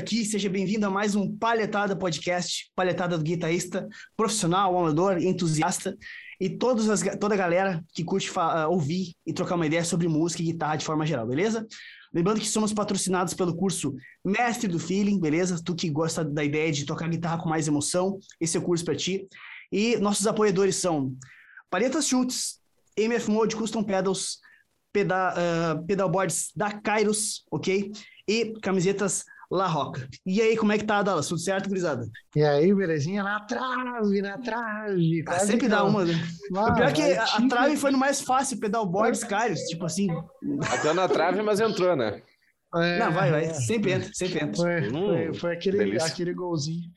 aqui, seja bem-vindo a mais um Palhetada Podcast, Palhetada do guitarrista, profissional, amador, entusiasta e todos as, toda a galera que curte uh, ouvir e trocar uma ideia sobre música e guitarra de forma geral, beleza? Lembrando que somos patrocinados pelo curso Mestre do Feeling, beleza? Tu que gosta da ideia de tocar guitarra com mais emoção, esse é o curso para ti. E nossos apoiadores são Palhetas Chutes, MF Mode Custom Pedals, pedal, uh, pedalboards da Kairos, ok? E camisetas La Roca. E aí, como é que tá, Dallas? Tudo certo, gurizada? E aí, belezinha? Na trave, na trave. Ah, sempre dá uma, né? Ah, o pior é que a, a trave foi no mais fácil, pedalboards, Kairos, tipo assim. Até na trave, mas entrou, né? É, não, vai, vai. Sempre entra, sempre entra. Foi, hum, foi, foi aquele, aquele golzinho.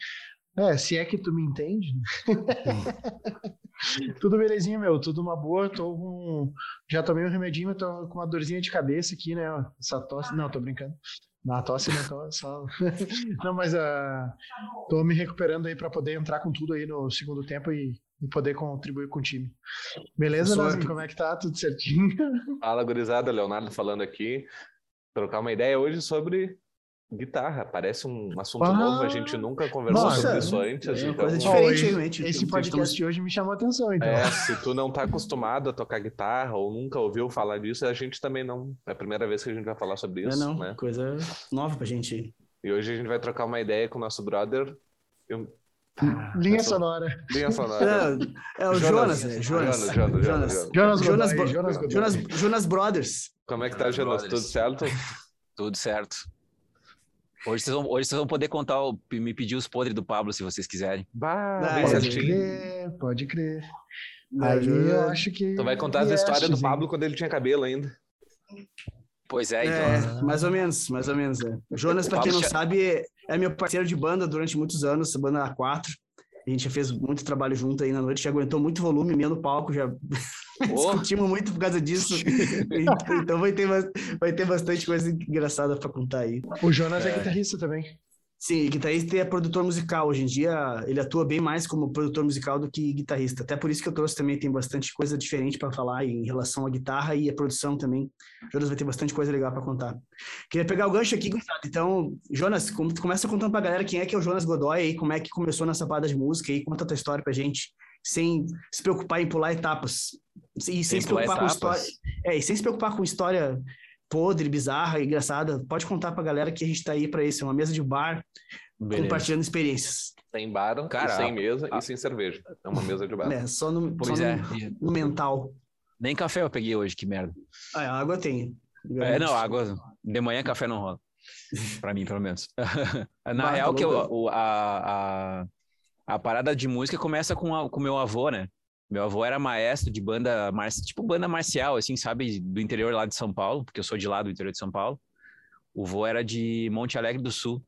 É, se é que tu me entende. tudo belezinha, meu. Tudo uma boa. Tô com... Já tomei um remedinho, tô com uma dorzinha de cabeça aqui, né? Essa tosse. Não, tô brincando. Na tosse não tô só. não, mas uh, tô me recuperando aí para poder entrar com tudo aí no segundo tempo e, e poder contribuir com o time. Beleza, Nasmi? Como é que tá? Tudo certinho? Fala, gurizada. Leonardo falando aqui. Trocar uma ideia hoje sobre guitarra. Parece um assunto ah, novo, a gente nunca conversou nossa, sobre isso antes. É então... coisa diferente, realmente. Esse podcast de hoje me chamou a atenção, então. É, se tu não tá acostumado a tocar guitarra ou nunca ouviu falar disso, a gente também não. É a primeira vez que a gente vai falar sobre isso. É, não, né? coisa nova pra gente. E hoje a gente vai trocar uma ideia com o nosso brother. Eu... Ah, Linha sonora. Linha sonora. É, é o Jonas, Jonas, né? Jonas. Jonas, Jonas, Jonas, Jonas, Jonas, Jonas, Jonas Brothers. Como é que tá, Jonas? Tudo certo? Tudo certo. Hoje vocês, vão, hoje vocês vão poder contar, me pedir os podres do Pablo, se vocês quiserem. Bah, pode crer, pode crer. Aí eu acho que. Tu vai contar as histórias do Pablo quando ele tinha cabelo ainda. Pois é, então. É, mais ou menos, mais ou menos. É. O Jonas, para quem não sabe, é meu parceiro de banda durante muitos anos, banda A4. A gente já fez muito trabalho junto aí na noite, já aguentou muito volume meio no palco, já. discutimos muito por causa disso. então vai ter, vai ter bastante coisa engraçada para contar aí. O Jonas é, é guitarrista também. Sim, guitarrista é produtor musical. Hoje em dia ele atua bem mais como produtor musical do que guitarrista. Até por isso que eu trouxe também, tem bastante coisa diferente para falar em relação à guitarra e à produção também. O Jonas vai ter bastante coisa legal para contar. Queria pegar o gancho aqui, Então, Jonas, começa contando para a galera quem é que é o Jonas Godoy e como é que começou nessa parada de música e conta a tua história pra gente, sem se preocupar em pular etapas. E sem, sem se preocupar com história. É, e sem se preocupar com história podre, bizarra, engraçada, pode contar pra galera que a gente tá aí pra isso. É uma mesa de bar, Beleza. compartilhando experiências. Sem bar, Cara, sem mesa a... e sem cerveja. É uma mesa de bar. É, só no, pois só é. no, no mental. Nem café eu peguei hoje, que merda. Ah, água tem. É, não, água. De manhã café não rola. pra mim, pelo menos. Na real, que eu, a, a, a parada de música começa com o meu avô, né? Meu avô era maestro de banda, tipo banda marcial, assim, sabe, do interior lá de São Paulo, porque eu sou de lá do interior de São Paulo. O vô era de Monte Alegre do Sul.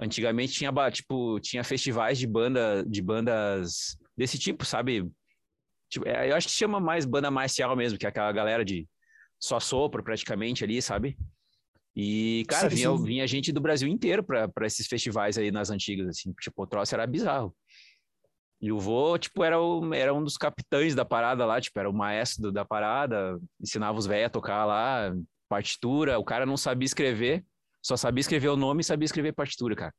Antigamente tinha, tipo, tinha festivais de banda, de bandas desse tipo, sabe? Tipo, é, eu acho que chama mais banda marcial mesmo, que é aquela galera de só sopro praticamente ali, sabe? E, cara, sim, vinha, sim. vinha gente do Brasil inteiro para esses festivais aí nas antigas, assim. Tipo, o troço era bizarro. E o vô, tipo, era, o, era um dos capitães da parada lá, tipo, era o maestro da parada, ensinava os velhos a tocar lá, partitura. O cara não sabia escrever, só sabia escrever o nome e sabia escrever partitura, cara.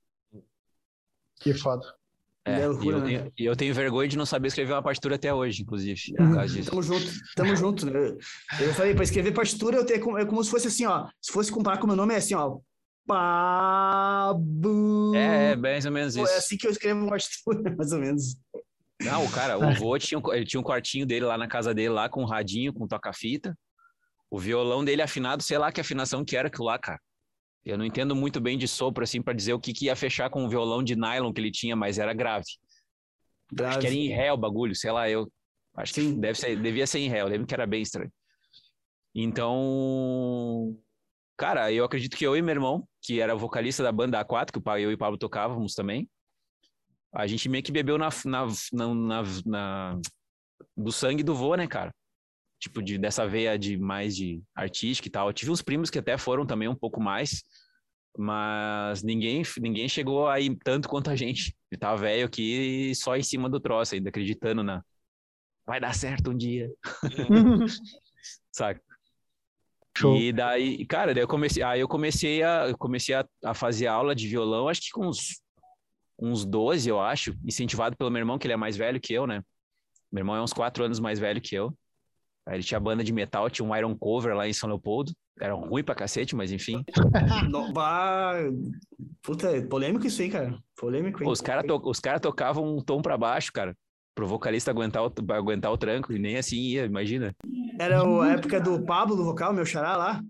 Que foda. É, e, eu né? tenho, e eu tenho vergonha de não saber escrever uma partitura até hoje, inclusive. Hum, tamo junto, tamo junto. Né? Eu falei, para escrever partitura, eu tenho, é como se fosse assim, ó. Se fosse comparar com o meu nome, é assim, ó. Pablo. É, é mais ou menos isso. É assim que eu escrevo partitura, mais ou menos. Não, o cara, o é. vô tinha, ele tinha um quartinho dele lá na casa dele, lá com um radinho, com toca-fita. O violão dele afinado, sei lá que afinação que era aquilo lá, cara. Eu não entendo muito bem de sopro, assim, para dizer o que, que ia fechar com o violão de nylon que ele tinha, mas era grave. grave. Acho que era em ré o bagulho, sei lá, eu. Acho Sim. que deve ser, devia ser em ré, eu lembro que era bem estranho. Então, cara, eu acredito que eu e meu irmão, que era vocalista da banda A4, que o pai, eu e o Pablo tocávamos também, a gente meio que bebeu na, na, na, na, do sangue do vô, né, cara? Tipo, de, dessa veia de mais de artística e tal. Eu tive uns primos que até foram também um pouco mais, mas ninguém, ninguém chegou aí tanto quanto a gente. Ele tava velho aqui só em cima do troço, ainda acreditando na. Vai dar certo um dia. Saca? Show. E daí, cara, daí eu comecei, aí eu comecei a, eu comecei a, a fazer aula de violão, acho que com uns, uns 12, eu acho, incentivado pelo meu irmão, que ele é mais velho que eu, né? Meu irmão é uns quatro anos mais velho que eu. Aí ele tinha banda de metal, tinha um Iron Cover lá em São Leopoldo. Era ruim pra cacete, mas enfim. Bah... Puta, é polêmico isso aí, cara. Polêmico, hein? Os caras to... Cara tocavam um tom pra baixo, cara. Pro vocalista aguentar o, aguentar o tranco, e nem assim ia, imagina. Era a época do Pablo, do vocal, meu xará lá?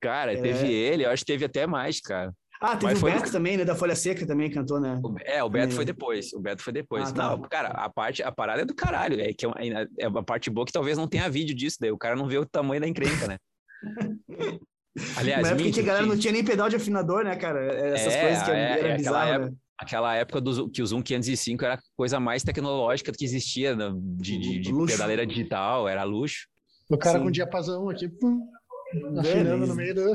Cara, é... teve ele, eu acho que teve até mais, cara. Ah, teve Mas o Beto também, né? Da Folha Seca também cantou, né? É, o Beto foi depois. O Beto foi depois. Ah, tá. Não, cara, a parte, a parada é do caralho. É que é uma, é uma parte boa que talvez não tenha vídeo disso, daí o cara não vê o tamanho da encrenca, né? Aliás, Na época que a galera não tinha nem pedal de afinador, né, cara? Essas é, coisas que é, era é, bizarro, época, né? Aquela época do, que o Zoom 505 era a coisa mais tecnológica que existia né? de, de, de pedaleira digital, era luxo. O cara Sim. com diapasão aqui, pum, afinando no meio do.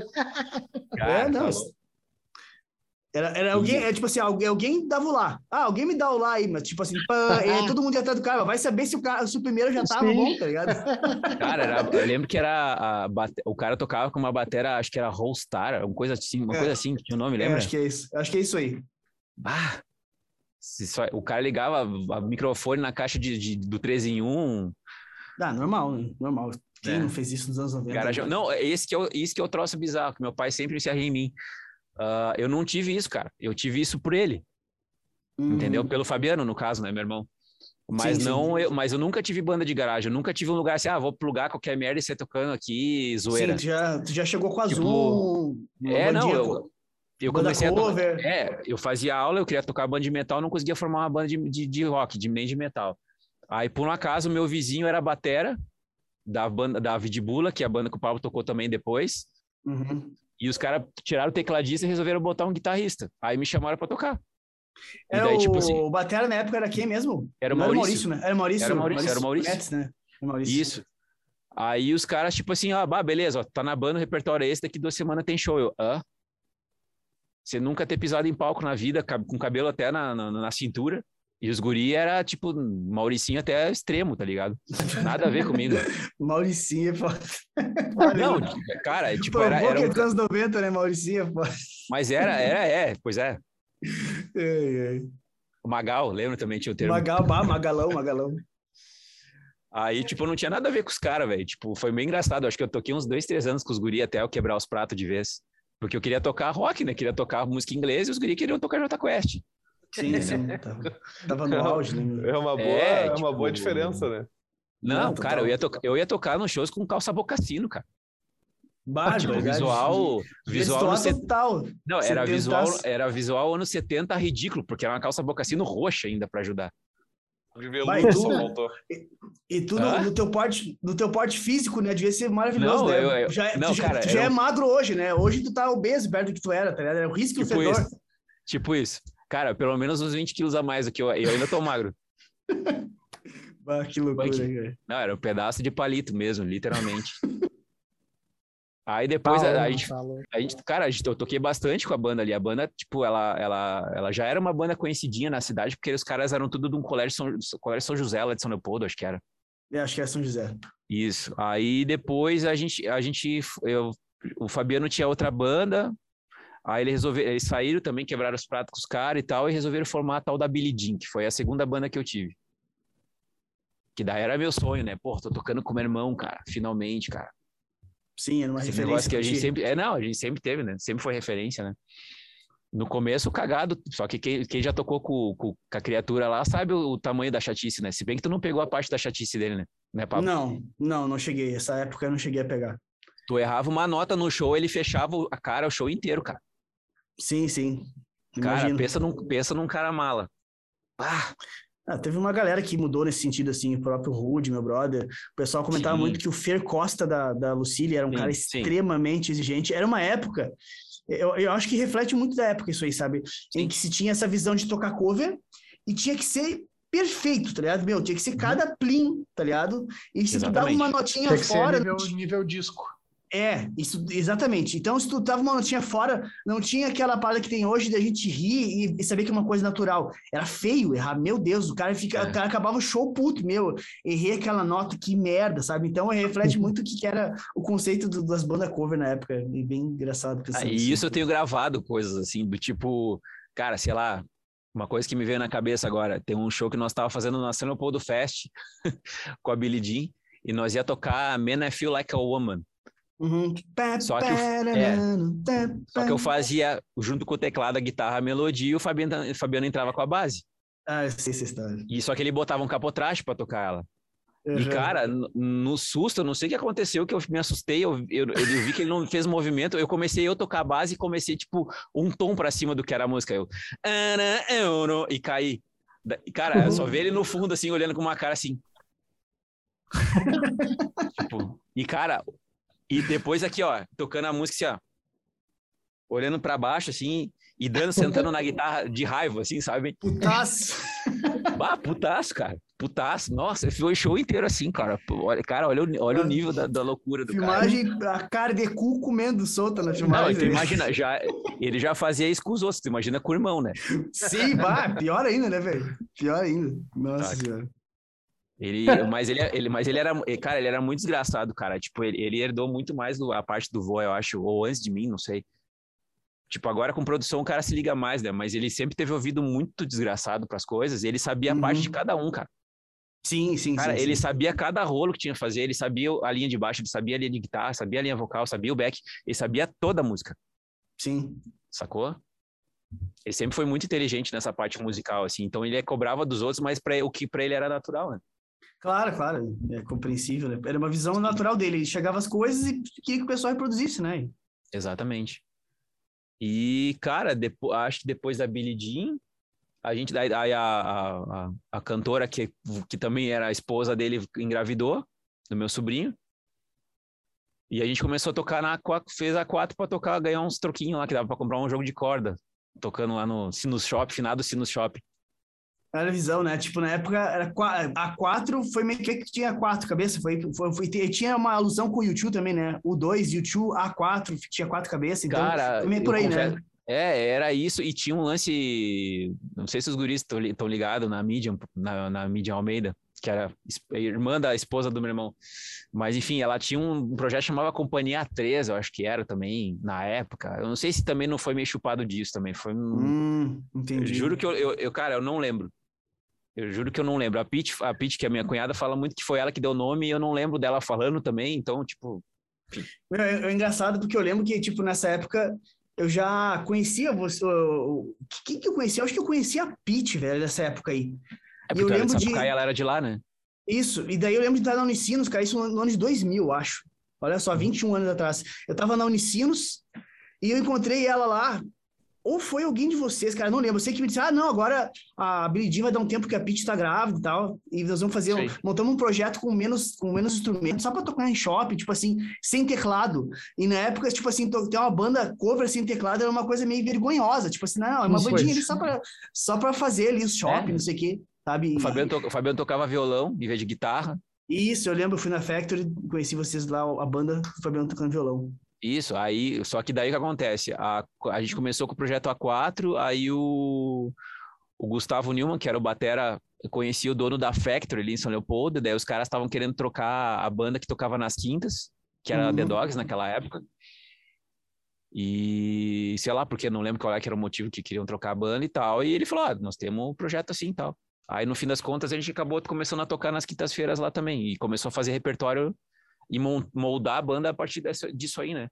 Cara, é, não. Era, era alguém, é tipo assim, alguém, alguém dava o lá. Ah, alguém me dá o lá aí, mas tipo assim, e todo mundo ia atrás do cara, vai saber se o, cara, se o primeiro já tava Sim. bom, tá ligado? Cara, era, eu lembro que era o cara tocava com uma batera, acho que era Rollstar, uma coisa assim, uma é. coisa assim, tinha o nome, lembra? É, acho que é isso, acho que é isso aí. Ah, só, o cara ligava o microfone na caixa de, de, do 3 em 1. Ah, normal, né? normal. Quem é. não fez isso nos anos 90? Cara, já, não, esse que, é o, esse que é o troço bizarro, que meu pai sempre se arria em mim. Uh, eu não tive isso, cara. Eu tive isso por ele. Uhum. Entendeu? Pelo Fabiano, no caso, né, meu irmão? Mas sim, não, sim. Eu, mas eu nunca tive banda de garagem, eu nunca tive um lugar assim, ah, vou plugar qualquer merda e ser tocando aqui, zoeira. Sim, tu já, já chegou com a tipo, Azul. É, não, eu, eu comecei a tocar. É, eu fazia aula, eu queria tocar banda de metal, não conseguia formar uma banda de, de, de rock, de nem de metal. Aí, por um acaso, meu vizinho era batera da banda da Vidibula, que é a banda que o Pablo tocou também depois. Uhum. E os caras tiraram o tecladista e resolveram botar um guitarrista. Aí me chamaram para tocar. Era daí, o... tipo assim, o Batera na época era quem mesmo? Era o Maurício. Era Maurício, né? Era Maurício. Era Maurício, Maurício, era Maurício. Metz, né? Maurício. Isso. Aí os caras, tipo assim, ah, bah, beleza, ó, tá na banda, o repertório é esse, daqui duas semanas tem show. Eu, hã? Você nunca ter pisado em palco na vida, com cabelo até na, na, na cintura. E os guri era, tipo, Mauricinho até extremo, tá ligado? Nada a ver comigo. Mauricinho, pô. Não, cara, tipo, pô, era... era um... anos 90, né, Mauricinho, pô. Mas era, era, é, pois é. O Magal, lembra também, tinha o termo. Magal, bah, Magalão, Magalão. Aí, tipo, não tinha nada a ver com os caras, velho. Tipo, foi meio engraçado. Acho que eu toquei uns dois, três anos com os guri até eu quebrar os pratos de vez. Porque eu queria tocar rock, né? Queria tocar música inglesa e os guri queriam tocar Jota Quest. Sim, sim. Tava, tava no auge, né? É uma boa, é, é uma tipo... boa diferença, né? Não, não cara, eu ia, eu ia tocar nos shows com calça bocassino, cara. Bah, tipo, visual, visual no set... total. Não, era visual, era visual anos 70 ridículo, porque era uma calça bocassino roxa ainda para ajudar. De veludo tu, voltou. E, e tu no, no, teu porte, no teu porte físico, né? Devia ser maravilhoso, não, né? Eu, eu, já, é, não, tu, cara, tu já eu... é magro hoje, né? Hoje tu tá obeso perto do que tu era, tá ligado? Era o risco tipo fedor. Isso. Tipo isso. Cara, pelo menos uns 20 quilos a mais do que eu. Eu ainda tô magro. bah, que loucura, cara. Não, era um pedaço de palito mesmo, literalmente. Aí depois a, a, gente, a gente, cara, a gente, eu toquei bastante com a banda ali. A banda, tipo, ela, ela, ela já era uma banda conhecidinha na cidade, porque os caras eram tudo de um colégio São, colégio São José, lá de São Leopoldo, acho que era. É, acho que é São José. Isso. Aí depois a gente, a gente, eu, o Fabiano tinha outra banda, Aí eles, resolveram, eles saíram também, quebraram os pratos com os caras e tal, e resolveram formar a tal da Billy Jean, que foi a segunda banda que eu tive. Que daí era meu sonho, né? Pô, tô tocando com meu irmão, cara, finalmente, cara. Sim, era uma Esse referência. que a gente sempre. É, não, a gente sempre teve, né? Sempre foi referência, né? No começo, cagado. Só que quem, quem já tocou com, com, com, a criatura lá sabe o, o, tamanho da chatice, né? Se bem que tu não pegou a parte da chatice dele, né? né Pablo? Não, não, não cheguei. Essa época eu não cheguei a pegar. Tu errava uma nota no show, ele fechava a cara o show inteiro, cara. Sim, sim. Cara, pensa num, pensa num cara mala. Ah. Ah, teve uma galera que mudou nesse sentido, assim, o próprio Rude, meu brother. O pessoal comentava sim. muito que o Fer Costa da, da Lucille era um sim, cara extremamente sim. exigente. Era uma época, eu, eu acho que reflete muito da época isso aí, sabe? Em que se tinha essa visão de tocar cover e tinha que ser perfeito, tá ligado? Meu, tinha que ser uhum. cada plim, tá ligado? E se tu dava uma notinha tinha que fora. Ser nível, nível disco. É, isso, exatamente. Então, se tu tava uma notinha fora, não tinha aquela parada que tem hoje da gente rir e, saber que é uma coisa natural. Era feio errar, meu Deus, o cara fica, É. o cara acabava o show puto, meu, errei aquela nota, que merda, sabe? Então, reflete muito o que, que era o conceito do- das bandas cover na época, e bem engraçado. Ah, e assim. isso eu tenho gravado coisas assim, do tipo, cara, sei lá, uma coisa que me veio na cabeça agora, tem um show que nós tava fazendo na São Leopoldo Fest com a Billie Jean, e nós ia tocar Man I Feel Like a Woman. Uhum. Só que o- é. Só que eu fazia, junto com o teclado, a guitarra, a melodia, e o Fabiano, o Fabiano entrava com a base. Ah, eu sei essa história. E só que ele botava um capotraste pra tocar ela. E, cara, no, susto, eu não sei o que aconteceu, que eu me assustei, eu, eu, eu vi que ele não fez movimento, eu comecei eu tocar a base e comecei, tipo, um tom pra cima do que era a música. Eu, "Ana, eu não", e caí. Cara, eu só vi ele no fundo, assim, olhando com uma cara assim. tipo, e, cara, e depois aqui, ó, tocando a música assim, ó, olhando pra baixo, assim, e dando, sentando na guitarra de raiva, assim, sabe? Putaço. Bah, putaço, cara. Putaço. Nossa, foi o show inteiro assim, cara. Olha, cara, olha, o- olha o nível da, da loucura do cara. Filmagem, a cara de cu comendo solta na Não, filmagem. tu imagina, já, ele já fazia isso com os outros, tu imagina com o irmão, né? Sim, bah, pior ainda, né, velho? Pior ainda. Nossa Tá. senhora. Ele, mas ele, ele, mas ele era, cara, ele era muito desgraçado, cara. Tipo, ele, ele herdou muito mais do- a parte do vô, eu acho, ou antes de mim, não sei. Tipo, agora com produção o cara se liga mais, né? Mas ele sempre teve ouvido muito desgraçado pras coisas, e ele sabia a parte Uhum. de cada um, cara. Sim, sim, Cara, sim. ele sim. sabia cada rolo que tinha que fazer, ele sabia a linha de baixo, ele sabia a linha de guitarra, sabia a linha vocal, sabia o back, ele sabia toda a música, Sim. sacou? Ele sempre foi muito inteligente nessa parte musical, assim, então ele cobrava dos outros, mas pra, o que pra ele era natural, né? Claro, claro. É compreensível, né? Era uma visão natural dele. Ele chegava às coisas e queria que o pessoal reproduzisse, né? Exatamente. E, cara, depo, acho que depois da Billie Jean, a gente, aí aí a, a, a, cantora que, que também era a esposa dele engravidou, do meu sobrinho, e a gente começou a tocar na fez a quatro pra tocar, ganhar uns troquinhos lá, que dava pra comprar um jogo de corda, tocando lá no Sinus Shop, finado Sinus Shop. Era a visão, né? Tipo, na época, era a 4 foi meio que tinha quatro cabeças. Foi, foi, foi- tinha uma alusão com o YouTube também, né? O 2 e o 2, A4, tinha quatro cabeças. Então, Cara, meio por eu aí, confesso- né? É, era isso, e tinha um lance, não sei se os guris estão ligados na mídia, na, na mídia Almeida, que era irmã da esposa do meu irmão. Mas, enfim, ela tinha um projeto chamava Companhia 3, eu acho que era também, na época. Eu não sei se também não foi meio chupado disso também, foi um... Hum, Eu entendi. juro que eu, eu, eu- cara, eu não lembro. Eu juro que eu não lembro. A Pete, a Pete, que é minha cunhada, fala muito que foi ela que deu o nome e eu não lembro dela falando também, então, tipo, É, é engraçado porque eu lembro que, tipo, nessa época eu já conhecia você. Quem que eu conhecia? Eu acho que eu conhecia a Pete, velho, dessa época aí. é porque eu de lembro de- ela era de lá, né? Isso, e daí eu lembro de estar na Unicinos, cara, isso no no ano de 2000, eu acho. Olha só, 21 anos atrás. Eu tava na Unicinos e eu encontrei ela lá. Ou foi alguém de vocês, cara, não lembro. Eu sei que me disse, ah, não, agora a Billie Jean vai dar um tempo que a Pete tá grávida e tal, e nós vamos fazer, um, montamos um projeto com menos, com menos instrumentos, só pra tocar em shopping, tipo assim, sem teclado. E na época, tipo assim, ter uma banda cover sem teclado era uma coisa meio vergonhosa, tipo assim, não, é uma bandinha ali só pra, só pra fazer ali os shopping, É. não sei o quê, sabe? O Fabiano, to- o Fabiano tocava violão em vez de guitarra. Isso, eu lembro, eu fui na Factory, conheci vocês lá, a banda, o Fabiano tocando violão. Isso, aí, só que daí o que acontece? A, a gente começou com o projeto A4, aí o, o Gustavo Newman, que era o batera, conhecia o dono da Factory ali em São Leopoldo, daí os caras estavam querendo trocar a banda que tocava nas quintas, que era a The Uhum. Dogs naquela época. E sei lá, porque não lembro qual é que era o motivo que queriam trocar a banda e tal. E ele falou: ah, nós temos um projeto assim e tal. Aí no fim das contas a gente acabou começando a tocar nas quintas-feiras lá também. E começou a fazer repertório e moldar a banda a partir dessa- disso aí, né?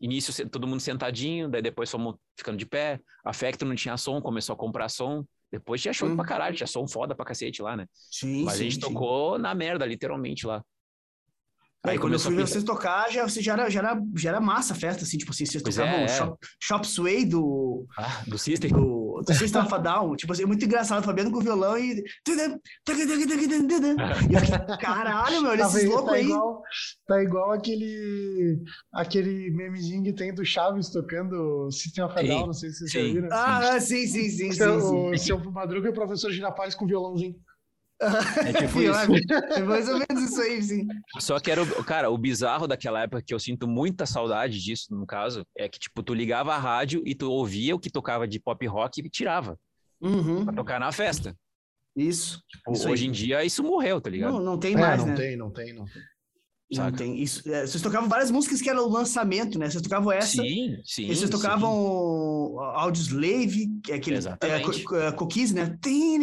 Início todo mundo sentadinho, daí depois fomos ficando de pé. A Factory não tinha som, começou a comprar som. Depois tinha show Hum. pra caralho, tinha som foda pra cacete lá, né? Sim, Mas sim, a gente sim. tocou na merda, literalmente lá. Aí, quando eu fui a ver vocês tocar, já, você já, era, já, era, já era massa a festa, assim, tipo assim, vocês Pois tocavam é, é. Shop, Shop Sway do, Ah, do System. do, do System of a Down, tipo assim, muito engraçado, o Fabiano com o violão e... E eu fiquei, caralho, meu, olha Tá, esses loucos tá aí. igual, tá igual aquele, aquele memezinho que tem do Chaves tocando System of a Sim, Down, não sei se vocês já sim. viram. Ah, sim, sim, sim, sim, Seu, sim. o seu Madruga e o professor Girafales com violãozinho. É tipo isso. É mais ou menos isso aí, sim. Só que era, o, cara, o bizarro daquela época, que eu sinto muita saudade disso, no caso, é que, tipo, tu ligava a rádio e tu ouvia o que tocava de pop rock e tirava. Uhum. Pra tocar na festa. Isso. Tipo, isso hoje aí. em dia isso morreu, tá ligado? Não, não tem É, mais, não né? tem, não tem, não tem. Não tem. Isso, é, vocês tocavam várias músicas que eram o lançamento, né? Vocês tocavam essa. Sim, sim. E vocês tocavam o Audioslave, que é aquele é, Exatamente. co- co- cookies, né? sim.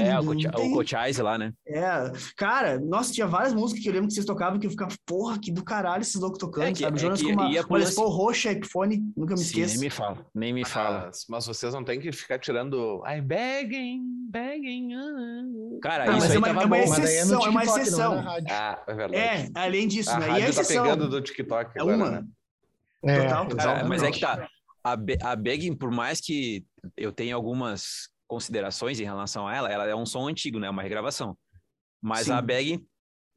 É, o, Cochise lá, né? É, cara, nossa, tinha várias músicas que eu lembro que vocês tocavam que eu ficava, porra, que do caralho esses loucos tocando, É que- sabe? é Jonas que com uma, uma Les Paul roxa, Epiphone, nunca me Sim, esqueço. nem me fala, nem me fala. Mas, mas vocês não têm que ficar tirando. I'm begging, begging. ah." Cara, Ah, isso mas aí é uma- tava é uma bom. exceção. É no é uma TikTok, exceção. não é na rádio. Ah, é verdade. É, além disso, a né? E a rádio tá exceção pegando do TikTok é agora, uma. né? É, Total, total. Cara, mas é que tá. A, Be a Begging, por mais que eu tenha algumas considerações em relação a ela, ela é um som antigo, né? Uma regravação. Mas Sim. a Begging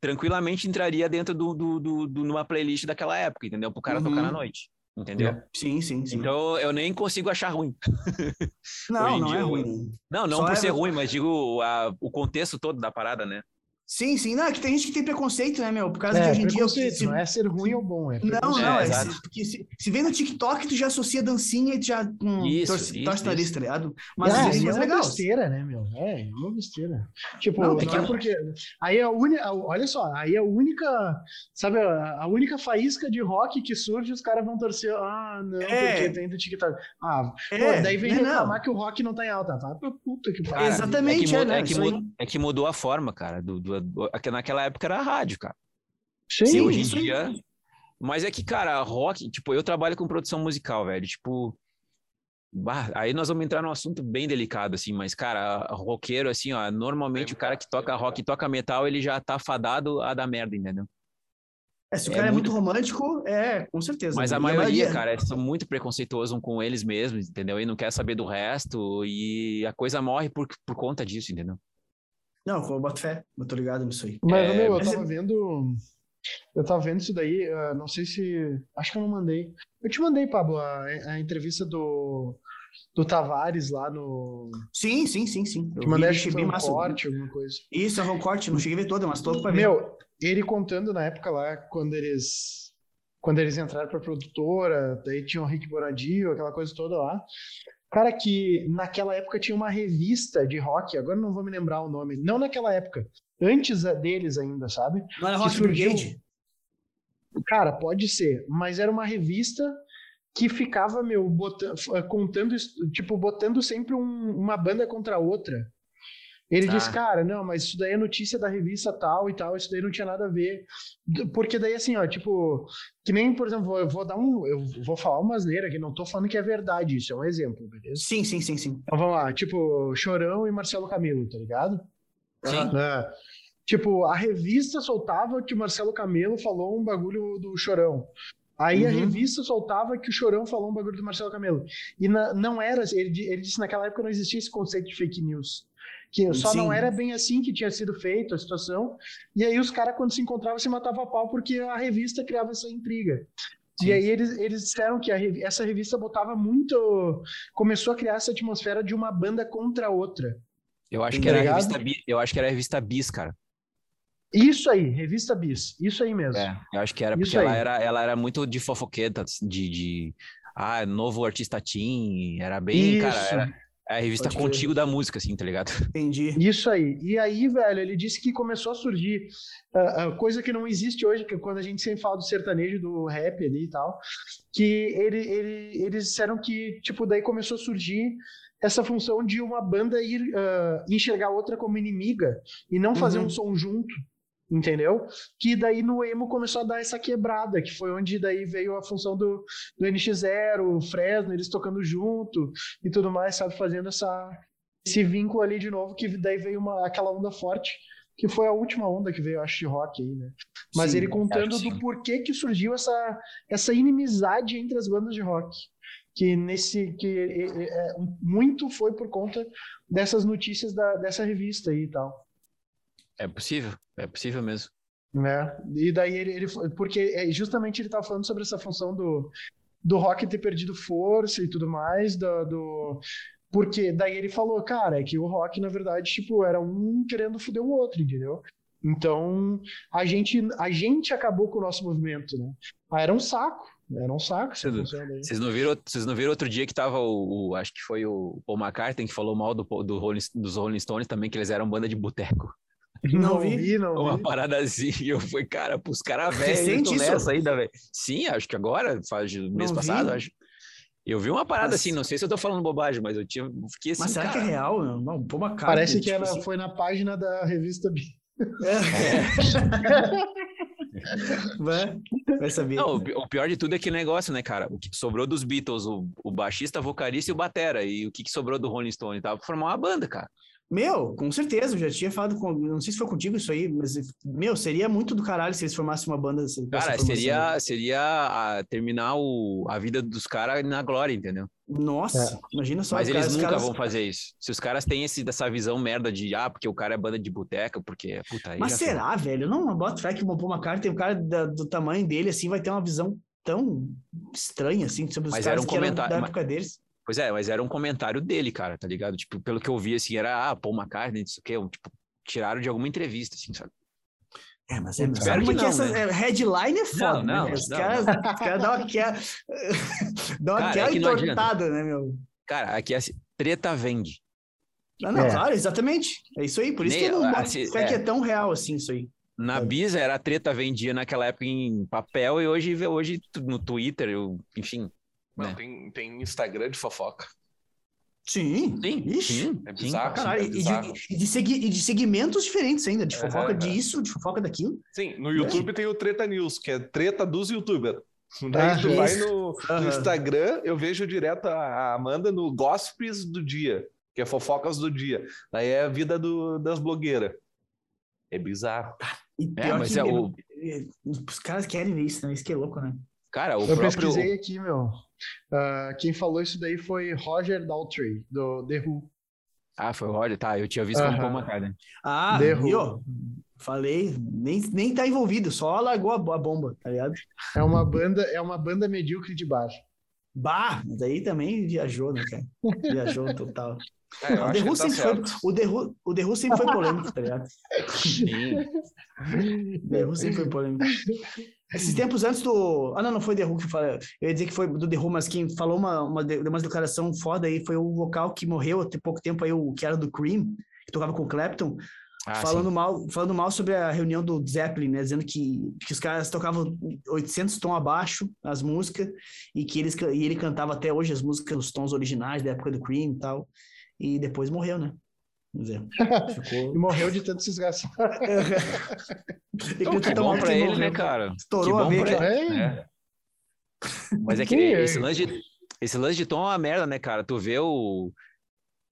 tranquilamente entraria dentro do, do, do, do- numa playlist daquela época, entendeu? Pro cara Uhum. tocar na noite. Entendeu? Sim, sim, sim. Então eu nem consigo achar ruim. não, não é dia, ruim. Não, não Só por é- ser ruim, mas digo a- o contexto todo da parada, né? Sim, sim. Não, é que tem gente que tem preconceito, né, meu? Por causa de É, hoje em dia. preconceito, se- não é ser ruim ou bom, é Não, não, É, é, exato. se, porque se, se vem no TikTok, tu já associa dancinha e tu já hum, Isso, torce, isso, torce o nariz, tá ligado? Mas às vezes e é coisa uma legal. besteira, né, meu? É, é uma besteira. Tipo, Não, não, é que é porque. Aí é a única. Olha só, aí é a única. Sabe, a, única faísca de rock que surge, os caras vão torcer. Ah, não, É. porque tem do TikTok. Ah, É, pô, daí vem né, reclamar não. que o rock não tá em alta. Tá pra puta que pariu. Exatamente, é que, é, né? é que Isso mu- aí. é que mudou a forma, cara. Do, do, é que naquela época era a rádio, cara. Sim, Sim, hoje em dia. Mas é que, cara, rock, tipo, eu trabalho com produção musical, velho. Tipo. bah, aí nós vamos entrar num assunto bem delicado, assim, mas, cara, roqueiro, assim, ó, normalmente o cara que toca rock e toca metal, ele já tá fadado a dar merda, entendeu? É, se o é cara é muito muito- romântico, é, com certeza. Mas E a maioria, cara, são muito preconceituosos com eles mesmos, entendeu? E não quer saber do resto, e a coisa morre por, por conta disso, entendeu? Não, eu boto fé, eu tô ligado nisso aí. Mas, É, meu, eu tava é- vendo. Eu tava vendo isso daí, ah, não sei se. Acho que eu não mandei. Eu te mandei, Pablo, a, a entrevista do, do Tavares lá no. Sim, sim, sim, sim. Eu Te mandei, vi, acho que foi bem um massa. corte, alguma coisa. Isso, é um corte, não cheguei a ver toda, mas tô pra ver. Meu, ele contando na época lá, quando eles. Quando eles entraram pra produtora, daí tinha o Rick Bonadio, aquela coisa toda lá. Cara, que naquela época tinha uma revista de rock, agora não vou me lembrar o nome. Não naquela época, antes deles ainda, sabe? Não era Rock surgiu- Brigade? Cara, pode ser, mas era uma revista que ficava, meu, botando, contando, tipo, botando sempre um- uma banda contra a outra. Ele Tá. disse, cara, não, mas isso daí é notícia da revista tal e tal, isso daí não tinha nada a ver. Porque daí, assim, ó, tipo, que nem, por exemplo, eu vou dar um, eu vou falar uma asneira aqui, não tô falando que é verdade, isso é um exemplo, beleza? Sim, sim, sim, sim. Então vamos lá, tipo, Chorão e Marcelo Camilo, tá ligado? Sim. É. Tipo, a revista soltava que o Marcelo Camelo falou um bagulho do Chorão. Aí a Uhum. revista soltava que o Chorão falou um bagulho do Marcelo Camelo. E na- não era, ele, ele disse naquela época não existia esse conceito de fake news. Que só não Sim. era bem assim que tinha sido feito a situação. E aí os caras, quando se encontravam, se matavam a pau porque a revista criava essa intriga. Sim. E aí eles, eles disseram que essa revista botava muito. Começou a criar essa atmosfera de uma banda contra a outra. Eu acho Tá que era a revista Bis, eu acho que era a revista Bis, cara. Isso aí, revista Bis. Isso aí mesmo. É, eu acho que era Isso porque ela era, ela era muito de fofoqueta, de, de ah, novo artista teen, era bem, cara, Isso. Era a revista Pode contigo da música, assim, tá ligado? Entendi. Isso aí. E aí, velho, ele disse que começou a surgir ah, ah, coisa que não existe hoje, que é quando a gente sempre fala do sertanejo, do rap ali e tal, que ele, ele, eles disseram que, tipo, daí começou a surgir essa função de uma banda ir ah, enxergar outra como inimiga e não fazer Uhum. um som junto. Entendeu? Que daí no emo começou a dar essa quebrada, que foi onde daí veio a função do, do NX0, o Fresno, eles tocando junto e tudo mais, sabe? Fazendo essa, esse vínculo ali de novo, que daí veio uma, aquela onda forte, que foi a última onda que veio, acho, de rock aí, né? Mas Sim, ele contando acho que do porquê que surgiu essa, essa inimizade entre as bandas de rock. Que nesse. que é, é, é, muito foi por conta dessas notícias da, dessa revista aí e tal. É possível, é possível mesmo. né? E daí ele, ele porque é, justamente ele estava falando sobre essa função do, do rock ter perdido força e tudo mais, do, do, Porque daí ele falou, cara, é que o rock, na verdade, tipo, era um querendo foder o outro, entendeu? Então, a gente, a gente acabou com o nosso movimento, né? Ah, era um saco, era um saco. Vocês não viram, vocês não viram outro dia que tava o, o, acho que foi o Paul McCartney que falou mal do, do Rolling, dos Rolling Stones também, que eles eram banda de boteco. Não, não vi, não Uma vi. parada assim, eu fui, cara, pros caras velhos nessa ainda, velho. Sim, acho que agora, faz mês não passado, vi. acho. Eu vi uma parada mas... assim, não sei se eu tô falando bobagem, mas eu tinha, fiquei assim. Mas será cara... que é real? Não, Paul McCartney, Parece que tipo era, assim... foi na página da revista B. É. Vai, vai saber. Não, o pior de tudo é que negócio, né, cara? O que sobrou dos Beatles, o, o baixista, vocalista e o batera. E o que, que sobrou do Rolling Stone? Tava pra formar uma banda, cara. Meu, com certeza, eu já tinha falado com. Não sei se foi contigo isso aí, mas, meu, seria muito do caralho se eles formassem uma banda. Cara, seria, seria a, terminar o, a vida dos caras na glória, entendeu? Nossa, é. imagina só. Mas eles caras, nunca caras... vão fazer isso. Se os caras têm esse, essa visão merda de, ah, porque o cara é banda de boteca, porque, puta aí. Mas será, foi. velho? Não boto fé que uma Paul McCartney, um cara da, do tamanho dele, assim, vai ter uma visão tão estranha, assim, sobre os mas caras um que comentário, da época mas... deles. Pois é, mas era um comentário dele, cara, tá ligado? Tipo, pelo que eu vi, assim, era, ah, Paul McCartney, não sei o quê, tipo, tiraram de alguma entrevista, assim, sabe? É, mas é, sabe que, não, essa né? headline é foda, não, não, né? Os caras cara dão aquela, dão aquela é entortada, né, meu? Cara, aqui é assim, treta vende. Não, não, é. claro, exatamente. É isso aí, por isso Nem, que não assim, é. que é tão real assim isso aí. Na é. Bisa era a treta vendia naquela época em papel e hoje, hoje no Twitter, eu, enfim, não, né? tem, tem Instagram de fofoca. Sim, sim, Ixi, sim. É bizarro. Caralho, é bizarro. E, de, e, de segui, e de segmentos diferentes ainda, de fofoca é, disso, de fofoca daquilo. Sim, no YouTube tem o Treta News, que é treta dos youtubers. Daí ah, tu vai no, no, Instagram, eu vejo direto a Amanda no Gossips do dia, que é fofocas do dia. Daí é a vida do, das blogueiras. É bizarro. E pior é, mas que é o... os caras querem ver isso, né? Isso que é louco, né? Cara, o eu próprio... pesquisei aqui, meu. Uh, quem falou isso daí foi Roger Daltrey, do The Who. Ah, foi o Roger? Tá, eu tinha visto uh -huh. como Paul McCartney. Ah, The viu? Falei, nem, nem tá envolvido, só largou a, a, bomba, tá ligado? É uma banda, é uma banda medíocre de bar. Bah, mas aí também viajou, né, cara? Viajou total. É, o, The Who tá sempre foi, o, The Who, o The Who sempre foi polêmico, tá ligado? Sim. o The Who sempre foi polêmico. Esses tempos antes do. Ah, não, não foi The Who que falou. Eu ia dizer que foi do The Who, mas quem falou uma, uma, uma declaração foda aí foi o vocal que morreu há pouco tempo aí, o que era do Cream, que tocava com o Clapton. Ah, falando, mal, falando mal sobre a reunião do Zeppelin, né? Dizendo que, que os caras tocavam 800 tons abaixo as músicas e que eles, e ele cantava até hoje as músicas nos tons originais da época do Cream e tal. E depois morreu, né? Dizer, ficou... e morreu de tanto se esgaçar. então, que bom pra ele, né, cara? Estourou a veia. É. Mas é que esse lance, de, esse lance de tom é uma merda, né, cara? Tu vê o,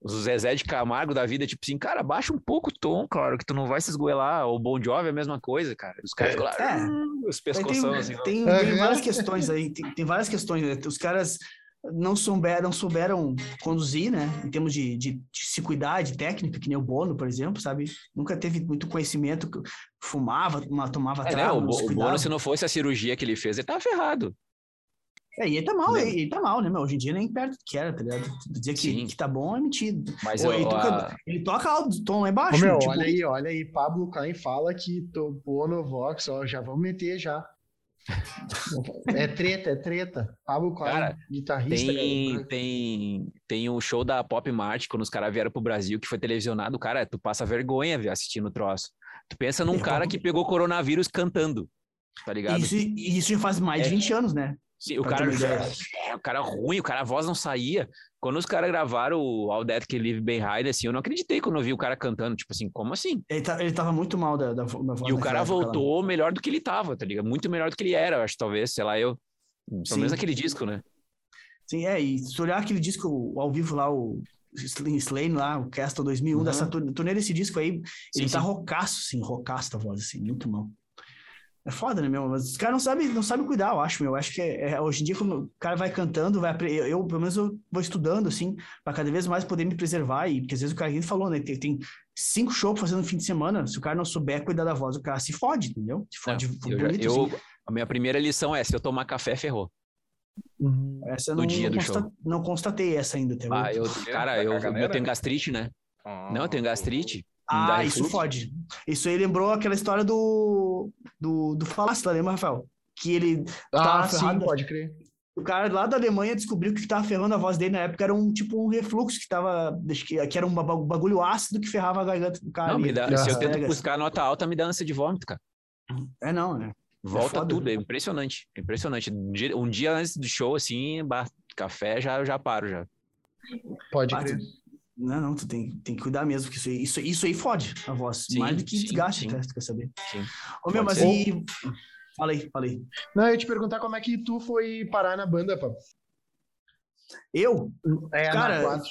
o Zezé de Camargo da vida, tipo assim, cara, baixa um pouco o tom, claro, que tu não vai se esgoelar. O Bon Jovi é a mesma coisa, cara. Os caras ficam lá, é. os pescoção, tem, assim. Tem, tem, várias questões aí, tem, tem várias questões. Né? Os caras não souberam, não souberam conduzir, né? Em termos de, de, de, se cuidar, de técnica, que nem o Bono, por exemplo, sabe? Nunca teve muito conhecimento, fumava, tomava é, trago, né? o, o Bono, se não fosse a cirurgia que ele fez, ele tava ferrado. É, e ele tá mal, ele, ele tá mal, né, meu? Hoje em dia nem perto do que era, tá ligado? Dizer que, que tá bom é mentido. Mas Pô, eu, ele, toca, a... ele toca alto, tom lá embaixo. Ô, meu, tipo... olha aí, olha aí, Pablo Klein fala que tô Bono Vox, ó, já vamos meter já. É treta, é treta. Pablo cara, guitarrista. Tem, tem, tem o um show da Pop Mart, quando os caras vieram pro Brasil, que foi televisionado. Cara, tu passa vergonha assistindo o troço. Tu pensa num cara que pegou coronavírus cantando, tá ligado? Isso, isso já faz mais de 20 é. anos, né? Sim, o cara, é, o cara ruim, o cara a voz não saía. Quando os caras gravaram o All That Que Live Behind, assim, eu não acreditei quando eu vi o cara cantando. Tipo assim, como assim? Ele, tá, ele tava muito mal da, da, da voz. E o cara voltou lá. melhor do que ele tava, tá ligado? Muito melhor do que ele era, eu acho, talvez, sei lá, eu. Pelo Sim. menos aquele disco, né? Sim, é, e se olhar aquele disco ao vivo lá, o Slane lá, o Castle 2001, uhum. dessa turnê desse disco aí, sim, ele sim. tá rocaço, assim, rocaço a voz, assim, muito mal. É foda, né, meu? Mas os caras não sabem não sabe cuidar, eu acho, meu. Eu acho que é, é, hoje em dia, como o cara vai cantando, vai eu, eu, pelo menos, eu vou estudando, assim, para cada vez mais poder me preservar. E porque às vezes o cara falou, né? Tem, tem cinco shows fazendo no fim de semana. Se o cara não souber cuidar da voz, o cara se fode, entendeu? Se fode eu, bonito, eu, assim. A minha primeira lição é: se eu tomar café, ferrou. Uhum. Essa eu no não, dia não, do consta- show. não constatei essa ainda. Até Ah, eu, cara, Da eu, eu tenho gastrite, né? Não, eu tenho gastrite. Ah, isso fode. Isso aí lembrou aquela história do, do, do Falastra, lembra, Rafael? Que ele Ah, tava sim, ferrado. pode crer. O cara lá da Alemanha descobriu que o que tava ferrando a voz dele na época era um tipo um refluxo que tava. que, que era um ba- bagulho ácido que ferrava a garganta do cara. Não, me ali. dá, Ah, se eu tento buscar nota alta, me dá ânsia de vômito, cara. É, não, é. Volta foda, tudo, né? é impressionante. Impressionante. Um dia, um dia antes do show, assim, café, já, eu já paro já. Pode crer. Não, não, tu tem, tem que cuidar mesmo, porque isso aí, isso, isso aí fode a voz. Sim, mais do que sim, desgaste, sim. se tu quer saber. Sim. Ô, meu, Pode mas ser. e. Fala aí, fala aí. Não, eu ia te perguntar como é que tu foi parar na banda, pá. Eu, É, Cara, na 4.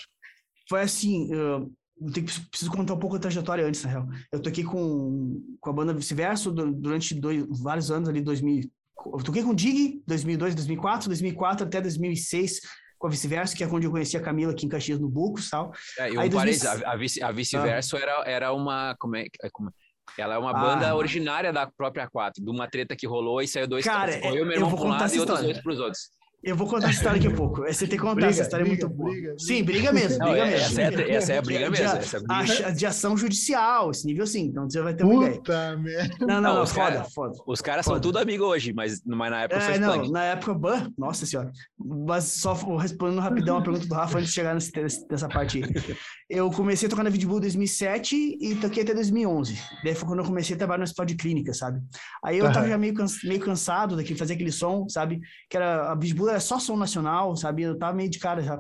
foi assim. Eu, eu tenho que- preciso contar um pouco a trajetória antes, na real. Eu toquei com, com a banda Vice-Verso du- durante dois, vários anos ali, 2000. Eu toquei com o Dig, 2002, 2004, 2004 até 2006 com a Vice-Verso, que é onde eu conheci a Camila aqui em Caxias, no Bucos e tal. É, Aí, parênteses, 2006 a, vice, a vice-verso era, era uma. Como é, é, como- ela é uma Ah. banda originária da própria 4, de uma treta que rolou e saiu dois Cara, caras. Correu meu eu irmão vou pra um contar lado e outros dois pros outros. Eu vou contar essa história daqui a pouco. Você tem que contar Briga, essa história, é briga, muito boa. briga, Sim, briga mesmo, Não, briga é- mesmo. essa, é, essa é a briga mesmo. de- Essa é a briga. a- de ação judicial, esse nível sim, então você vai ter uma ideia. Puta merda. Não, não, Não, não, os foda, cara- foda. Os caras são tudo amigos hoje, mas, mas na época foi É, não, punk. na época, ban, nossa senhora. Mas só respondendo rapidão a pergunta do Rafa antes de chegar nesse, nessa parte aí. Eu comecei a tocar na Vidbull em 2007 e toquei até 2011. Daí foi quando eu comecei a trabalhar no hospital de clínica, sabe? Aí eu tava Aham. já meio, cansa- meio cansado daquele, fazer aquele som, sabe? Que era, a Vidbull era só som nacional, sabe? Eu tava meio de cara já.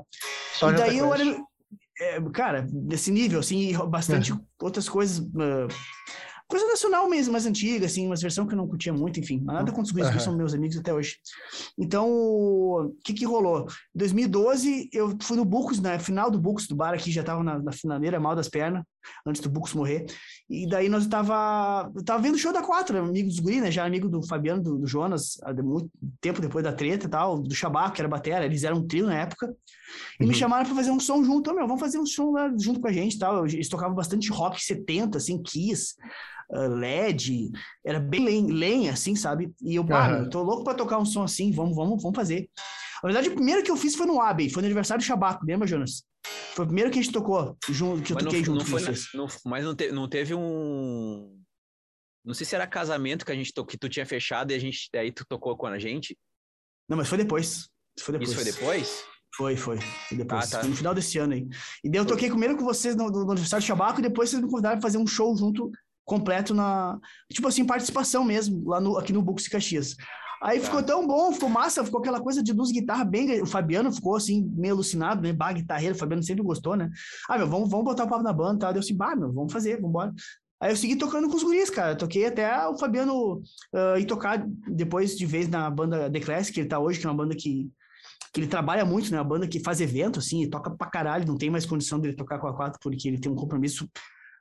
Só e daí eu era. é, cara, desse nível, assim, bastante outras coisas. ah, coisa nacional mesmo, mais antiga, assim, umas versões que eu não curtia muito, enfim. Nada contra os guris que Aham. são meus amigos até hoje. Então, o que que rolou? Em 2012, eu fui no Bucos, na final do Bucos, do bar aqui, já tava na, na finaleira, mal das pernas, antes do Bucos morrer. E daí nós tava, tava vendo o show da Quatro, amigo dos guris, né? Já amigo do Fabiano, do, do Jonas, muito tempo depois da treta e tal, do Chabaco, que era batera, eles eram um trio na época. E me Uhum. chamaram pra fazer um som junto. Ô, meu, vamos fazer um som lá junto com a gente e tal. Eles tocavam bastante rock 70, assim, Kiss, ah, LED. Era bem len- lenha, assim, sabe? E eu, pá, tô louco pra tocar um som assim, vamos, vamos, vamos fazer. Na verdade, o primeiro que eu fiz foi no Abbey, foi no aniversário do Chabaco, lembra, Jonas? Foi o primeiro que a gente tocou, junto, que eu Mas toquei não, junto não com foi, vocês. não- mas não, te- não teve um. Não sei se era casamento que a gente to- que tu tinha fechado e a gente aí tu tocou com a gente. Não, mas foi depois. Foi depois. Isso foi depois? Foi, foi. Foi depois. Ah, tá. Foi no final desse ano aí. E daí eu toquei primeiro com vocês no, no, aniversário do Chabaco e depois vocês me convidaram pra fazer um show junto, completo na. Tipo assim, participação mesmo, lá no, aqui no e Caxias. Aí Tá. ficou tão bom, ficou massa, ficou aquela coisa de luz guitarra bem. O Fabiano ficou assim, meio alucinado, né? Bah, guitarreiro, o Fabiano sempre gostou, né? Ah, meu, vamos, vamos botar o papo na banda e tal. Daí eu assim, bah, meu, vamos fazer, vamos embora. Aí eu segui tocando com os guris, cara. Toquei até o Fabiano ah, ir tocar depois de vez na banda The Classic, que ele tá hoje, que é uma banda que, que ele trabalha muito, né? Uma banda que faz evento, assim, e toca pra caralho, não tem mais condição dele tocar com a 4, porque ele tem um compromisso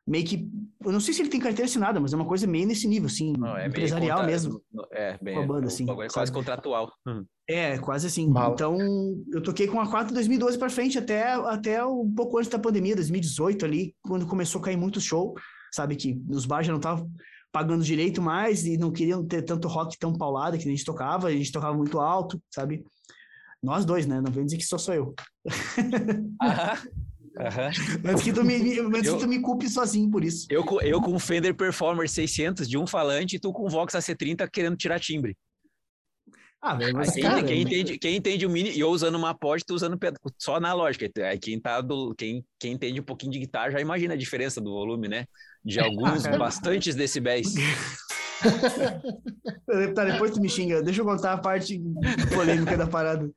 meio que. Eu não sei se ele tem carteira assinada, mas é uma coisa meio nesse nível, assim, Não, é meio empresarial contra- mesmo. É, bem. com a banda, assim, é quase sabe? contratual. Hum. É, quase assim. Bala. Então, eu toquei com a 4 2012 pra frente, até, até um pouco antes da pandemia, 2018 ali, quando começou a cair muito show, sabe? Que os bares já não estavam pagando direito mais e não queriam ter tanto rock tão paulado que a gente tocava, a gente tocava muito alto, sabe? Nós dois, né? Não vem dizer que só sou eu. Aham. Aham. Antes que tu me, antes Eu- que tu me culpe sozinho por isso. Eu, com- eu com o Fender Performer 600 de um falante e tu com o Vox AC30 querendo tirar timbre. Ah, velho, mas quem, cara, quem entende, quem entende o mini, e eu usando uma pod, tu usando só analógica. Aí quem tá do, quem, quem entende um pouquinho de guitarra já imagina a diferença do volume, né? De alguns, cara. bastantes decibéis. Tá, depois tu me xinga. Deixa eu contar a parte polêmica da parada.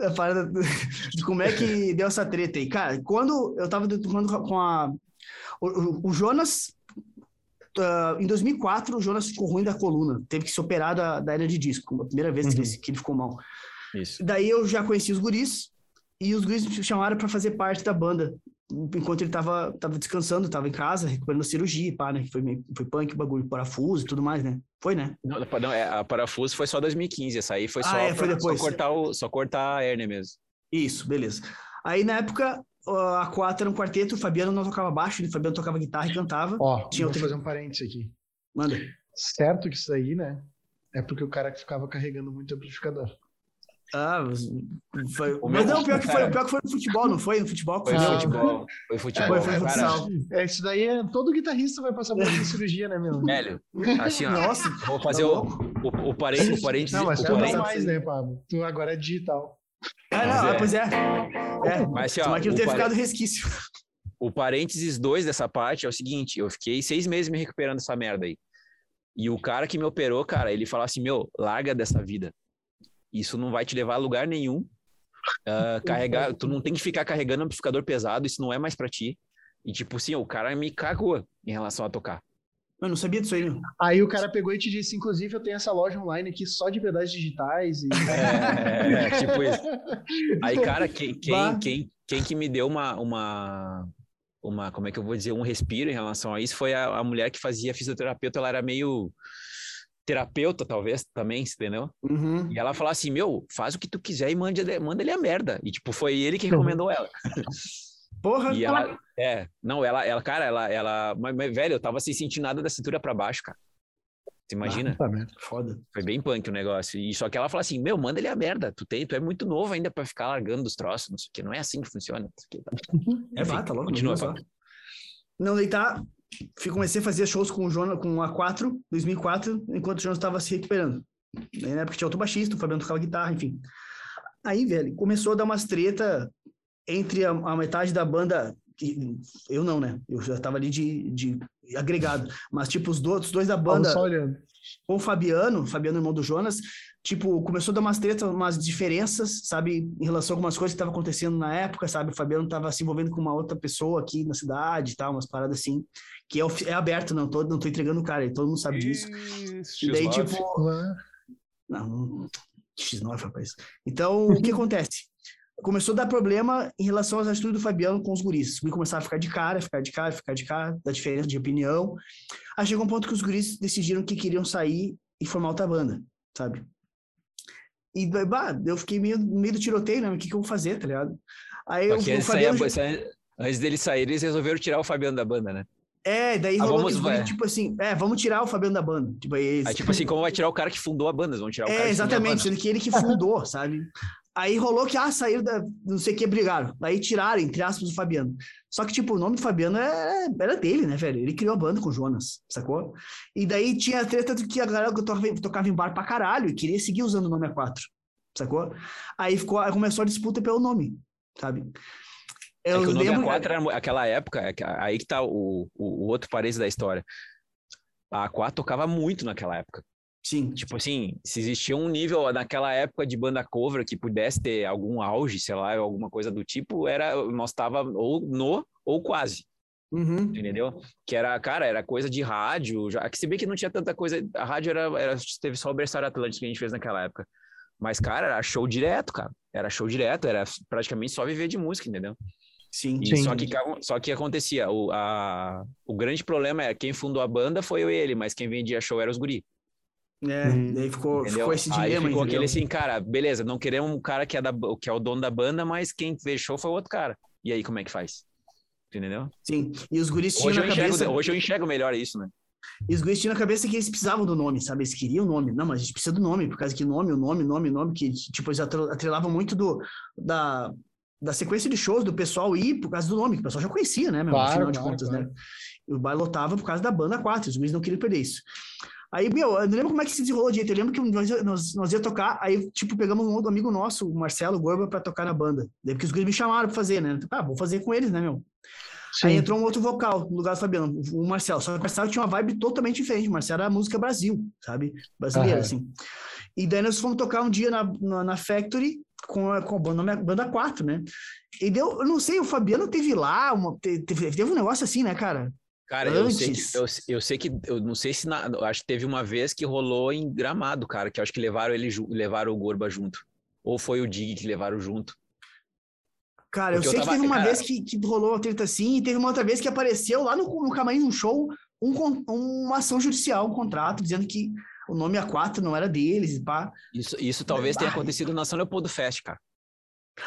A parada de como é que deu essa treta aí. Cara, quando eu tava tocando com a. O, o- Jonas. ah, em 2004, o Jonas ficou ruim da coluna. Teve que se operar da, da hernia de disco. A primeira vez que, Uhum. ele, que ele ficou mal. Isso. Daí eu já conheci os guris. E os guris me chamaram para fazer parte da banda. Enquanto ele tava, tava descansando, tava em casa, recuperando a cirurgia, pá, né? que Foi, meio- foi punk, bagulho, parafuso e tudo mais, né? Foi, né? Não, não, é, a parafuso foi só 2015, essa aí foi Ah, só, é, foi pra- depois. só cortar o, só cortar a hérnia mesmo. Isso, beleza. Aí na época, a quatro era um quarteto, o Fabiano não tocava baixo, o Fabiano tocava guitarra e cantava. Ó, Tinha vou outra- fazer um parênteses aqui. Manda. Certo que isso aí, né? É porque o cara que ficava carregando muito amplificador. Ah, foi... mas não, pior que, foi, pior que foi no futebol, não foi? No futebol? Foi no futebol. Foi futebol. É, foi, foi futsal. É, isso daí é. Todo guitarrista vai passar por essa cirurgia, né, meu? Velho, assim, ó. Nossa, vou fazer o, o, o parênteses. O parênteses Não, mas o não mais, né, Pablo? Tu agora é digital. Ah, não, Mas é. ah, pois é. É, Mas, assim, ó, mas que não o pare- ficado resquício. O parênteses 2 dessa parte é o seguinte: eu fiquei seis meses me recuperando dessa merda aí. E o cara que me operou, cara, ele falou assim: meu, larga dessa vida. Isso não vai te levar a lugar nenhum. Ah, carregar, tu não tem que ficar carregando amplificador pesado, isso não é mais pra ti. E tipo assim, o cara me cagou em relação a tocar. Eu não sabia disso aí, meu. Aí o cara pegou e te disse, inclusive, eu tenho essa loja online aqui só de pedais digitais. E... É, tipo isso. Aí, cara, quem, quem, quem, quem que me deu uma, uma, uma, como é que eu vou dizer, um respiro em relação a isso foi a, a mulher que fazia fisioterapeuta, ela era meio terapeuta, talvez, também, entendeu? Uhum. E ela falava assim, meu, faz o que tu quiser e manda, ele- manda ele a merda. E, tipo, foi ele que recomendou ela. Porra, E ela, é, não, ela, ela cara, ela, ela, mas, mas, velho, eu tava sem sentir nada da cintura pra baixo, cara. Você imagina? Puta merda. foda. Foi bem punk o negócio. E só que ela fala assim: Meu, manda ele a merda. Tu, tem, tu é muito novo ainda pra ficar largando os troços. Não sei o que. Não é assim que funciona. sei o quê, tá? É, vá, tá louco. continua. Não. Fui, comecei a fazer shows com o Jonas, com a 4, 2004, enquanto o Jonas estava se recuperando. Daí, na época tinha outro baixista, o Fabiano tocava guitarra, enfim. Aí, velho, começou a dar umas treta entre a, a metade da banda. Eu não, né? Eu já tava ali de, de agregado. Mas, tipo, os dois, os dois da banda, com o Fabiano, Fabiano, irmão do Jonas, tipo, começou a dar umas tretas, umas diferenças, sabe, em relação a algumas coisas que estavam acontecendo na época, sabe? O Fabiano estava se envolvendo com uma outra pessoa aqui na cidade e tal, umas paradas assim, que é, é aberto, não tô, não tô entregando o cara, e todo mundo sabe disso. Ixi, E daí, X9. tipo, não- X9, rapaz. Então, o que acontece? Começou a dar problema em relação às atitudes do Fabiano com os guris. Os guris começaram a ficar de cara, ficar de cara, ficar de cara, da diferença de opinião. Aí chegou um ponto que os guris decidiram que queriam sair e formar outra banda, sabe? E, bah, eu fiquei meio meio do tiroteio, né? O que, que eu vou fazer, tá ligado? Aí eu, o Fabiano... saía- antes deles saírem, eles resolveram tirar o Fabiano da banda, né? É, daí Ah, rolou vamos tipo assim, é, vamos tirar o Fabiano da banda. Tipo, aí, Aí, tipo assim, como vai tirar o cara que fundou a banda? Vão tirar o cara É, que fundou a exatamente, sendo que ele que fundou, sabe? Aí rolou que, ah, saíram da. Não sei o que, brigaram. Aí tiraram, entre aspas, o Fabiano. Só que, tipo, o nome do Fabiano era, era dele, né, velho? Ele criou a banda com o Jonas, sacou? E daí tinha a treta de que a galera tocava, tocava em bar pra caralho e queria seguir usando o nome A4, sacou? Aí, ficou, aí começou a disputa pelo nome, sabe? É Eu que o nome lembro- A4 era aquela época, é que- aí que tá o, o, o outro parênteses da história. A A4 tocava muito naquela época. Sim, Tipo assim, se existia um nível naquela época de banda cover que pudesse ter algum auge, sei lá, alguma coisa do tipo, era nós tava ou no ou quase, uhum, entendeu? Que era, cara, era coisa de rádio, já que se bem que não tinha tanta coisa, a rádio era, era teve só o Berçário Atlântico que a gente fez naquela época. Mas cara, era show direto, cara. Era show direto, era praticamente só viver de música, entendeu? sim. Sim. só que só que acontecia, o, a, o grande problema é quem fundou a banda foi eu e ele, mas quem vendia show era os guri. É, Hum. daí ficou, Entendeu? ficou esse Aí dilema, ficou entendeu? aquele assim, cara, beleza, não queremos um cara que é, da, que é o dono da banda, mas quem fechou foi o outro cara. E aí, como é que faz? Entendeu? Sim, e os guris tinham na enxergo, cabeça... hoje eu enxergo melhor isso, né? E os guris tinham na cabeça que eles precisavam do nome, sabe? Eles queriam o nome. Não, mas a gente precisa do nome, por causa que nome, o nome, nome, nome, que, tipo, eles atrel- atrelavam muito do, da, da sequência de shows do pessoal ir por causa do nome, que o pessoal já conhecia, né, meu? Claro, Afinal de claro, contas, claro. né? E o bar lotava por causa da banda 4, os guris não queriam perder isso. Aí, meu, eu não lembro como é que se desenrolou direito. Eu lembro que nós, nós, nós ia tocar, aí, tipo, pegamos um outro amigo nosso, o Marcelo Gorba, pra tocar na banda. Daí, porque os guris me chamaram pra fazer, né? Ah, vou fazer com eles, né, meu? Aí Sim. entrou um outro vocal no lugar do Fabiano, o Marcelo. Só que o Marcelo tinha uma vibe totalmente diferente. O Marcelo era música Brasil, sabe? Brasileira, assim. E daí nós fomos tocar um dia na, na, na Factory com a, com a banda, banda 4, né? E deu, eu não sei, o Fabiano teve lá, uma, te- teve, teve um negócio assim, né, cara? Cara, eu sei, que, eu, eu sei que, eu não sei se, na, eu acho que teve uma vez que rolou em Gramado, cara, que eu acho que levaram ele, levaram o Gorba junto. Ou foi o Dig que levaram junto. Cara, eu Porque eu sei que tava- teve uma cara- vez que, que rolou uma treta assim, e teve uma outra vez que apareceu lá no, no camarim, num show, um, uma ação judicial, um contrato, dizendo que o nome A4 não era deles pá. Isso, isso talvez tenha acontecido na São Leopoldo Fest, cara.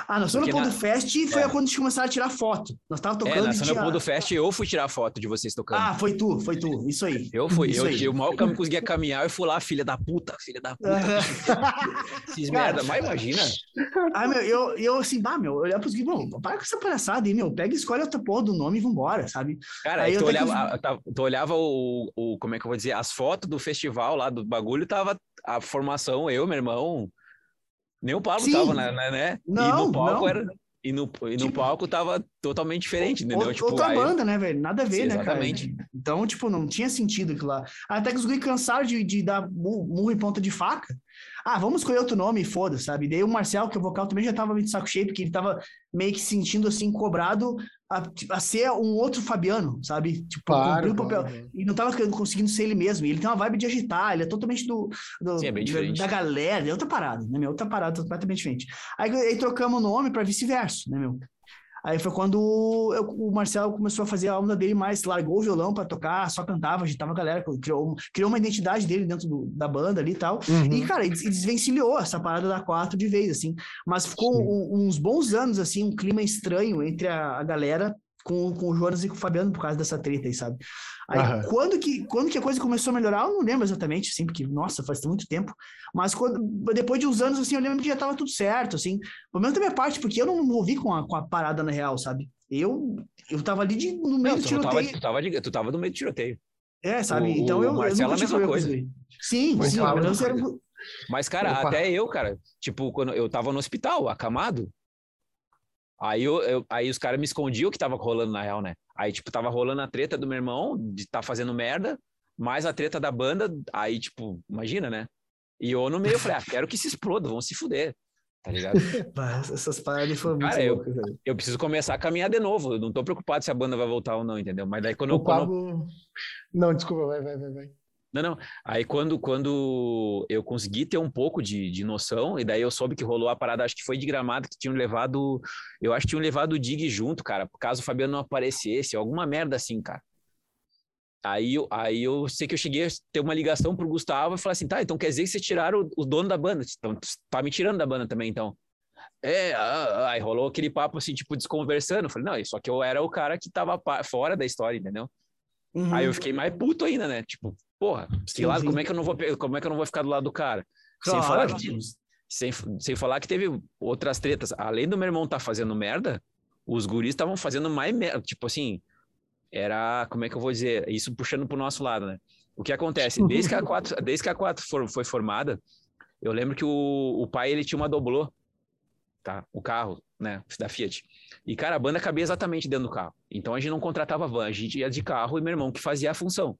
Ah, na Zona Pão do Fest foi é. quando a gente começaram a tirar foto. Nós tava tocando. É, na Zona tinha... do Fest eu fui tirar foto de vocês tocando. Ah, foi tu, foi tu, isso aí. Eu fui, isso eu, aí. eu mal conseguia caminhar, eu fui lá, filha da puta, filha da puta. Esses merda, mas imagina. Ah, meu, eu, eu assim, bah, meu, eu olhava pros guris, para com essa palhaçada aí, meu, pega e escolhe outra porra do nome e vambora, sabe? Cara, aí tu olhava, que... tu olhava o, o, como é que eu vou dizer, as fotos do festival lá, do bagulho, tava a formação, eu, meu irmão, nem o Pablo Sim. tava, né? né? Não, e no palco não. era e no, e no tipo, palco tava totalmente diferente, entendeu? Outra, tipo, outra aí... banda, né, velho? Nada a ver, Sim, né, exatamente. cara? Então, tipo, não tinha sentido aquilo lá. Até que os guri cansaram de, de dar murro em ponta de faca. Ah, vamos escolher outro nome e foda, sabe? Daí o Marcel, que é o vocal, também já tava meio de saco cheio, porque ele tava meio que sentindo, assim, cobrado a, a ser um outro Fabiano, sabe? Tipo, claro, o papel. Claro. E não tava conseguindo ser ele mesmo. E ele tem uma vibe de agitar, ele é totalmente do, do Sim, é bem diferente. da galera, é outra parada, né, meu? Outra parada completamente diferente. Aí, aí trocamos o nome para vice-verso, né, meu? Aí foi quando eu, o Marcelo começou a fazer a onda dele mais, largou o violão para tocar, só cantava, agitava a galera, criou, criou uma identidade dele dentro do, da banda ali e tal. Uhum. E, cara, ele desvencilhou essa parada da quatro de vez, assim. Mas ficou um, uns bons anos, assim, um clima estranho entre a, a galera com, com o Jonas e com o Fabiano por causa dessa treta aí, sabe? Aí, uhum. quando, que, quando que a coisa começou a melhorar, eu não lembro exatamente, assim, porque, nossa, faz muito tempo. Mas quando, depois de uns anos, assim, eu lembro que já tava tudo certo, assim. Pelo menos da minha parte, porque eu não me envolvi com a, com a parada na real, sabe? Eu, eu tava ali de, no meio não, do tiroteio. Tu tava, tu, tava tu tava no meio do tiroteio. É, sabe? O, então eu. Marcelo eu a mesma coisa. Sim, sim. Mas, era... mas, cara, Opa. até eu, cara, tipo, quando eu tava no hospital, acamado, Aí, eu, eu, aí os caras me escondiam o que tava rolando na real, né? Aí, tipo, tava rolando a treta do meu irmão, de tá fazendo merda, mais a treta da banda, aí, tipo, imagina, né? E eu no meio, eu falei, ah, quero que se exploda, vão se fuder, tá ligado? Essas paradas foram muito Cara, loucas, eu, eu preciso começar a caminhar de novo, eu não tô preocupado se a banda vai voltar ou não, entendeu? Mas daí quando o eu... Pablo... Quando... Não, desculpa, vai, vai, vai, vai. Não, não. Aí quando, quando eu consegui ter um pouco de, de noção, e daí eu soube que rolou a parada, acho que foi de gramado, que tinham levado. Eu acho que tinham levado o Dig junto, cara, por caso o Fabiano não aparecesse, alguma merda assim, cara. Aí, aí eu sei que eu cheguei a ter uma ligação pro Gustavo e falei assim: tá, então quer dizer que vocês tiraram o, o dono da banda. Então, tá me tirando da banda também, então. É, aí rolou aquele papo assim, tipo, desconversando. Eu falei, não, só que eu era o cara que tava fora da história, entendeu? Uhum. Aí eu fiquei mais puto ainda, né? Tipo, porra, sei lá, como é que eu não vou como é que eu não vou ficar do lado do cara? Claro. Sem falar que sem, sem falar que teve outras tretas. Além do meu irmão estar tá fazendo merda, os guris estavam fazendo mais merda. Tipo assim, era, como é que eu vou dizer? Isso puxando pro nosso lado, né? O que acontece? Desde que a 4, desde que a 4 for, foi formada, eu lembro que o, o pai ele tinha uma doblô, tá? O carro, né? Da Fiat. E, cara, a banda cabia exatamente dentro do carro. Então a gente não contratava van, a gente ia de carro e meu irmão que fazia a função.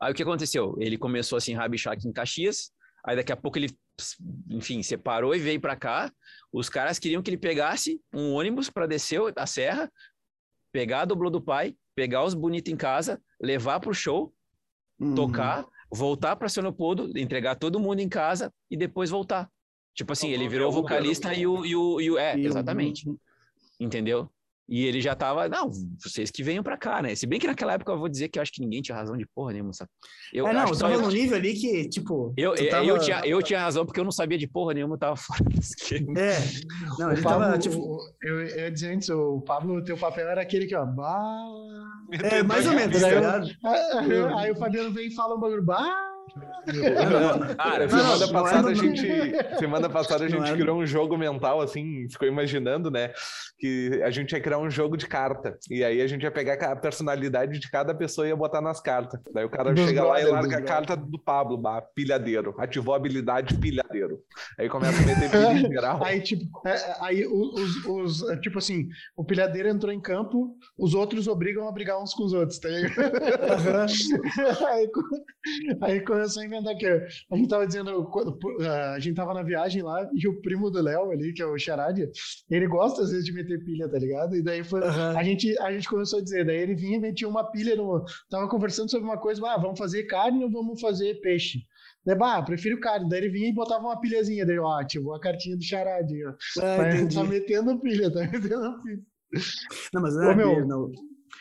Aí o que aconteceu? Ele começou assim, rabichar aqui em Caxias, aí daqui a pouco ele, enfim, separou e veio para cá. Os caras queriam que ele pegasse um ônibus para descer a serra, pegar a doblô do pai, pegar os bonitos em casa, levar pro show, uhum. tocar, voltar para São Leopoldo, entregar todo mundo em casa e depois voltar. Tipo assim, ele virou vocalista e o, e o, e o é, exatamente. Entendeu? E ele já tava, não, vocês que venham pra cá, né? Se bem que naquela época eu vou dizer que eu acho que ninguém tinha razão de porra nenhuma, sabe? Eu, é, não, eu tava num nível ali que, tipo. Eu, eu, tava... eu, tinha, eu tinha razão porque eu não sabia de porra nenhuma, eu tava fora do esquema. É, não, ele Pablo, tava, tipo. Eu, eu ia dizer antes, o Pablo, teu papel era aquele que, ó. Bah... É, mais ou menos, tá ligado? Aí, aí o Fabiano vem e fala um bagulho, bah. Cara, semana não, passada não é a gente, semana passada a gente criou um jogo mental assim, ficou imaginando, né, que a gente ia criar um jogo de carta e aí a gente ia pegar a personalidade de cada pessoa e ia botar nas cartas. Daí o cara chega lá e larga a carta do Pablo, bah, pilhadeiro, ativou a habilidade pilhadeiro. Aí começa a meter pilha em geral. Aí tipo, é, é aí os, os, é, tipo assim, o pilhadeiro entrou em campo, os outros obrigam a brigar uns com os outros, tá ligado? aí, aí começou a inventar que a gente tava dizendo, a gente tava na viagem lá e o primo do Léo ali, que é o Charade, ele gosta às vezes de meter pilha, tá ligado? E daí foi, uhum. a, gente, a gente começou a dizer, daí ele vinha e metia uma pilha no. Tava conversando sobre uma coisa, ah, vamos fazer carne ou vamos fazer peixe? Daí, bah, prefiro carne. Daí ele vinha e botava uma pilhazinha, daí, ó, ativou a cartinha do Charade, ó. Ah, tá, tá metendo pilha, tá metendo pilha. Não, mas não, Ô, meu, não,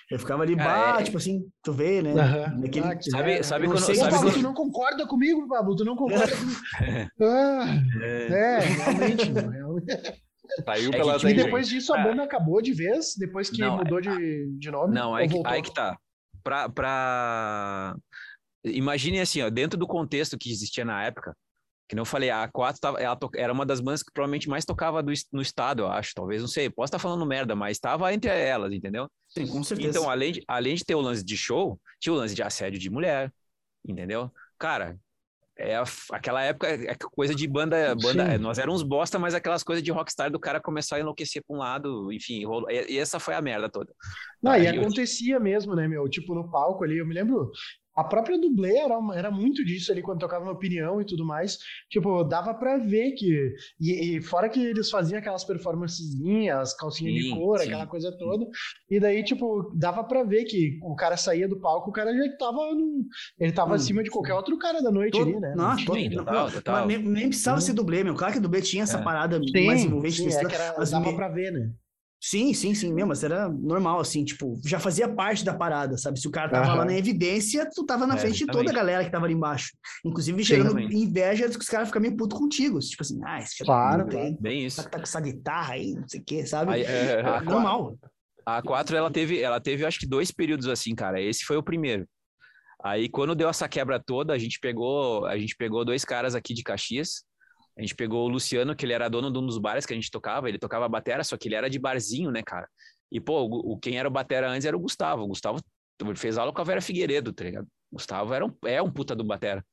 eu ficava ali, bah, é... tipo assim, tu vê, né? Uhum. Naquele, ah, sabe, é, sabe quando... Sei, sabe Pablo, quando... tu não concorda comigo, Pablo, tu não concorda comigo. ah, é, realmente, realmente. Saiu É pela que, E tipo, depois disso a Ah. banda acabou de vez, depois que Não, mudou de, de nome. Não, aí voltou? aí que tá. Pra, pra... Imagine assim, ó, dentro do contexto que existia na época, que não eu falei, a A4 tava, ela to- era uma das bandas que provavelmente mais tocava do, no estado, eu acho. Talvez, não sei, posso estar falando merda, mas estava entre elas, entendeu? Sim, com certeza. Então, além de, além de ter o lance de show, tinha o lance de assédio de mulher, entendeu? Cara, é a- aquela época, é coisa de banda, banda Sim. é, nós éramos bosta, mas aquelas coisas de rockstar do cara começar a enlouquecer pra um lado, enfim, rolou, e, e essa foi a merda toda. Não, e Aí eu- acontecia mesmo, né, meu? Tipo, no palco ali, eu me lembro. A própria dublê era, era muito disso ali quando tocava na opinião e tudo mais. Tipo, dava pra ver que. E, e fora que eles faziam aquelas performancezinhas, calcinha de Sim, couro, sim. aquela coisa toda. E daí, tipo, dava pra ver que o cara saía do palco, o cara já tava. No, ele tava Hum, acima de qualquer outro cara da noite Todo- ali, né? Não, tinha- todo- Sim, não, total, não, total. nem, nem precisava ser dublê, meu. Claro que dublê tinha essa É. parada Sim, mais envolvente. sim, é era, mas dava me- pra ver, né? Sim, sim, sim, mesmo, mas era normal, assim, tipo, já fazia parte da parada, sabe? Se o cara tava Aham. lá na evidência, tu tava na É, frente de toda a exatamente. galera que tava ali embaixo. Inclusive, Sim, gerando exatamente. inveja que os caras ficam meio puto contigo. Tipo assim, ah, esse Claro, puta aí, Bem isso. tá, tá com essa guitarra aí, não sei o quê, sabe? Aí, É, a, normal. A A4, ela teve, ela teve, acho que dois períodos assim, cara. Esse foi o primeiro. Aí, quando deu essa quebra toda, a gente pegou, a gente pegou dois caras aqui de Caxias. A gente pegou o Luciano, que ele era dono de um dos bares que a gente tocava. Ele tocava batera, só que ele era de barzinho, né, cara? E, pô, o, o- quem era o batera antes era o Gustavo. O Gustavo ele fez aula com a Vera Figueiredo, tá ligado? O Gustavo era um, é um puta do batera.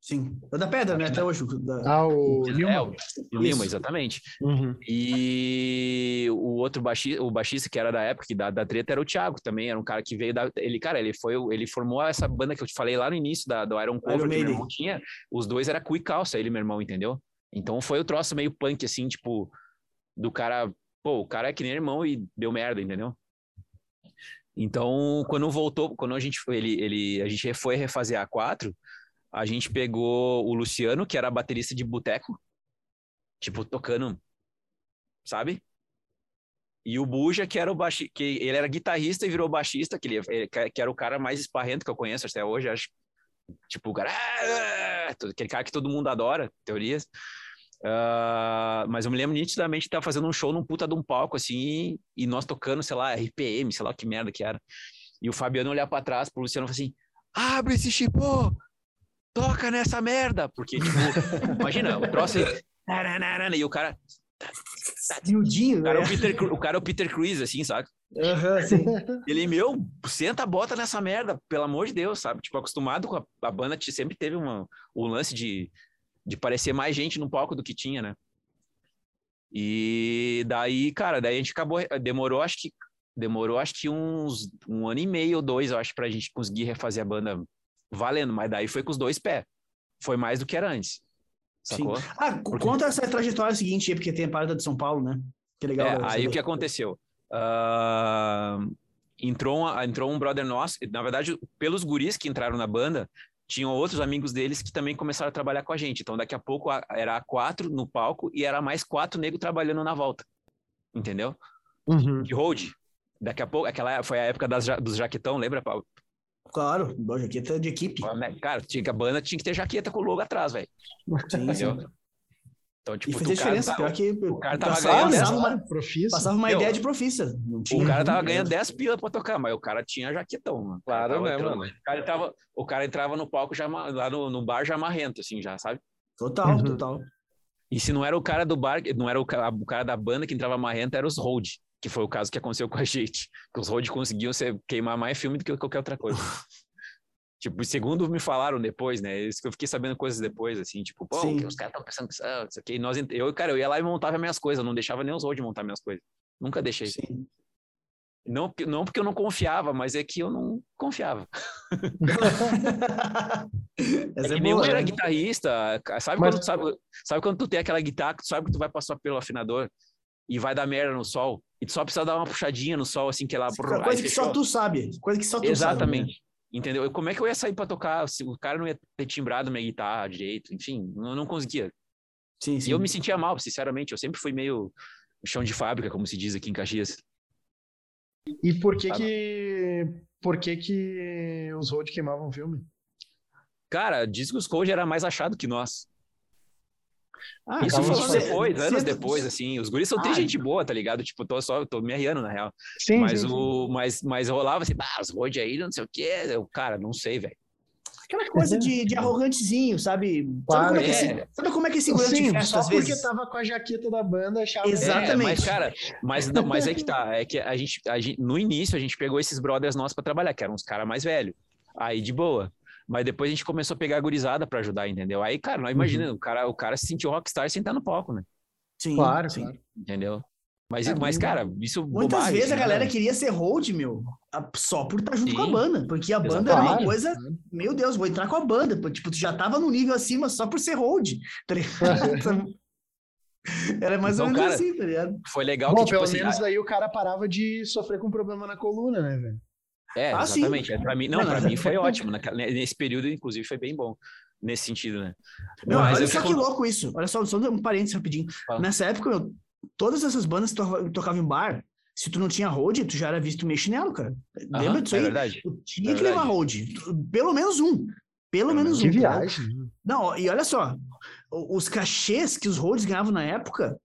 Sim. É da pedra, né? Até hoje. Da... Ah, o É, Nilma. o Lima, exatamente. Uhum. E o outro baixista, o baixista que era da época, que da, da treta, era o Thiago também, era um cara que veio da. Ele, cara, ele foi, ele formou essa banda que eu te falei lá no início da, do Iron Cover, Iron que meu irmão tinha. Os dois era cu e calça, ele meu irmão, entendeu? Então foi o troço meio punk, assim, tipo, do cara. Pô, o cara é que nem irmão e deu merda, entendeu? Então, quando voltou, quando a gente foi, ele, ele, a gente foi refazer a 4, a gente pegou o Luciano, que era baterista de boteco, tipo, tocando, sabe? E o Buja, que era o que ele era guitarrista e virou baixista, que, ele- que era o cara mais esparrento que eu conheço até hoje, acho. Tipo, o cara. "Ah!" Aquele cara que todo mundo adora, teorias. Ah, mas eu me lembro nitidamente de estar fazendo um show num puta de um palco, assim, e nós tocando, sei lá, RPM, sei lá que merda que era. E o Fabiano olhar pra trás pro Luciano e falar assim: abre esse chipô! Toca nessa merda! Porque, tipo, imagina, o troço aí. E o cara. Miudinho, O cara, é né? o Peter, o cara é o Peter Cruz, assim, sabe? Sim. Ele, meu, senta a bota nessa merda, pelo amor de Deus, sabe? Tipo, acostumado com a, a banda, sempre teve uma, o lance de, de parecer mais gente no palco do que tinha, né? E daí, cara, daí a gente acabou, demorou, acho que, demorou, acho que uns, um ano e meio ou dois, eu acho, pra gente conseguir refazer a banda valendo, mas daí foi com os dois pés. Foi mais do que era antes. Sacou? Ah, Porque- conta essa trajetória seguinte porque tem a parada de São Paulo, né? Que legal. É, eu aí o que aconteceu? Ah, entrou, um- entrou um brother nosso, na verdade, pelos guris que entraram na banda, tinham outros amigos deles que também começaram a trabalhar com a gente. Então, daqui a pouco a- era a quatro no palco e era mais quatro negros trabalhando na volta. Entendeu? Uhum. De hold. Daqui a pouco, aquela foi a época das, dos jaquetão, lembra, Paulo? Claro, jaqueta de equipe. Cara, tinha a banda tinha que ter jaqueta com o logo atrás, velho. Sim, sim. Então, E tipo, cara diferença. tava- Pior que o cara tava passava, ganhando uma, Profissa. passava uma ideia de profissa. Não tinha O cara tava ganhando 10 pila pra tocar, mas o cara tinha jaquetão, mano. Claro, né, mano? O cara, entrava, o cara entrava no palco já, lá no, no bar já marrento, assim, já, sabe? Total, Uhum. total. E se não era o cara do bar, não era o cara, o cara da banda que entrava marrento, era os road, que foi o caso que aconteceu com a gente. Que os road conseguiam ser, queimar mais filme do que qualquer outra coisa. tipo, segundo me falaram depois, né? Isso que eu fiquei sabendo coisas depois, assim, tipo, pô, os caras estão pensando que isso, ah, isso aqui. E nós, eu, cara, eu ia lá e montava minhas coisas, não deixava nem os road montar minhas coisas. Nunca deixei. Sim. Não, não porque eu não confiava, mas é que eu não confiava. É é que nem eu era né? guitarrista, sabe, Mas- quando, tu sabe, sabe quando tu tem aquela guitarra que tu sabe que tu vai passar pelo afinador e vai dar merda no sol, e tu só precisa dar uma puxadinha no sol, assim, que ela... Coisa que só tu sabe. Coisa que só tu sabe. né? Entendeu? Eu- Como é que eu ia sair pra tocar se o cara não ia ter timbrado minha guitarra direito? Enfim, eu não conseguia. Sim, sim. E eu me sentia mal, sinceramente. Eu sempre fui meio chão de fábrica, como se diz aqui em Caxias. E por que que... Por que que os Road queimavam o filme? Cara, diz que os Cold era mais achado que nós. Ah, Isso falando depois, anos depois, assim. Os guris são ah, gente boa, tá ligado? Tipo, tô só, tô me arriando, na real. Sim, mas, sim, o, sim. Mas, mas rolava assim, ah, os road aí, não sei o quê. Eu, cara, não sei, velho. Aquela coisa de, de arrogantezinho, sabe? Claro, sabe, como é que esse, é. sabe como é que esse segurança Sim, festa, só às porque vezes? tava com a jaqueta da banda, achava... Exatamente. É, mas, cara, mas, não, mas é que tá, é que a gente, a gente, no início, a gente pegou esses brothers nossos para trabalhar, que eram uns caras mais velhos. Aí, de boa. Mas depois a gente começou a pegar a gurizada para ajudar, entendeu? Aí, cara, não imagina, uhum. o, cara, o cara se sentiu rockstar sem estar no palco, né? Sim, claro, sim. Entendeu? Mas, é, mas cara, isso. Muitas bobagem, vezes a galera né? queria ser hold, meu, só por estar junto Sim. com a banda. Porque a banda Exatamente. era uma coisa. Meu Deus, vou entrar com a banda. Tipo, tu já tava no nível acima só por ser hold. Tá era mais então, ou menos cara, assim, tá ligado? Foi legal Bom, que, tipo, pelo assim, menos a... daí o cara parava de sofrer com problema na coluna, né, velho? É, ah, exatamente. É, pra mim, não, não pra mim foi ótimo. Naquela, nesse período, inclusive, foi bem bom. Nesse sentido, né? Não, Mas olha só que louco isso. Olha só, só um parênteses rapidinho. Fala. Nessa época, eu, todas essas bandas que tocavam em bar, se tu não tinha road, tu já era visto meio chinelo, cara. Uhum, Lembra disso é aí? Verdade. Tu tinha é que levar road. Pelo menos um. Pelo menos que um. Que viagem. Não, e olha só. Os cachês que os roads ganhavam na época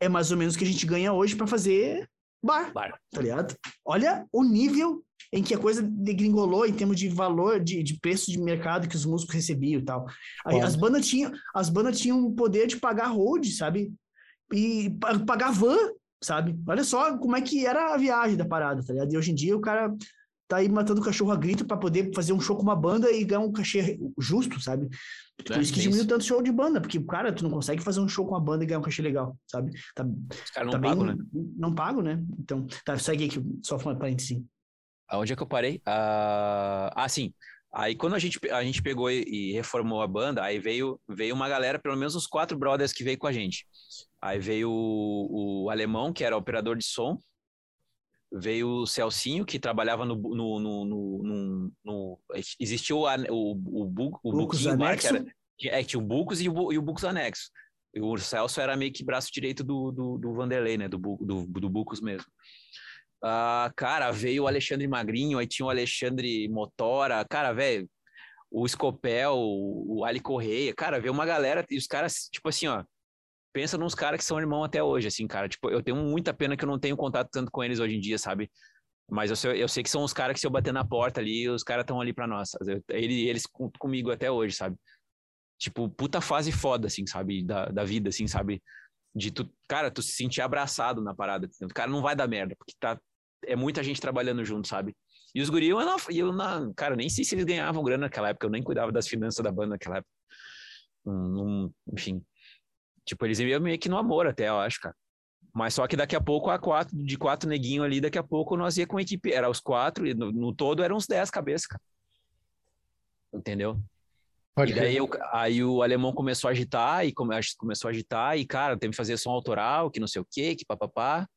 é mais ou menos o que a gente ganha hoje para fazer bar, bar, tá ligado? Olha o nível em que a coisa degringolou em termos de valor, de, de preço de mercado que os músicos recebiam e tal. Aí, as bandas tinham as bandas tinham o poder de pagar road, sabe? E pagar van, sabe? Olha só como é que era a viagem da parada, tá ligado? E hoje em dia o cara tá aí matando o cachorro a grito para poder fazer um show com uma banda e ganhar um cachê justo, sabe? Por é, isso que é diminuiu tanto show de banda, porque, cara, tu não consegue fazer um show com uma banda e ganhar um cachê legal, sabe? Tá, Os caras não tá pagam, né? Não pago, né? Então, tá, segue aqui, só uma parênteses. Aonde é que eu parei? Ah, ah, sim. Aí quando a gente, a gente pegou e, reformou a banda, aí veio, veio uma galera, pelo menos os quatro brothers que veio com a gente. Aí veio o, o alemão, que era operador de som, veio o Celcinho, que trabalhava no. no, no, no, no existiu o, o, o, Bu, o Buquinho, que era, é, tinha o Bucos e o, e o Bucos Anexo. E o Celso era meio que braço direito do, do, do Vanderlei, né? Do, do, do Bucos mesmo. Uh, cara, veio o Alexandre Magrinho, aí tinha o Alexandre Motora, cara, velho, o Scopel, o Ali Correia, cara, veio uma galera, e os caras, tipo assim, ó, pensa nos caras que são irmão até hoje, assim, cara, tipo, eu tenho muita pena que eu não tenho contato tanto com eles hoje em dia, sabe? Mas eu sei, eu sei que são os caras que se eu bater na porta ali, os caras estão ali pra nós, eles, eles comigo até hoje, sabe? Tipo, puta fase foda, assim, sabe? Da, da vida, assim, sabe? De tu, cara, tu se sentir abraçado na parada. O cara não vai dar merda, porque tá, é muita gente trabalhando junto, sabe? E os guri, eu, não, eu não, cara, nem sei se eles ganhavam grana naquela época, eu nem cuidava das finanças da banda naquela época. Enfim. Tipo, eles iam meio que no amor até, eu acho, cara. Mas só que daqui a pouco, a quatro, de quatro neguinhos ali, daqui a pouco nós ia com equipe, era os quatro, e no, no todo eram uns dez cabeças, cara. Entendeu? Pode e daí eu, aí o alemão começou a agitar, e come, começou a agitar, e cara, tem que fazer som autoral, que não sei o quê, que papapá.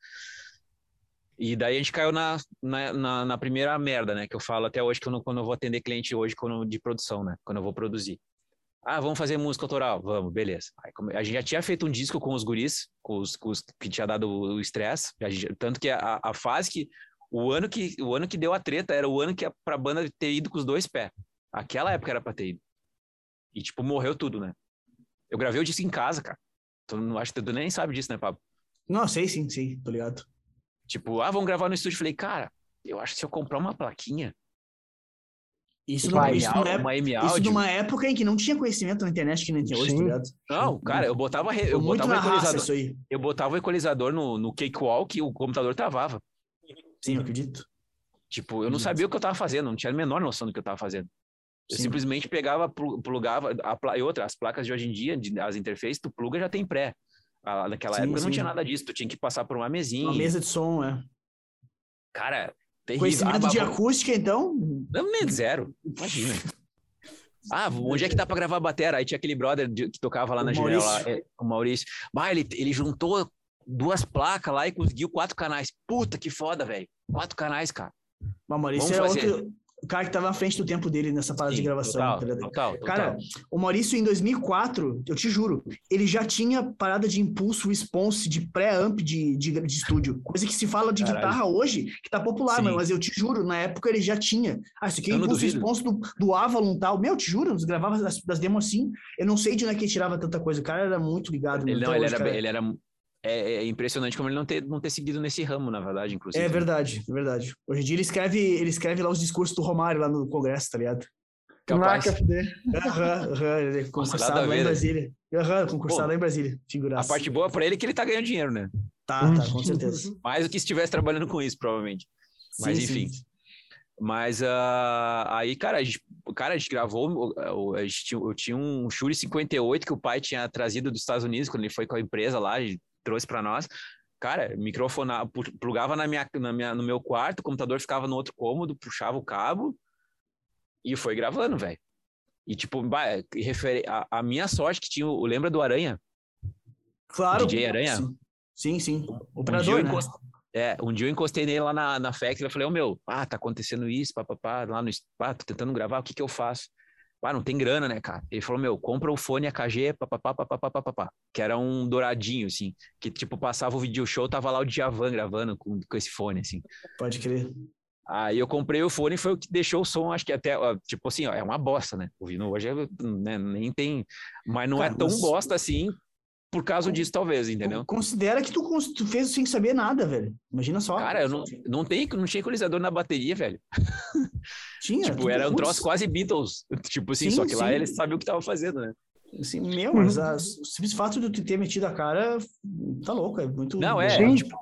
E daí a gente caiu na, na, na, na, primeira merda, né? Que eu falo até hoje que eu não, quando eu vou atender cliente hoje quando, de produção, né? Quando eu vou produzir. Ah, vamos fazer música autoral? Vamos, beleza. Aí, a gente já tinha feito um disco com os guris, com os, com os que tinha dado o estresse. Tanto que a, a, fase que. O ano que, o ano que deu a treta era o ano que a, pra banda ter ido com os dois pés. Aquela época era pra ter ido. E, tipo, morreu tudo, né? Eu gravei o disco em casa, cara. Tu não acho que tu nem sabe disso, né, Pablo? Não, sei sim, sim, tô ligado. Tipo, ah, vamos gravar no estúdio. Falei, cara, eu acho que se eu comprar uma plaquinha. Isso, não, isso, não é, uma isso numa época em que não tinha conhecimento na internet que nem tem hoje, tá ligado? Não, cara, eu botava, eu botava o equalizador. Eu botava o equalizador no, no cakewalk e o computador travava. Sim, eu acredito. Tipo, eu não sabia o que eu tava fazendo, não tinha a menor noção do que eu tava fazendo. Eu Sim. simplesmente pegava, plugava, a, e outra, as placas de hoje em dia, as interfaces, tu pluga já tem pré. Ah, naquela sim, época sim. não tinha nada disso, tu tinha que passar por uma mesinha. Uma mesa de som, é. Cara, terrível. Conhecimento ah, de acústica, então? Não, zero. Imagina. Ah, onde é que dá pra gravar a batera? Aí tinha aquele brother que tocava lá o na Maurício. janela, é, o Maurício. Bah, ele, ele juntou duas placas lá e conseguiu quatro canais. Puta, que foda, velho. Quatro canais, cara. Mas Maurício Vamos é fazer. outro, o cara que tava à frente do tempo dele nessa parada Sim, de gravação. total, tá total, total. Cara, o Maurício, em 2004, eu te juro, ele já tinha parada de impulso response de pré-amp de, de, de estúdio. Coisa que se fala de Caralho. guitarra hoje, que tá popular, mano, mas eu te juro, na época ele já tinha. Ah, isso aqui é Eu impulso response do, do Avalon e tal. Meu, te juro, eles gravavam das, das demos assim. Eu não sei de onde é que ele tirava tanta coisa. O cara era muito ligado. Ele não, ele hoje, era, cara. ele era é, é impressionante como ele não ter, não ter seguido nesse ramo, na verdade, inclusive. É verdade, é verdade. Hoje em dia ele escreve, ele escreve lá os discursos do Romário lá no Congresso, tá ligado? Capaz. Marca FD. Aham, aham, ele é concursado a lá em né? Brasília. Aham, concursado Pô, lá em Brasília. A Figuraça. parte boa pra ele é que ele tá ganhando dinheiro, né? Tá, tá, com certeza. Mais do que se estivesse trabalhando com isso, provavelmente. Mas Sim, sim. enfim. Mas ah, aí, cara, a gente, cara, a gente gravou. A gente eu tinha um Shure 58 que o pai tinha trazido dos Estados Unidos quando ele foi com a empresa lá e trouxe para nós. Cara, microfonava, pu- plugava na minha, na minha, no meu quarto, o computador ficava no outro cômodo, puxava o cabo e foi gravando, velho. E tipo, bah, a, a minha sorte que tinha, o lembra do Aranha? Claro. DJ Aranha? Sim, sim. sim. Um dia, Operador, eu né? encost- é, um dia eu encostei nele lá na, na Factory, eu falei, ô meu, ah, tá acontecendo isso, papapá, lá no, tô tentando gravar, o que que eu faço? Ah, não tem grana, né, cara? Ele falou, meu, compra o fone AKG, papapá, papapá, papapá, que era um douradinho, assim, que tipo, passava o video show, tava lá o Djavan gravando com, com esse fone, assim. Pode crer. Aí eu comprei o fone e foi o que deixou o som, acho que até, tipo assim, ó, é uma bosta, né? Ouvindo hoje, é, né, nem tem, mas não Cara, é tão mas- bosta assim, por causa disso, talvez, entendeu? Considera que tu, tu fez sem saber nada, velho. Imagina só. Cara, eu não, não, tem, não tinha equalizador na bateria, velho. Tinha. Tipo, era um troço quase Beatles. Tipo assim, Sim, só que lá sim. eles sabiam o que tava fazendo, né? Assim, meu, mas a- o simples fato de tu ter metido a cara, tá louco, é muito... Não, é, Sim. tipo,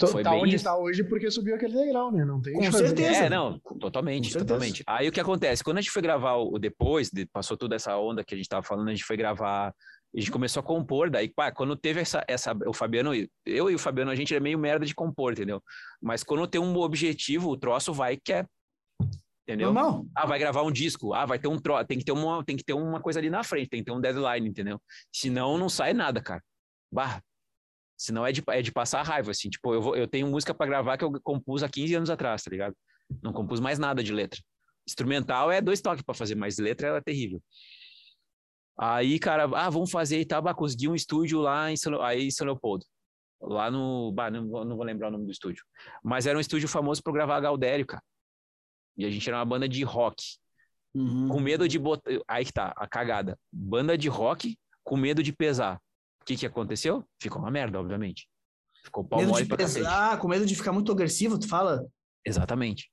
Tô- Foi Tá bem onde isso. tá hoje porque subiu aquele degrau, né? Não tem Com que fazer. certeza. é, não, totalmente, Com certeza. totalmente. Aí o que acontece? Quando a gente foi gravar o o depois, de- passou toda essa onda que a gente tava falando, a gente foi gravar, a gente começou a compor, daí, pá, quando teve essa, essa, o Fabiano, eu e o Fabiano, a gente é meio merda de compor, entendeu? Mas quando tem um objetivo, o troço vai e quer, entendeu? Normal. Ah, vai gravar um disco. Ah, vai ter um tro... tem que ter uma, tem que ter uma coisa ali na frente, tem que ter um deadline, entendeu? Senão não sai nada, cara. Bah. Senão é de, é de passar raiva, assim. Tipo, eu, vou, eu tenho música pra gravar que eu compus há 15 anos atrás, tá ligado? Não compus mais nada de letra. Instrumental é dois toques pra fazer, mas letra é terrível. Aí, cara, ah, vamos fazer e tal. Bah, consegui um estúdio lá em São, aí em São Leopoldo. Lá no. Bah, não, vou- não vou lembrar o nome do estúdio. Mas era um estúdio famoso eu gravar Galdério, cara. E a gente era uma banda de rock. Uhum. Com medo de botar. Aí que tá, a cagada. Banda de rock com medo de pesar. O que que aconteceu? Ficou uma merda, obviamente. Ficou pau Medo mole de pra cacete. pesar, com medo de ficar muito agressivo, tu fala? Exatamente.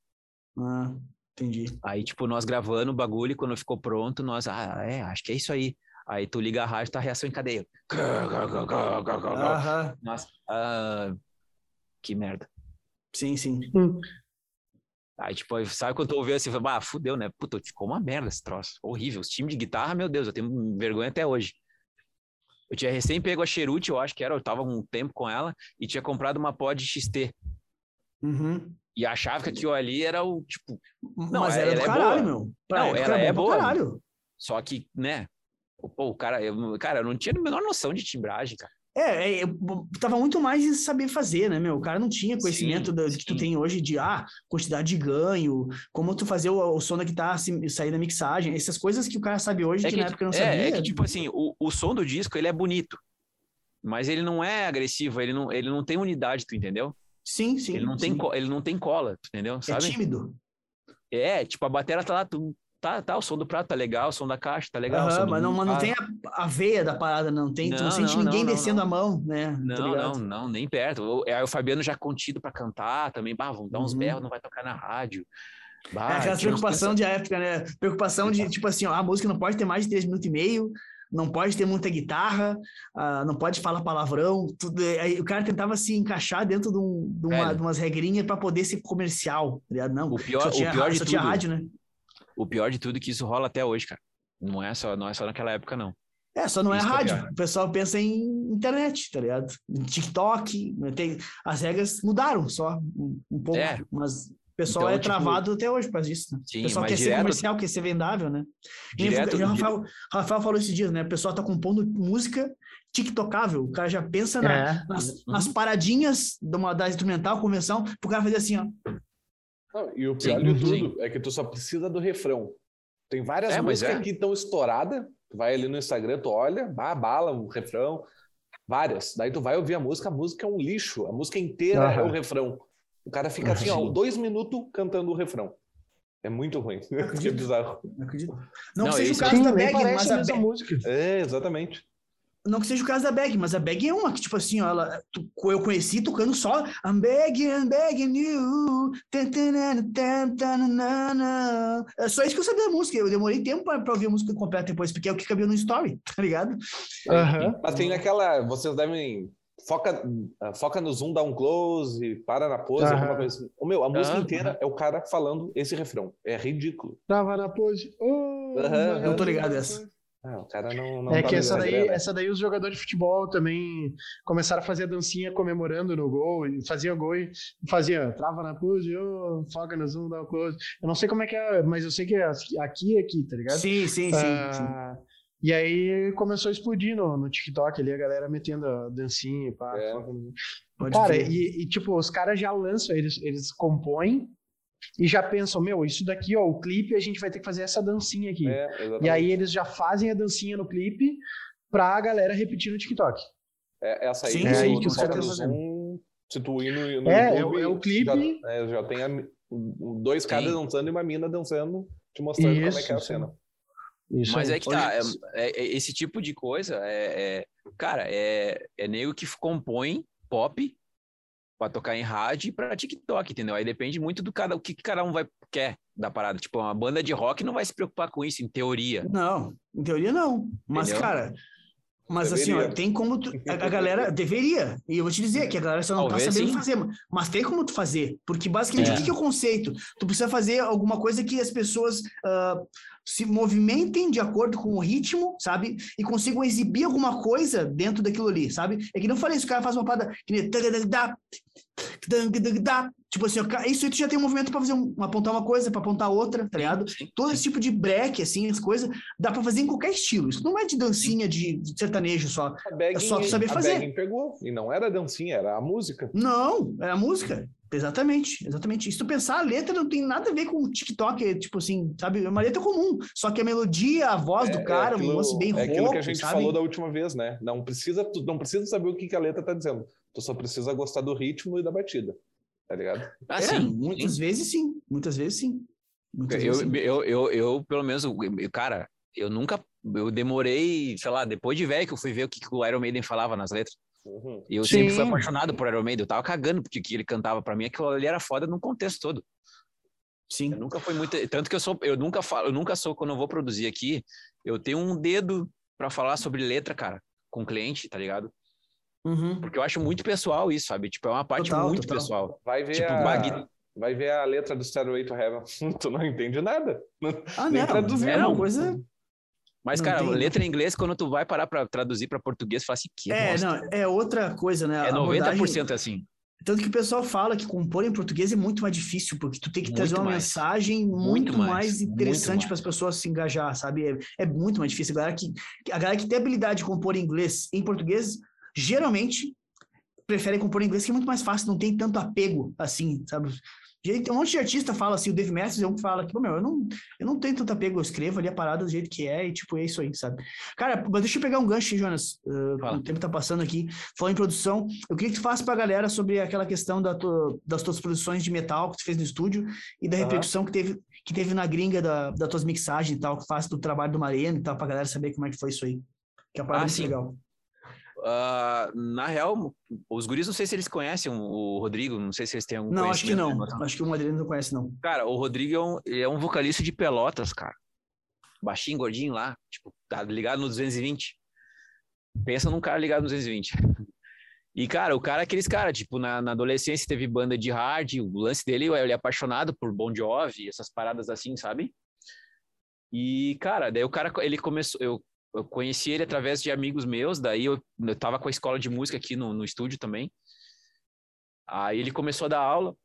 Ah, entendi. Aí, tipo, nós gravando o bagulho, e quando ficou pronto, nós, ah, é, acho que é isso aí. Aí tu liga a rádio, tá a reação em cadeia. Aham, Nossa, ah, que merda. sim, sim. Aí, tipo, sabe quando tu ouviu assim, fala, ah, fudeu, né? Puta, ficou uma merda esse troço. Horrível. Os times de guitarra, meu Deus, eu tenho vergonha até hoje. Eu tinha recém pego a Cheruti, eu acho que era, eu tava um tempo com ela, e tinha comprado uma pod XT. Uhum. E achava que aquilo ali era o, tipo, Mas é- era ela do é caralho, meu. Pra Não, ela era é boa. Caralho. só que, né? Pô, o cara, eu, cara, eu não tinha a menor noção de timbragem, cara. É, é, eu- tava muito mais em saber fazer, né, meu? O cara não tinha conhecimento Sim, da- que tu sim. tem hoje de, ah, quantidade de ganho, como tu fazer o, o som da guitarra se- sair da mixagem, essas coisas que o cara sabe hoje É que, que, na época não é, sabia. é que, tipo assim, o, o som do disco, ele é bonito. Mas ele não é agressivo, ele não, ele não tem unidade, tu entendeu? Sim, sim. Ele não, tem, sim. co- ele não tem cola, entendeu? É Sabe? tímido. É, tipo, a bateria tá lá, tu, tá, tá, o som do prato tá legal, o som da caixa tá legal. Aham, mas não, mas não ah, tem a, a veia da parada, não tem. tu não Não, sente não, ninguém não, não, descendo não. a mão, né? tá Não, não, ligado? não, nem perto. Aí o Fabiano já contido pra cantar também, bah, vamos dar uns Uhum. berros, não vai tocar na rádio. É Bah, aquela tinha uns preocupação de época, né? Preocupação de, tipo assim, ó, a música não pode ter mais de três minutos e meio, não pode ter muita guitarra, ah, não pode falar palavrão. Tudo, aí o cara tentava se encaixar dentro de, um, de, uma, de umas regrinhas para poder ser comercial, tá ligado? Não, O pior, só o tinha, pior ra- de só tudo, tinha rádio, né? o pior de tudo é que isso rola até hoje, cara. Não é só, não é só naquela época, não. É, só não é Isso é rádio. pior. o pessoal pensa em internet, tá ligado? TikTok, né, tem, as regras mudaram só um, um pouco, É. mas o pessoal Então, é tipo, travado até hoje por causa disso, né? Sim, o pessoal quer ser direto- comercial, quer ser vendável, né? E Direto- o Rafael, Rafael falou esses dias, né? O pessoal tá compondo música tiktocável. O cara já pensa na- É. nas, Uhum. nas paradinhas de uma, da instrumental, convenção, pro cara fazer assim, ó. Não, e o pior sim, de tudo sim. é que tu só precisa do refrão. Tem várias é, músicas é. que estão estouradas. Tu vai ali no Instagram, tu olha, bala, o refrão. Várias. Daí tu vai ouvir a música, a música é um lixo. A música inteira uhum. é o refrão. O cara fica assim, ó, dois minutos cantando o refrão. É muito ruim. que bizarro. Não acredito. Não, não seja o caso da Bag, mas a, a música. É, exatamente não que seja o caso da Bag, mas a Bag é uma que, tipo assim, ó, ela, eu conheci tocando só I'm begging, I'm begging you. É só isso que eu sabia da música. Eu demorei tempo pra, pra ouvir a música completa depois, porque é o que cabia no story, tá ligado? Uhum. Mas tem aquela. Vocês devem. Foca, foca no zoom, dá um close, para na pose, uhum. alguma coisa assim. O meu, a música uhum. inteira é o cara falando esse refrão. É ridículo. Tava na pose. Oh, uhum. Eu tô ligado essa. Ah, o cara não, não é tá que essa daí, essa daí os jogadores de futebol também começaram a fazer a dancinha comemorando no gol, e fazia gol e fazia trava na pose, oh, foca no zoom, dá o close. Eu não sei como é que é, mas eu sei que é aqui aqui, tá ligado? Sim, sim, sim. Ah, sim. E aí começou a explodir no, no TikTok ali, a galera metendo a dancinha, pá. É. Cara, e, e, tipo, os caras já lançam, eles, eles compõem e já pensam, meu, isso daqui, ó, o clipe, a gente vai ter que fazer essa dancinha aqui. É, e aí eles já fazem a dancinha no clipe pra galera repetir no TikTok. É, essa aí, Sim, é aí que os caras fazendo. Se tu ir no, no é, YouTube, é, o clipe. Já, é, já tem a, dois caras dançando e uma mina dançando, te mostrando isso, como é que é a cena. Isso Mas é que tá, é, é, esse tipo de coisa, é, é cara, é, é nego que compõe pop para tocar em rádio e para TikTok, entendeu? Aí depende muito do cada, o que cada um vai quer da parada. Tipo, uma banda de rock não vai se preocupar com isso, em teoria. Não, em teoria não. Mas, entendeu? cara, mas deveria. assim, ó, tem como tu, a, a, galera deveria. E eu vou te dizer que a galera só não tá Talvez tá sabendo sim. fazer, mas tem como tu fazer. Porque basicamente é. o que, que é o conceito? Tu precisa fazer alguma coisa que as pessoas uh, se movimentem de acordo com o ritmo, sabe? E consigam exibir alguma coisa dentro daquilo ali, sabe? É que não falei isso, o cara faz uma parada que nem Tipo assim, isso aí tu já tem um movimento para fazer um, apontar uma coisa, para apontar outra, tá ligado? Todo esse tipo de break, assim, as coisas, dá para fazer em qualquer estilo. Isso não é de dancinha de, sertanejo só. é só tu saber fazer. A pegou, e não era dancinha, era a música. Não, era a música. Exatamente, exatamente. Se tu pensar, a letra não tem nada a ver com o TikTok, é, tipo assim, sabe? É uma letra comum. Só que a melodia, a voz é, do cara, é aquilo, um lance bem rouco, É aquilo que a gente sabe? falou da última vez, né? Não precisa, não precisa saber o que, que a letra tá dizendo. Tu só precisa gostar do ritmo e da batida. Tá ligado? Ah, sim. Muitas sim. vezes sim. Muitas vezes sim. Muitas eu, vezes, sim. Eu, eu, eu, pelo menos, cara, eu nunca. Eu demorei, sei lá, depois de velho que eu fui ver o que, que o Iron Maiden falava nas letras. Uhum. E eu Sim. sempre fui apaixonado por Iron Maiden. Eu tava cagando porque que ele cantava para mim, aquilo ali era foda num contexto todo. Sim. Eu nunca foi muito. Tanto que eu sou. Eu nunca falo, eu nunca sou, quando eu vou produzir aqui, eu tenho um dedo para falar sobre letra, cara, com cliente, tá ligado? Uhum. Porque eu acho muito pessoal isso, sabe? Tipo, é uma parte total, muito total. pessoal. Vai ver tipo, a... Vai ver a letra do Stairway to Heaven. tu não entende nada. Ah, Nem não. Traduzir, é uma coisa mas, não cara, tem... letra em inglês, quando tu vai parar para traduzir para português, fala assim, que É, bosta. não, é outra coisa, né? É 90% abordagem... assim. Tanto que o pessoal fala que compor em português é muito mais difícil, porque tu tem que muito trazer uma mais. mensagem muito, muito mais, mais, interessante para as pessoas se engajar, sabe? É, é, muito mais difícil. A galera, que, a galera que tem habilidade de compor em inglês em português, geralmente prefere compor em inglês, que é muito mais fácil, não tem tanto apego assim, sabe? Um monte de artista fala assim, o Dave Matthews é um que fala que, meu, eu não, eu não tenho tanto apego, eu escrevo ali a parada do jeito que é, e tipo, é isso aí, sabe? Cara, mas deixa eu pegar um gancho, Jonas, uh, o tempo tá passando aqui, falando em produção, eu queria que tu faça pra galera sobre aquela questão da tua, das tuas produções de metal que tu fez no estúdio e da repercussão que teve, que teve na gringa da, das tuas mixagens e tal, que faz do trabalho do Mareno e tal, pra galera saber como é que foi isso aí. Que é a parada ah, muito legal. Uh, na real, os guris, não sei se eles conhecem o Rodrigo, não sei se eles têm algum Não, acho que não. Acho que o Madrid não conhece, não. Cara, o Rodrigo é um, é um vocalista de Pelotas, cara. Baixinho, gordinho lá, tipo, tá ligado no 220. Pensa num cara ligado no 220. E, cara, o cara é aqueles cara, tipo, na, na adolescência teve banda de hard, o lance dele, ele é apaixonado por Bon Jovi, essas paradas assim, sabe? E, cara, daí o cara, ele começou, eu eu conheci ele através de amigos meus, daí eu, eu tava com a escola de música aqui no, no estúdio também. Aí ele começou a dar aula.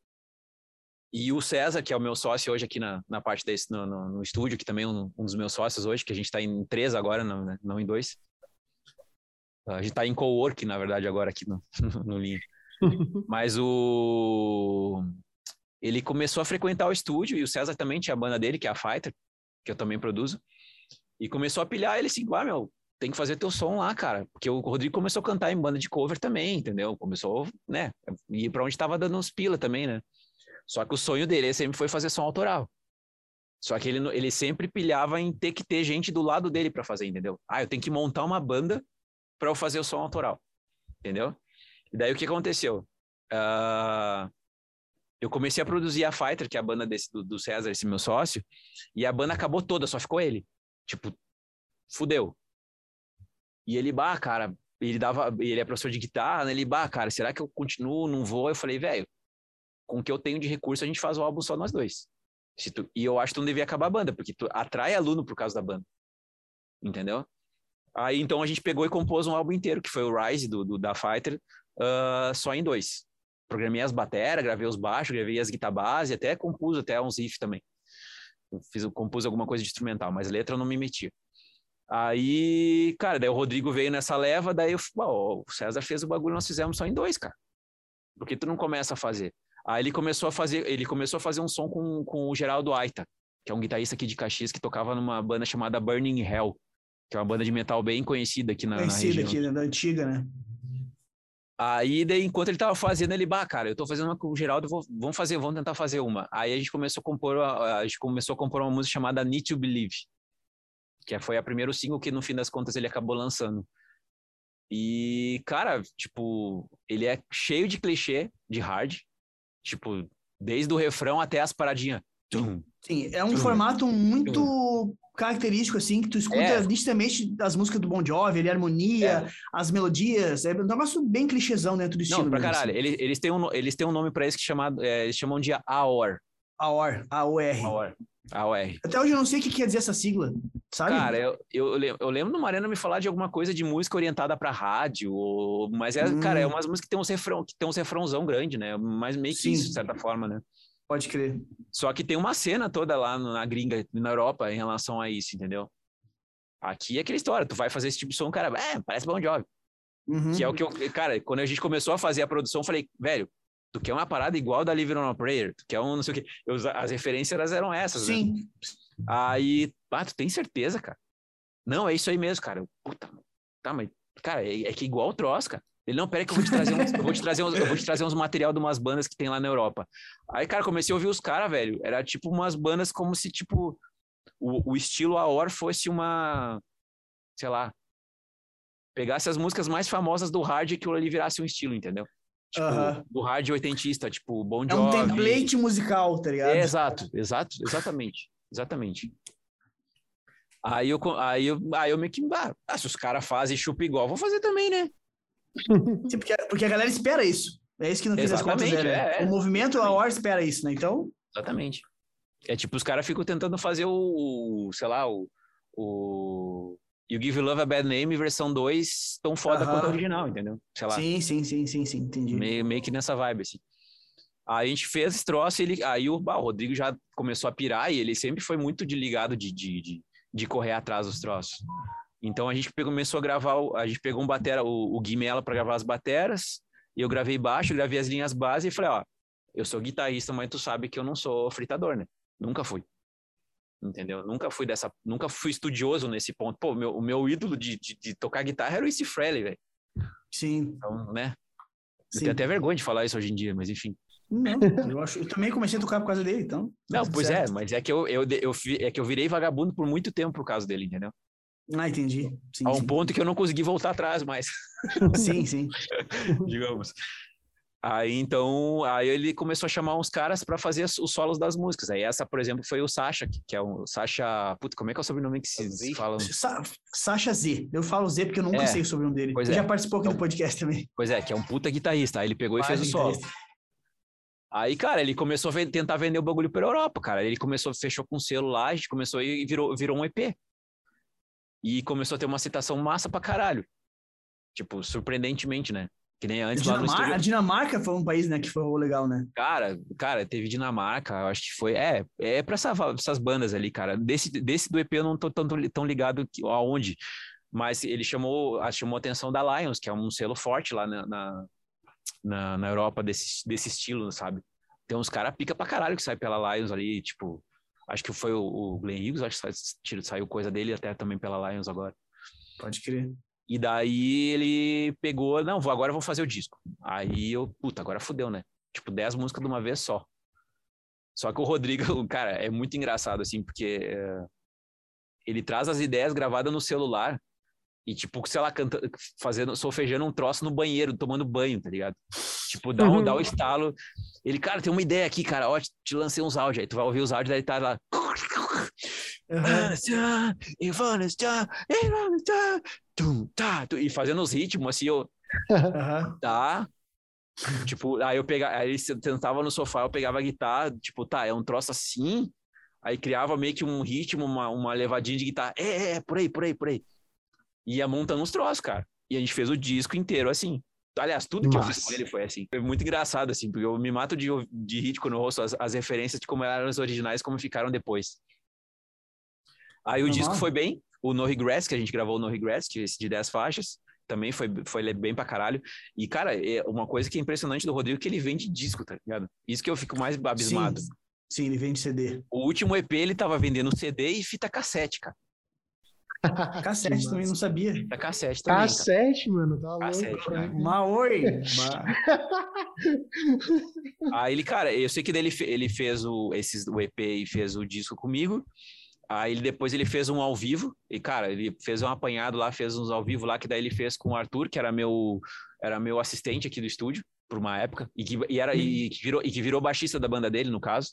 E o César, que é o meu sócio hoje aqui na, na parte desse, no, no, no estúdio, que também é um, um, dos meus sócios hoje, que a gente está em três agora, não, né? não em dois. A gente está em co-work, na verdade, agora aqui no, no Linha. Mas o. ele começou a frequentar o estúdio, e o César também tinha a banda dele, que é a Fighter, que eu também produzo, e começou a pilhar ele assim, ah, meu, tem que fazer teu som lá, cara, porque o Rodrigo começou a cantar em banda de cover também, entendeu? Começou, né, ir para onde estava dando uns pila também, né? Só que o sonho dele sempre foi fazer som autoral. Só que ele, ele sempre pilhava em ter que ter gente do lado dele para fazer, entendeu? Ah, eu tenho que montar uma banda para eu fazer o som autoral, entendeu? E daí o que aconteceu? Uh, eu comecei a produzir a Fighter, que é a banda desse, do, do César, esse meu sócio, e a banda acabou toda, só ficou ele. Tipo, fudeu. E ele, bah, cara, ele dava, ele é professor de guitarra, né? Ele, bah, cara, será que eu continuo, não vou? Eu falei, velho, com o que eu tenho de recurso, a gente faz o álbum só nós dois. Tu, e eu acho que tu não devia acabar a banda, porque tu atrai aluno por causa da banda. Entendeu? Aí então a gente pegou e compôs um álbum inteiro, que foi o Rise do, do da Fighter, uh, só em dois. Programei as bateras, gravei os baixos, gravei as guitar base, até compus até uns riffs também. Fiz, compus alguma coisa de instrumental, mas letra eu não me metia. Aí, cara, daí o Rodrigo veio nessa leva, daí eu, o César fez o bagulho, nós fizemos só em dois, cara. Por que tu não começa a fazer? Aí ele começou a fazer, ele começou a fazer um som com, com o Geraldo Aita, que é um guitarrista aqui de Caxias que tocava numa banda chamada Burning Hell, que é uma banda de metal bem conhecida aqui na, conhecida na região. aqui, da antiga, né? Aí, daí, enquanto ele tava fazendo, ele, bah, cara, eu tô fazendo uma com o Geraldo, vou, vamos fazer, vamos tentar fazer uma. Aí a gente começou a compor, a, a gente começou a compor uma música chamada Need to Believe, que foi a primeiro single que no fim das contas ele acabou lançando. E, cara, tipo, ele é cheio de clichê de hard, Tipo, desde o refrão até as paradinhas. Sim, é um formato muito característico, assim, que tu escuta é. nitidamente as músicas do Bon Jovi, ele, harmonia, é. as melodias, é um negócio bem clichêzão dentro do estilo. Não, pra caralho, assim. eles, eles, têm um, eles têm um nome pra isso que chamado, é, eles chamam de AOR. AOR, A-O-R. AOR. AOR. Até hoje eu não sei o que quer dizer essa sigla, sabe? Cara, eu, eu, eu lembro do Mariana me falar de alguma coisa de música orientada para rádio, ou, mas é, hum. cara, é umas músicas que tem um refrão, que tem um refrãozão grande, né? Mas meio que Sim. isso, de certa forma, né? Pode crer. Só que tem uma cena toda lá na gringa, na Europa, em relação a isso, entendeu? Aqui é aquela história, tu vai fazer esse tipo de som, cara, é, parece bom job. Uhum. Que é o que eu, cara, quando a gente começou a fazer a produção, eu falei, velho, tu quer uma parada igual da Living on a Prayer, tu quer um não sei o quê. Eu, as referências eram essas, né? Sim. Né? Aí, ah, tu tem certeza, cara? Não, é isso aí mesmo, cara. Puta, tá, mas, cara, é, é que igual o troço, cara. Ele, não, peraí que eu vou te trazer uns, eu vou te trazer uns, eu vou te trazer uns material de umas bandas que tem lá na Europa. Aí, cara, comecei a ouvir os caras, velho. Era tipo umas bandas como se, tipo, o, o estilo Aor fosse uma, sei lá, pegasse as músicas mais famosas do hard e que ele virasse um estilo, entendeu? Tipo, uh -huh. do hard oitentista, tipo, Bon Jovi. É um template musical, tá ligado? É, exato, exato, exatamente. Exatamente. Aí eu, aí eu, aí eu meio que, ah, se os caras fazem chupa igual, vou fazer também, né? Porque, porque a galera espera isso. É isso que no fim das contas é, é, O movimento, a hora espera isso, né? Então. Exatamente. É tipo, os caras ficam tentando fazer o, sei lá, o, o You Give Love a Bad Name versão 2 tão foda uh -huh. quanto a original, entendeu? Sei lá. Sim, sim, sim, sim, sim, entendi. Meio, meio que nessa vibe, assim. Aí a gente fez esse troço, ele, aí o, bah, o Rodrigo já começou a pirar e ele sempre foi muito de ligado de, de, de, de correr atrás dos troços. Então a gente começou a gravar, a gente pegou um batera, o, o Guimela para gravar as bateras, e eu gravei baixo, gravei as linhas base e falei, ó, eu sou guitarrista, mas tu sabe que eu não sou fritador, né? Nunca fui. Entendeu? Nunca fui dessa, nunca fui estudioso nesse ponto. Pô, meu, o meu ídolo de, de, de tocar guitarra era o Issy Frehley, velho. Sim. Então, né? Eu Sim. tenho até vergonha de falar isso hoje em dia, mas enfim. Não, eu, acho, eu também comecei a tocar por causa dele, então. Não, pois é, certo. é, mas é que eu, eu, eu, é que eu virei vagabundo por muito tempo por causa dele, entendeu? Ah, entendi. Sim, a um sim. ponto que eu não consegui voltar atrás mais. Sim, sim. Digamos. Aí então, aí ele começou a chamar uns caras para fazer os solos das músicas. Aí essa, por exemplo, foi o Sasha, que é o Sasha. Puta, como é que é o sobrenome que se fala? Sa Sasha Z. Eu falo Z porque eu nunca é, sei o sobrenome dele. Pois ele é. já participou aqui então, do podcast também. Pois é, que é um puta guitarrista. Aí ele pegou e fez o solo. Aí, cara, ele começou a tentar vender o bagulho pela Europa, cara. Ele começou, fechou com um selo lá, a gente começou e virou, virou um EP. E começou a ter uma citação massa pra caralho. Tipo, surpreendentemente, né? Que nem antes Dinamarca, no estúdio. A Dinamarca foi um país, né, que foi legal, né? Cara, cara, teve Dinamarca, acho que foi. É, é pra essa, essas bandas ali, cara. Desse, desse do EP eu não tô tão, tão ligado aonde. Mas ele chamou, chamou a atenção da Lions, que é um selo forte lá na, na, na, na Europa desse, desse estilo, sabe? tem uns caras pica pra caralho que sai pela Lions ali, tipo, acho que foi o, o Glenn Hughes, acho que saiu coisa dele até também pela Lions agora. Pode crer. E daí ele pegou, não, vou, agora eu vou fazer o disco. Aí eu, puta, agora fudeu, né? Tipo, 10 músicas de uma vez só. Só que o Rodrigo, cara, é muito engraçado, assim, porque é, ele traz as ideias gravadas no celular e, tipo, sei lá, canta, fazendo, solfejando um troço no banheiro, tomando banho, tá ligado? Tipo, dá um, dá um estalo. Ele, cara, tem uma ideia aqui, cara, ó, te lancei uns áudios. Aí tu vai ouvir os áudios, daí tá lá. E fazendo os ritmos, assim, eu. Tá. Tipo, aí eu pegava, aí ele sentava no sofá, eu pegava a guitarra, tipo, tá, é um troço assim. Aí criava meio que um ritmo, uma, uma levadinha de guitarra. É, é, é, por aí, por aí, por aí ia montando uns troços, cara. E a gente fez o disco inteiro assim. Aliás, tudo que Nossa. eu fiz com ele foi assim. Foi muito engraçado, assim, porque eu me mato de, de rir quando eu ouço as, as referências de como eram os originais como ficaram depois. Aí o Nossa. disco foi bem. O No Regrets, que a gente gravou o No é esse de 10 faixas, também foi, foi bem pra caralho. E, cara, é uma coisa que é impressionante do Rodrigo é que ele vende disco, tá ligado? Isso que eu fico mais abismado. Sim, sim ele vende CD. O último EP ele tava vendendo CD e fita cassete, cara. Cassete também, não sabia. Da cassete também. Cassete, cara. mano, tá cassete, louco. Cara. Maoi! Aí ele, cara, eu sei que dele ele fez o, esses, o EP e fez o disco comigo. Aí ele, depois ele fez um ao vivo, e cara, ele fez um apanhado lá, fez uns ao vivo lá, que daí ele fez com o Arthur, que era meu, era meu assistente aqui do estúdio, por uma época, e que, e era, e que, virou, e que virou baixista da banda dele, no caso.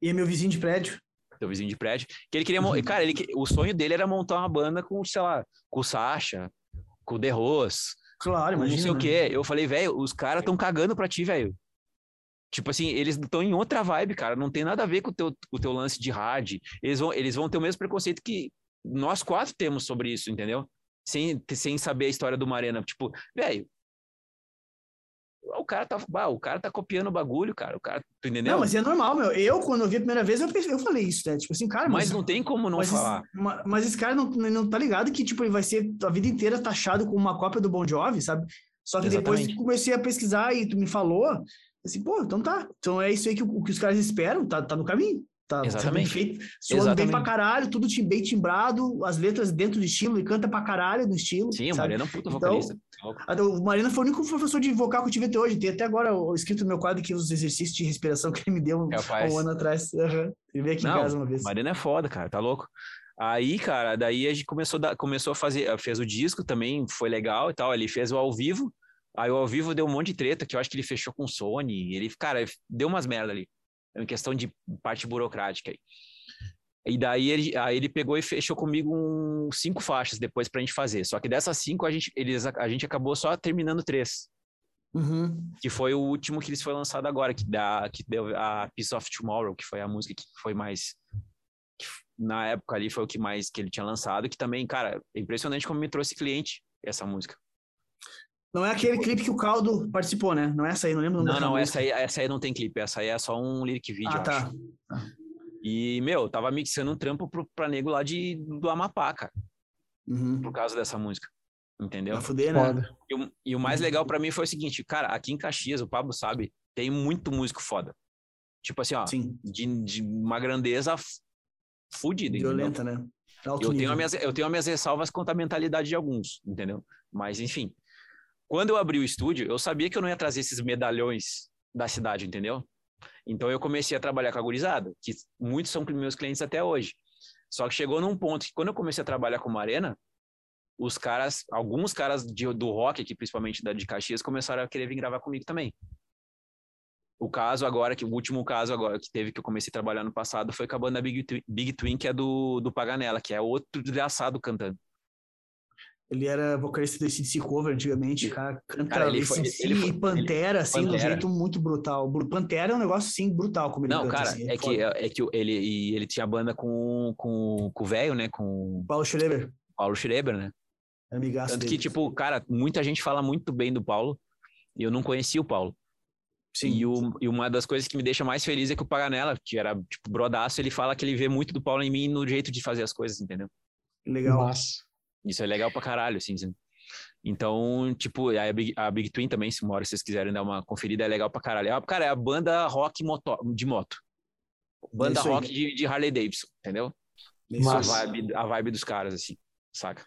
E é meu vizinho de prédio teu vizinho de prédio, que ele queria, uhum. cara, ele, o sonho dele era montar uma banda com, sei lá, com o Sasha, com o The Rose, claro, imagina, não sei o quê. Eu falei, velho, os caras estão cagando pra ti, velho. Tipo assim, eles estão em outra vibe, cara, não tem nada a ver com o teu, o teu lance de hard. Eles vão, eles vão ter o mesmo preconceito que nós quatro temos sobre isso, entendeu? Sem, sem saber a história do Marena. Tipo, velho, o cara tá, bah, o cara tá copiando o bagulho, cara. O cara, tu entendeu? Não, mas é normal, meu. Eu, quando eu vi a primeira vez, eu, pensei, eu falei isso, né? Tipo assim, cara. Mas, mas não tem como não mas falar. Esse, mas esse cara não, não tá ligado que, tipo, ele vai ser a vida inteira taxado como uma cópia do Bon Jovi, sabe? Só que Exatamente. depois comecei a pesquisar e tu me falou, assim, pô, então tá. Então é isso aí que, que os caras esperam, tá, tá no caminho. Tá, Exatamente. Tá bem feito, soando bem pra caralho, tudo bem timbrado, as letras dentro do estilo, e canta pra caralho no estilo. Sim, sabe? o Mariana é um puta então, vocalista. Então, o Mariana foi o único professor de vocal que eu tive até hoje. Tem até agora escrito no meu quadro aqui os exercícios de respiração que ele me deu Capaz. um ano atrás. Uhum. Ele veio aqui Não, em casa uma vez. Mariana é foda, cara, tá louco. Aí, cara, daí a gente começou, a, começou a fazer, fez o disco também, foi legal e tal. Ele fez o ao vivo. Aí o ao vivo deu um monte de treta, que eu acho que ele fechou com o Sony. Ele, cara, deu umas merda ali. É uma questão de parte burocrática. E daí ele, aí ele pegou e fechou comigo um, cinco faixas depois pra gente fazer. Só que dessas cinco a gente, eles, a gente acabou só terminando três. Uhum. Que foi o último que eles foi lançado agora, que, dá, que deu a Piece of Tomorrow, que foi a música que foi mais. Que na época ali foi o que mais que ele tinha lançado, que também, cara, é impressionante como me trouxe cliente essa música. Não é aquele clipe que o Caldo participou, né? Não é essa aí, não lembro. Não, não, essa aí, essa aí não tem clipe, essa aí é só um lyric video, ah, tá. Acho. E, meu, tava mixando um trampo pro, pra nego lá de, do Amapá, cara. Uhum. Por causa dessa música. Entendeu? Vai fuder, né? E o, e o mais legal para mim foi o seguinte, cara, aqui em Caxias, o Pablo sabe, tem muito músico foda. Tipo assim, ó, de, de, uma grandeza fudida. Violenta, entendeu? né? eu tenho, minhas, eu tenho as minhas ressalvas quanto à mentalidade de alguns, entendeu? Mas, enfim. Quando eu abri o estúdio, eu sabia que eu não ia trazer esses medalhões da cidade, entendeu? Então eu comecei a trabalhar com a gurizada, que muitos são meus clientes até hoje. Só que chegou num ponto que quando eu comecei a trabalhar com Marena, os caras, alguns caras de, do rock aqui, principalmente da de Caxias, começaram a querer vir gravar comigo também. O caso agora, que o último caso agora que teve que eu comecei a trabalhar no passado foi com a banda Big, Twin, Big Twin, que é do, do Paganella, que é outro desgraçado cantando. Ele era vocalista do CDC Cover antigamente, cara. Canta cara, ele foi, ele foi, e Pantera, assim, Pantera. de um jeito muito brutal. Pantera é um negócio, assim, brutal como ele Não, canta, cara, assim, é, é que, é que ele, ele tinha banda com, com, com o velho, né? Com... Paulo Schreber. Paulo Schreber, né? Amigaço Tanto dele. que, tipo, cara, muita gente fala muito bem do Paulo e eu não conhecia o Paulo. Sim. E, o, e uma das coisas que me deixa mais feliz é que o Paganella, que era, tipo, brodaço, ele fala que ele vê muito do Paulo em mim no jeito de fazer as coisas, entendeu? Legal. Nossa. Isso é legal pra caralho, assim. Então, tipo, a Big, a Big Twin também, se uma hora vocês quiserem dar uma conferida, é legal pra caralho. É, cara, é a banda rock moto, de moto. Banda rock de, de, Harley Davidson, entendeu? A vibe, a vibe dos caras, assim, saca?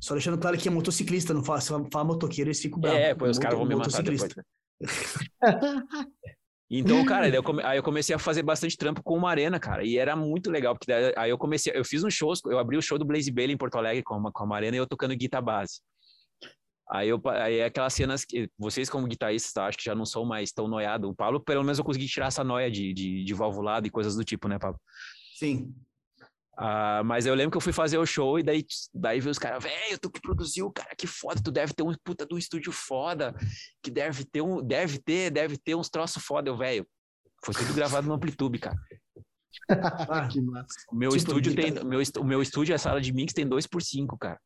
Só deixando claro que é motociclista, não fala, se fala motoqueiro, eles ficam bravos. É, pois os caras vão me matar depois. Então, cara, eu, come... aí eu, comecei a fazer bastante trampo com uma arena, cara, e era muito legal, porque daí, aí eu comecei, eu fiz um show, eu abri o show do Blaze Bailey em Porto Alegre com uma, com uma arena e eu tocando guitarra base. Aí, eu, aí é aquelas cenas que vocês, como guitarristas, tá, acho que já não são mais tão noiados. O Paulo, pelo menos, eu consegui tirar essa noia de, de, de valvulado e coisas do tipo, né, Pablo? Sim. Uh, mas eu lembro que eu fui fazer o show e daí, daí veio os caras, velho, tu que produziu, cara, que foda, tu deve ter um puta do estúdio foda, que deve ter um, deve ter, deve ter uns troços foda, eu, velho. Foi tudo gravado no Amplitude, cara. ah, que massa. O meu tipo, estúdio tem, meu, o meu estúdio, a sala de mix tem 2 por 5 cara.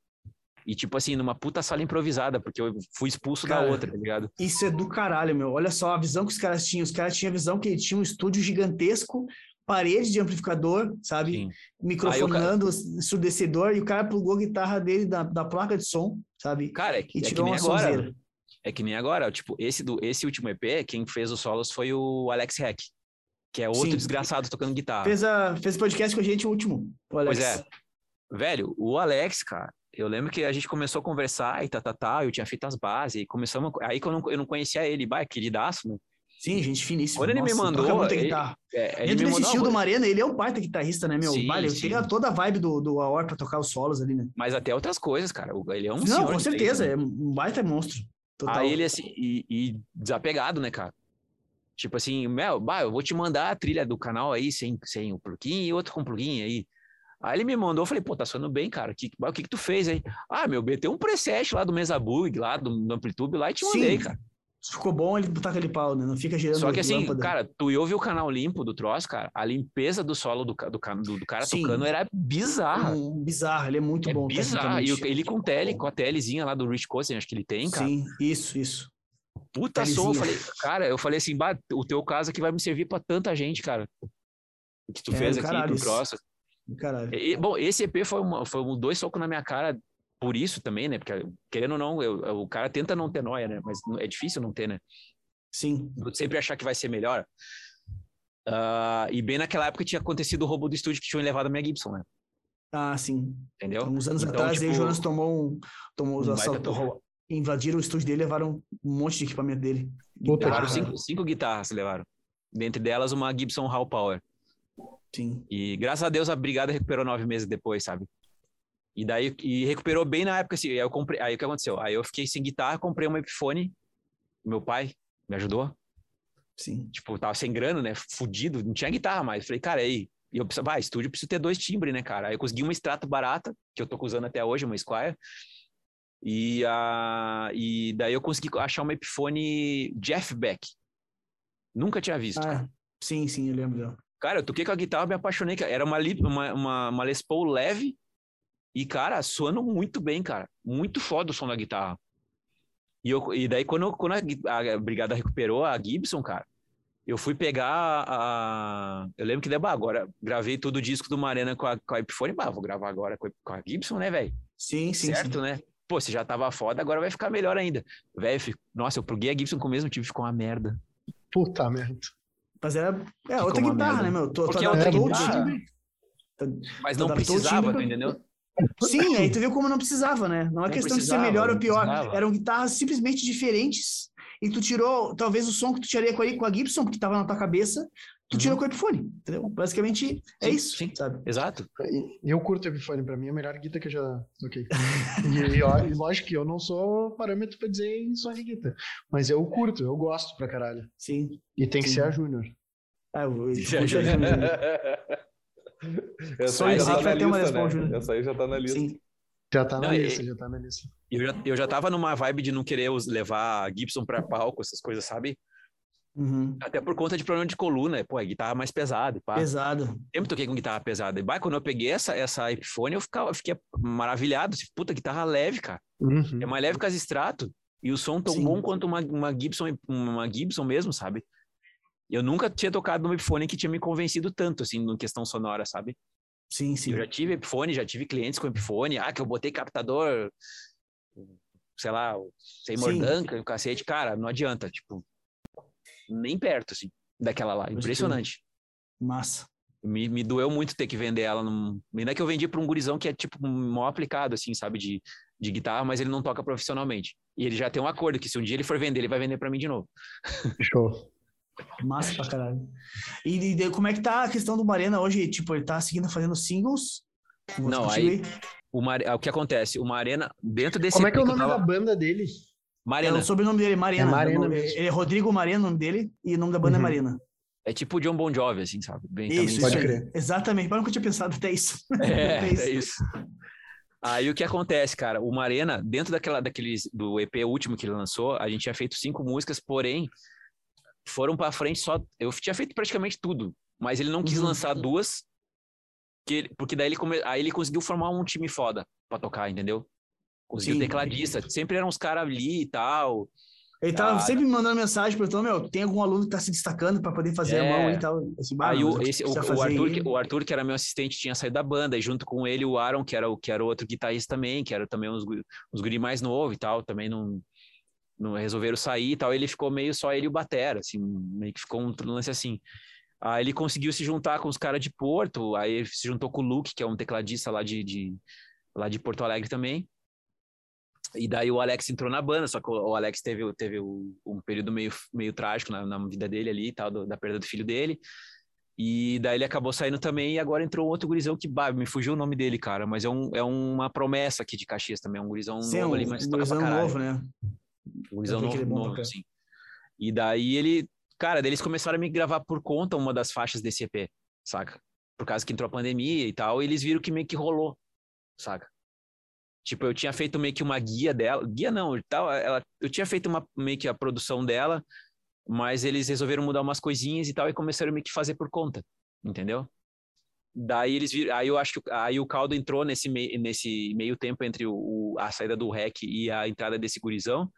E, tipo assim, numa puta sala improvisada, porque eu fui expulso cara, da outra, tá ligado? Isso é do caralho, meu. Olha só a visão que os caras tinham. Os caras tinham a visão que tinha um estúdio gigantesco parede de amplificador, sabe? Sim. Microfonando, cara... ensurdecedor, e o cara plugou a guitarra dele da, da placa de som, sabe? Cara, é que, e é tirou que nem uma agora. Sonzeira. É que nem agora, tipo, esse, do, esse último EP, quem fez os solos foi o Alex Heck, que é outro Sim. desgraçado tocando guitarra. Fez, a, fez podcast com a gente o último, o Alex. Pois é. Velho, o Alex, cara, eu lembro que a gente começou a conversar e tá, tá, tá, eu tinha feito as bases, e começamos, aí que eu não, eu não conhecia ele, bah, queridaço, né? Sim, gente finíssima. Quando ele Nossa, me mandou. Ele, é, Dentro desse estilo do Marena, ele é um baita guitarrista, né, meu? Sim, vale, sim. pega toda a vibe do, do Aor pra tocar os solos ali, né? Mas até outras coisas, cara. Ele é um Não, com certeza, é um baita monstro. Total. Aí ele, assim, e, e, desapegado, né, cara? Tipo assim, Mel, bah, eu vou te mandar a trilha do canal aí sem, sem o plugin e outro com plugin aí. Aí ele me mandou, eu falei, pô, tá sonando bem, cara. Que, o que que tu fez aí? Ah, meu, tem um preset lá do Mesa Bug, lá do, do Amplitude, lá e te mandei, Sim. cara ficou bom ele botar aquele pau, né? Não fica girando Só que assim, lâmpada. cara, tu ouve o canal limpo do troço, cara, a limpeza do solo do, do, do, do cara Sim. tocando era bizarra. Um, bizarro, ele é muito é bom. Bizarro. E ele com tele, com a telezinha lá do Rich Coaster, acho que ele tem, cara. Sim, isso, isso. Puta telezinha. som, eu falei, cara, eu falei assim, o teu caso aqui vai me servir pra tanta gente, cara. O que tu é, fez aqui do troço. Caralho. E, bom, esse EP foi, uma, foi um, dois socos na minha cara por isso também, né? Porque, querendo ou não, eu, eu, o cara tenta não ter noia, né? Mas é difícil não ter, né? Sim. Sempre achar que vai ser melhor. Uh, e bem naquela época tinha acontecido o roubo do estúdio que tinha levado a minha Gibson, né? Ah, sim. Entendeu? Uns anos então, atrás, tipo, aí o Jonas tomou um. Tomou, um assalto, invadiram o estúdio dele levaram um monte de equipamento dele. Levaram cinco, cinco guitarras, levaram. Dentre delas, uma Gibson Hall Power. Sim. E graças a Deus a brigada recuperou nove meses depois, sabe? E daí e recuperou bem na época assim. Aí eu comprei, aí o que aconteceu? Aí eu fiquei sem guitarra, comprei uma Epiphone. Meu pai me ajudou. Sim. Tipo, tava sem grana, né? Fudido, não tinha guitarra mais. Falei, cara, aí. E eu precisava, ah, estúdio, preciso ter dois timbres, né, cara? Aí eu consegui uma extrato barata, que eu tô usando até hoje, uma Squire. E, a, e daí eu consegui achar uma Epiphone Jeff Beck. Nunca tinha visto. Ah, sim, sim, eu lembro. Cara, eu toquei com a guitarra, me apaixonei. Era uma, uma, uma, uma Les Paul leve, e, cara, soando muito bem, cara. Muito foda o som da guitarra. E, eu, e daí, quando, quando a, a, Brigada recuperou a Gibson, cara, eu fui pegar a. Eu lembro que, bah, agora gravei todo o disco do Marena com a, com a Epiphone. Bah, vou gravar agora com a, com a Gibson, né, velho? Sim, sim. Certo, sim. né? Pô, você já tava foda, agora vai ficar melhor ainda. Velho, nossa, eu pluguei a Gibson com o mesmo tipo, ficou uma merda. Puta merda. Mas era. É, outra guitarra, né, meu? Tô, tô é outra guitarra. Mas não precisava, entendeu? Sim, aí tu viu como não precisava, né? Não é não questão de ser melhor ou pior. Precisava. Eram guitarras simplesmente diferentes. E tu tirou, talvez, o som que tu tiraria com a, com a Gibson, porque estava na tua cabeça, tu uhum. tirou com a Epiphone, entendeu? Basicamente é sim, isso, sim. sabe? Exato. Eu curto a Epiphone, pra mim é a melhor guitarra que eu já toquei. e, e, e, lógico que eu não sou parâmetro pra dizer em som de guitarra, mas eu curto, eu gosto pra caralho. Sim. E tem sim. que ser a Júnior. Ah, eu, eu, eu, eu, Essa aí já tá na lista, né? Essa aí já tá na lista. Sim. Já tá na não, lista, já tá na lista. Eu já, eu já tava numa vibe de não querer levar Gibson pra palco, essas coisas, sabe? Uhum. Até por conta de problema de coluna, pô, a guitarra mais pesada. Pá. Pesado. Sempre toquei com guitarra pesada. E bah, quando eu peguei essa, essa Epiphone, eu, ficava, eu fiquei maravilhado. Assim, Puta, guitarra leve, cara. Uhum. É mais leve que as extrato. E o som tão Sim. bom quanto uma, uma Gibson, uma Gibson mesmo, sabe? Eu nunca tinha tocado numa Epiphone que tinha me convencido tanto, assim, em questão sonora, sabe? Sim, sim. Eu já tive Epiphone, já tive clientes com Epiphone. Ah, que eu botei captador sei lá, sem mordanca, o cacete, cara, não adianta, tipo, nem perto, assim, daquela lá. Impressionante. Massa. Me, me doeu muito ter que vender ela. Num... Ainda que eu vendi para um gurizão que é, tipo, mó aplicado, assim, sabe, de, de guitarra, mas ele não toca profissionalmente. E ele já tem um acordo que se um dia ele for vender, ele vai vender para mim de novo. Show. Massa pra caralho. E, e, como é que tá a questão do Marena hoje? Tipo, ele tá seguindo fazendo singles? Não, aí, o, Mar... o que acontece? O Marena, dentro desse... Como é que é o nome tava... da banda dele? Marena. É o sobrenome dele, Marena. É Marena mesmo. Ele é Rodrigo Marena, o nome dele, e o nome da banda é uhum. é Marena. É tipo o John Bon Jovi, assim, sabe? Bem, isso, pode crer. Exatamente. Mas nunca tinha pensado até isso. É, é isso. É isso. Aí o que acontece, cara? O Marena, dentro daquela, daqueles, do EP último que ele lançou, a gente tinha feito cinco músicas, porém, foram para frente só. Eu tinha feito praticamente tudo, mas ele não quis uhum. lançar duas, que, porque daí ele, come, aí ele conseguiu formar um time foda pra tocar, entendeu? Conseguiu Sim. tecladista. Sempre eram uns caras ali e tal. Ele tava ah, sempre me mandando mensagem perguntando, meu, tem algum aluno que tá se destacando para poder fazer é... a mão e tal. Assim, aí o, esse, o, o, Arthur, que, o Arthur, que era meu assistente, tinha saído da banda, e junto com ele o Aaron, que era o que era outro guitarrista também, que era também uns, uns guri mais novo e tal, também não resolveram sair e tal. Ele ficou meio só ele e o Batera, assim, meio que ficou um lance assim. Aí ele conseguiu se juntar com os caras de Porto, aí ele se juntou com o Luke, que é um tecladista lá de, de lá de Porto Alegre também. E daí o Alex entrou na banda, só que o Alex teve, teve um período meio, meio trágico na, na vida dele ali, tal, do, da perda do filho dele. E daí ele acabou saindo também e agora entrou outro gurizão que, bah, me fugiu o nome dele, cara, mas é, um, é uma promessa aqui de Caxias também, é um gurizão Sim, novo um, ali, mas um gurizão novo, né? Um gurizão novo, novo assim. E daí ele, cara, eles começaram a me gravar por conta uma das faixas desse EP, saca? Por causa que entrou a pandemia e tal, e eles viram que meio que rolou, saca? Tipo, eu tinha feito meio que uma guia dela, guia não, tal, ela, eu tinha feito uma, meio que a produção dela, mas eles resolveram mudar umas coisinhas e tal e começaram meio que fazer por conta, entendeu? Daí eles viram, aí eu acho que aí o Caldo entrou nesse meio, nesse meio tempo entre o, o, a saída do REC e a entrada desse gurizão.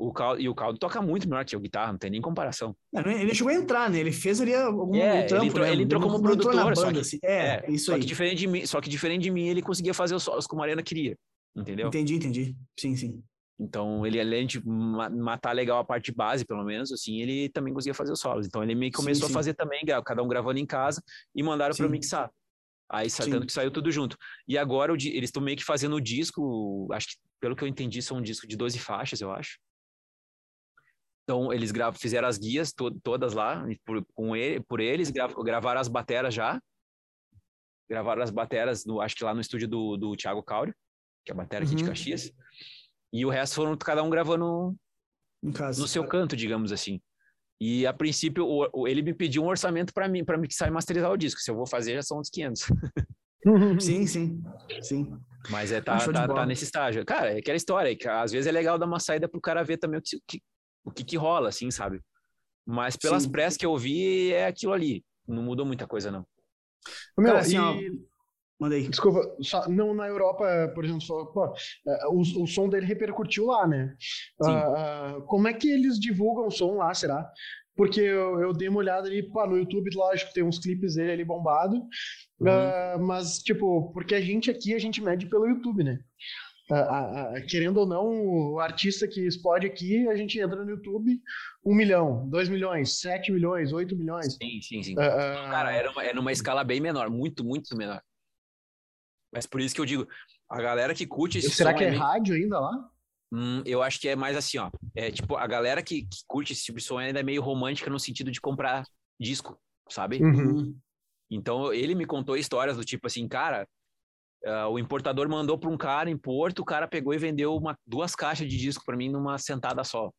O Caldo, e o Caldo toca muito melhor que o guitarra, não tem nem comparação. Não, ele chegou a entrar, né? Ele fez ali algum é, trampo, ele entrou, né? ele entrou como produtor, banda, só que, assim. é, é, isso só aí. Que diferente de mim, só que diferente de mim, ele conseguia fazer os solos como a Mariana queria, entendeu? Entendi, entendi. Sim, sim. Então, ele além de matar legal a parte base, pelo menos, assim, ele também conseguia fazer os solos. Então, ele meio que começou sim, sim. a fazer também, cada um gravando em casa e mandaram para eu mixar. Aí, tanto que saiu tudo junto. E agora, eles estão meio que fazendo o disco, acho que, pelo que eu entendi, são um disco de 12 faixas, eu acho. Então, eles fizeram as guias to todas lá, por, com ele, por eles, grav gravaram as bateras já. Gravaram as bateras, no, acho que lá no estúdio do, do Thiago Cáurio, que é a batera aqui uhum. de Caxias. E o resto foram cada um gravando no seu canto, digamos assim. E a princípio, o, o, ele me pediu um orçamento para mim, para mixar e masterizar o disco. Se eu vou fazer, já são uns 500. sim, sim, sim. Mas é, tá, tá, tá, nesse estágio. Cara, é aquela história, que às vezes é legal dar uma saída pro cara ver também o que, que o que, que rola, assim, sabe? Mas pelas Sim. pressas que eu vi, é aquilo ali. Não mudou muita coisa, não. Meu, Cara, assim, e... ó, Mandei. Desculpa, só, não na Europa, por exemplo, só, pô, é, o, o som dele repercutiu lá, né? Uh, como é que eles divulgam o som lá, será? Porque eu, eu dei uma olhada ali, pô, no YouTube, lógico, tem uns clipes dele ali bombado, uhum. uh, mas, tipo, porque a gente aqui, a gente mede pelo YouTube, né? Querendo ou não, o artista que explode aqui, a gente entra no YouTube, um milhão, dois milhões, sete milhões, oito milhões. Sim, sim, sim. Uh, Cara, era uma, era uma escala bem menor, muito, muito menor. Mas por isso que eu digo, a galera que curte esse Será que é, é meio... rádio ainda lá? Hum, eu acho que é mais assim, ó. É tipo, a galera que, que, curte esse tipo de som ainda é meio romântica no sentido de comprar disco, sabe? Uhum. Então ele me contou histórias do tipo assim, cara, Uh, o importador mandou para um cara em Porto, o cara pegou e vendeu uma, duas caixas de disco para mim numa sentada só.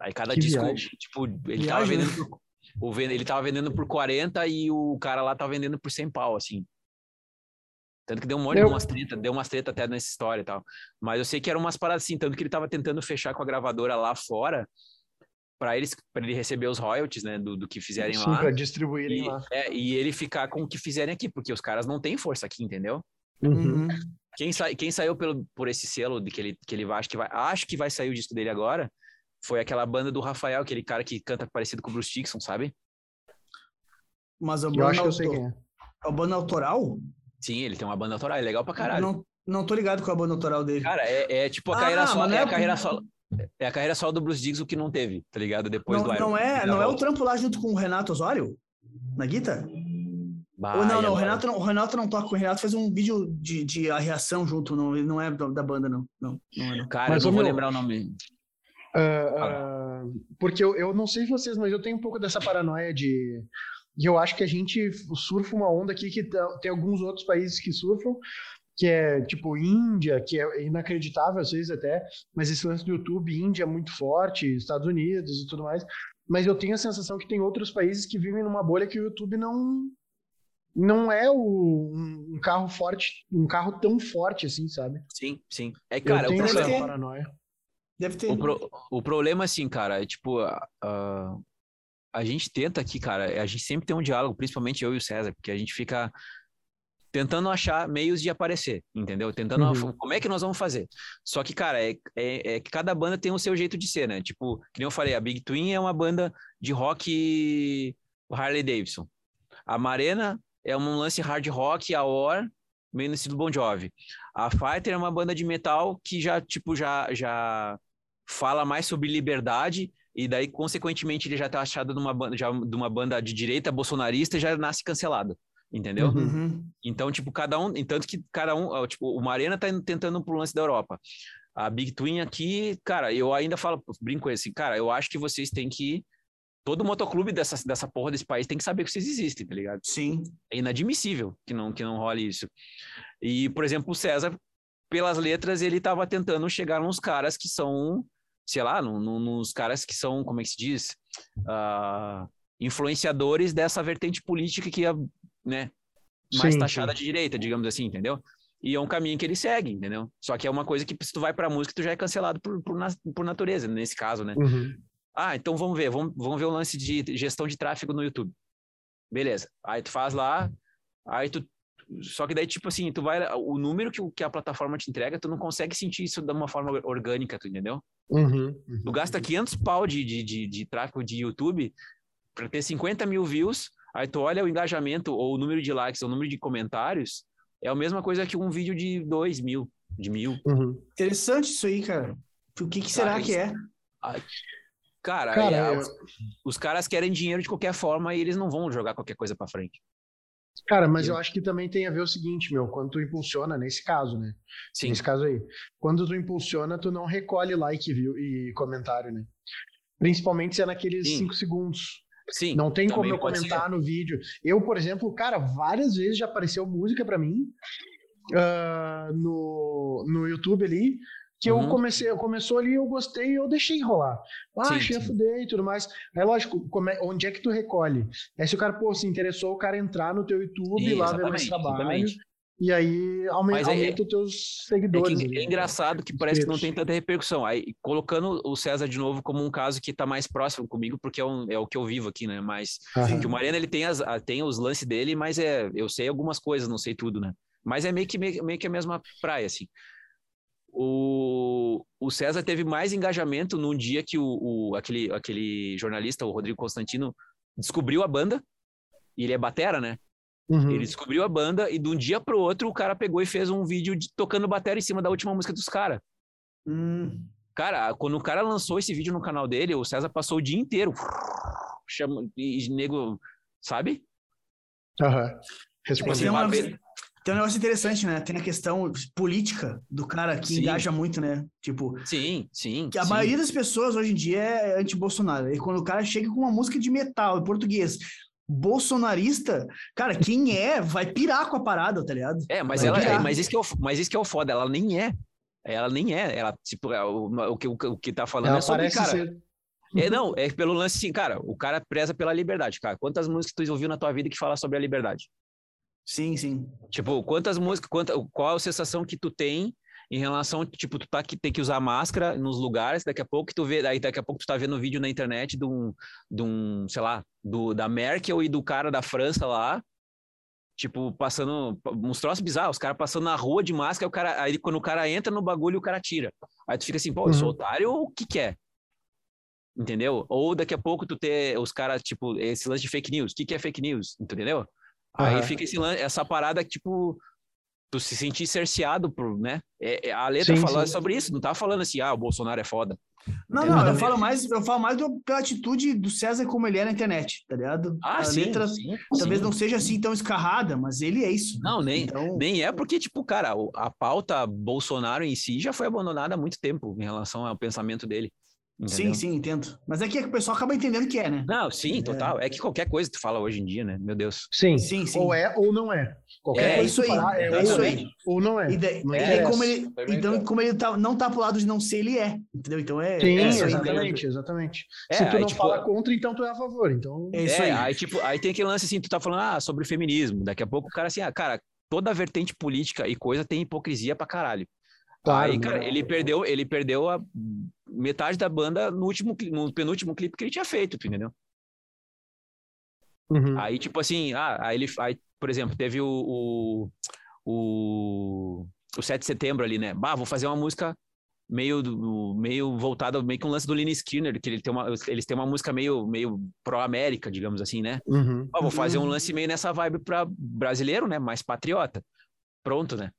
Aí cada que disco, viagem. tipo, ele viagem, tava vendendo né? por, o, ele tava vendendo por 40 e o cara lá tava vendendo por 100 pau, assim. Tanto que deu um monte eu... de umas treta, deu umas treta até nessa história e tal. Mas eu sei que eram umas paradas assim, tanto que ele tava tentando fechar com a gravadora lá fora, para eles para ele receber os royalties, né, do, do que fizerem Sim, lá. para distribuírem e, lá. É, e ele ficar com o que fizerem aqui, porque os caras não têm força aqui, entendeu? Uhum. Quem, sa, quem saiu pelo, por esse selo de que ele, que ele acho que vai acho que vai sair o disco dele agora foi aquela banda do Rafael, aquele cara que canta parecido com o Bruce Dixon, sabe? Mas a banda, eu acho que eu sei quem é. A banda autoral? Sim, ele tem uma banda autoral, é legal pra caralho. Não, Não tô ligado com a banda autoral dele. Cara, é, é tipo a Ah, carreira solo. É é- a carreira solo. É a carreira solo do Bruce Diggs o que não teve, tá ligado? Depois não, do Iron. não é, não é o trampo lá junto com o Renato Osório? Na guitarra? Bah, Ou não, e não, o? Renato não, o Renato não toca com o Renato, fez um vídeo de, de a reação junto, não, ele não é da da banda, não. Não, não é não. Cara, Mas, eu não vou meu, lembrar o nome. Ah, ah, porque eu, eu não sei vocês, mas eu tenho um pouco dessa paranoia de. E eu acho que a gente surfa uma onda aqui que tem alguns outros países que surfam, que é tipo Índia, que é inacreditável às vezes até, mas esse lance do YouTube, Índia é muito forte, Estados Unidos e tudo mais. Mas eu tenho a sensação que tem outros países que vivem numa bolha que o YouTube não não é o, um, carro forte, um carro tão forte assim, sabe? Sim, sim. É, cara, eu o tenho essa problema, paranoia. Deve ter. o, pro- o problema, assim, cara, é tipo. a- a- a gente tenta aqui, cara, a gente sempre tem um diálogo, principalmente eu e o César, porque a gente fica tentando achar meios de aparecer, entendeu? Tentando, Uhum. como é que nós vamos fazer? Só que, cara, é, é, é que cada banda tem o seu jeito de ser, né? Tipo, que nem eu falei, a Big Twin é uma banda de rock Harley Davidson. A Marena é um lance hard rock, a Or, meio no estilo Bon Jovi. A Fighter é uma banda de metal que já, tipo, já, já fala mais sobre liberdade e daí, consequentemente, ele já tá achado numa banda, já, de uma banda de direita bolsonarista e já nasce cancelado, entendeu? Uhum. Então, tipo, cada um, tanto que cada um, tipo, o Marena tá tentando pro lance da Europa. A Big Twin aqui, cara, eu ainda falo, brinco assim, cara, eu acho que vocês têm que todo motoclube dessa, dessa porra desse país tem que saber que vocês existem, tá ligado? Sim. É inadmissível que não que não role isso. E, por exemplo, o César, pelas letras, ele tava tentando chegar nos caras que são, sei lá, no, no- nos caras que são, como é que se diz? Ah, influenciadores dessa vertente política que é, né, mais Sim, taxada sim. de direita, digamos assim, entendeu? E é um caminho que ele segue, entendeu? Só que é uma coisa que se tu vai pra música, tu já é cancelado por, por, por natureza, nesse caso, né? Uhum. Ah, então vamos ver, vamos, vamos ver o lance de gestão de tráfego no YouTube. Beleza. Aí tu faz lá, aí tu. Só que daí, tipo assim, tu vai. O número que, que a plataforma te entrega, tu não consegue sentir isso de uma forma orgânica, tu entendeu? Uhum. Tu Uhum. gasta 500 pau de, de, de, de tráfego de YouTube para ter 50 mil views, aí tu olha o engajamento, ou o número de likes, ou o número de comentários, é a mesma coisa que um vídeo de 2 mil, de mil. Uhum. Interessante isso aí, cara. O que, que será Cara, que é? Cara, Cara, é, eu- os, os caras querem dinheiro de qualquer forma e eles não vão jogar qualquer coisa para frente. Cara, mas Eu- eu acho que também tem a ver o seguinte, meu, quando tu impulsiona, nesse caso, né? Sim. Nesse caso aí. Quando tu impulsiona, tu não recolhe like viu, e comentário, né? Principalmente se é naqueles Sim. 5 segundos. Sim. Não tem como eu comentar no vídeo. Eu, por exemplo, cara, várias vezes já apareceu música pra mim ah, no, no YouTube ali. Que eu Uhum. comecei, eu começou ali, eu gostei e eu deixei rolar. Ah, Sim, achei sim. fuder e tudo mais. Aí, lógico, é- onde é que tu recolhe? É se o cara, pô, se interessou, o cara entrar no teu YouTube, Sim, lá ver mais trabalho. exatamente. E aí aumenta, é- aumenta os teus É, seguidores. que ali. é engraçado que parece que não tem tanta repercussão. Aí, colocando o César de novo como um caso que está mais próximo comigo, porque é, um- é o que eu vivo aqui, né? Mas Aham. que o Mariano ele tem, as, tem os lances dele, mas é, eu sei algumas coisas, não sei tudo, né? Mas é meio que, meio, meio que a mesma praia, assim. O, o César teve mais engajamento num dia que o, o- aquele, aquele jornalista, o Rodrigo Constantino, descobriu a banda, e ele é batera, né? Uhum. Ele descobriu a banda e de um dia pro outro o cara pegou e fez um vídeo de, tocando bateria em cima da última música dos caras. Hum, Cara, quando o cara lançou esse vídeo no canal dele, o César passou o dia inteiro chama, e, e nego, sabe? Aham. Respondeu. assim, tem, uma tem um negócio interessante, né? Tem a questão política do cara que Sim. engaja muito, né? Tipo, Sim, sim. que a sim. maioria das pessoas hoje em dia é anti-Bolsonaro. E quando o cara chega com uma música de metal em português, bolsonarista, cara, quem é vai pirar com a parada, tá ligado? É, mas Vai ela, virar. mas isso que é o, mas isso que é o foda, ela nem é. Ela nem é, ela tipo, é o, o que o, o que tá falando Ela é sobre, cara, ser. É, não, é pelo lance assim, cara, o cara preza pela liberdade, cara. Quantas músicas tu ouviu na tua vida que fala sobre a liberdade? Sim, sim. Tipo, quantas músicas, quanta, qual a sensação que tu tem em relação, tipo, tu tá que tem que usar máscara nos lugares, daqui a pouco tu vê, aí daqui a pouco tu tá vendo um vídeo na internet de um, de um sei lá, do, da Merkel e do cara da França lá, tipo, passando uns troços bizarros, os caras passando na rua de máscara, o cara, aí quando o cara entra no bagulho, o cara tira. Aí tu fica assim, pô, eu sou Uhum. otário ou o que que é? Entendeu? Ou daqui a pouco tu ter os caras, tipo, esse lance de fake news. O que que é fake news? Entendeu? Aí Aham. fica esse essa parada que, tipo, tu se sentir cerceado por, né? É, é a letra falando sobre isso, não tá falando assim, ah, o Bolsonaro é foda. Não, não, eu falo mais, eu falo mais do, pela atitude do César como ele é na internet, tá ligado? Ah, a sim, letra sim, talvez sim. não seja assim tão escarrada, mas ele é isso. Não, nem, então... nem é porque, tipo, cara, a pauta Bolsonaro em si já foi abandonada há muito tempo em relação ao pensamento dele. Entendeu? Sim, sim, entendo. Mas é que o pessoal acaba entendendo que é, né? Não, sim, total. É, é que qualquer coisa que tu fala hoje em dia, né? Meu Deus. Sim, sim, sim. Ou é ou não é. Qualquer é, coisa isso aí. Falar, é, é isso aí. Ou não é. E daí, não é. como ele, então, como ele tá, não tá pro lado de não ser, ele é. Entendeu? Então é. Sim, é exatamente, exatamente. É, Se tu não tipo, fala contra, então tu é a favor. Então... É isso aí. aí. tipo, aí tem aquele lance assim, tu tá falando ah, sobre feminismo. Daqui a pouco o cara assim, ah, cara, toda vertente política e coisa tem hipocrisia pra caralho. Claro, aí, cara, ele perdeu, ele perdeu a metade da banda no último, no penúltimo clipe que ele tinha feito, tu entendeu? Uhum. Aí, tipo assim, ah, aí ele, aí, por exemplo, teve o, o, o, o 7 de setembro ali, né? Bah, vou fazer uma música meio, meio voltada, meio que um lance do Lynyrd Skinner, que ele tem uma, eles têm uma música meio, meio pró-América, digamos assim, né? Uhum. Ah, vou fazer um lance meio nessa vibe para brasileiro, né? Mais patriota. Pronto, né?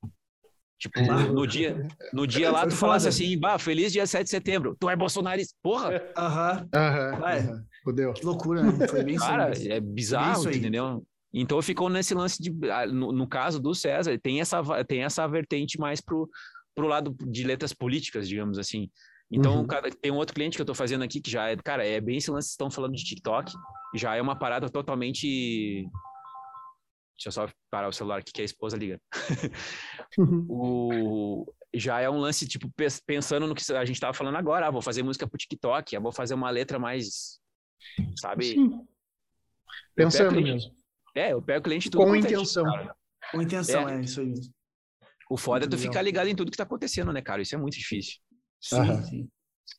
Tipo, no dia, no dia lá, tu falasse assim, bah, feliz dia 7 de setembro. Tu é bolsonarista, porra! Aham. Aham. Fudeu. Que loucura, né? Foi bem Cara, é bizarro, entendeu? Então ficou nesse lance de. Ah, no, no, caso do César, tem essa, tem essa vertente mais pro, pro lado de letras políticas, digamos assim. Então, uhum. cara, tem um outro cliente que eu tô fazendo aqui que já é, cara, é bem esse lance que estão falando de TikTok, já é uma parada totalmente Deixa eu só parar o celular aqui que a esposa liga. Uhum. o, já é um lance, tipo, pensando no que a gente estava falando agora. Ah, vou fazer música pro TikTok, ah, vou fazer uma letra mais, sabe? Sim. Pensando cliente, mesmo. É, eu pego o cliente tudo. Com é intenção. Com intenção, é. é, isso aí. O foda é tu ficar ligado em tudo que tá acontecendo, né, cara? Isso é muito difícil. Sim, Aham. sim.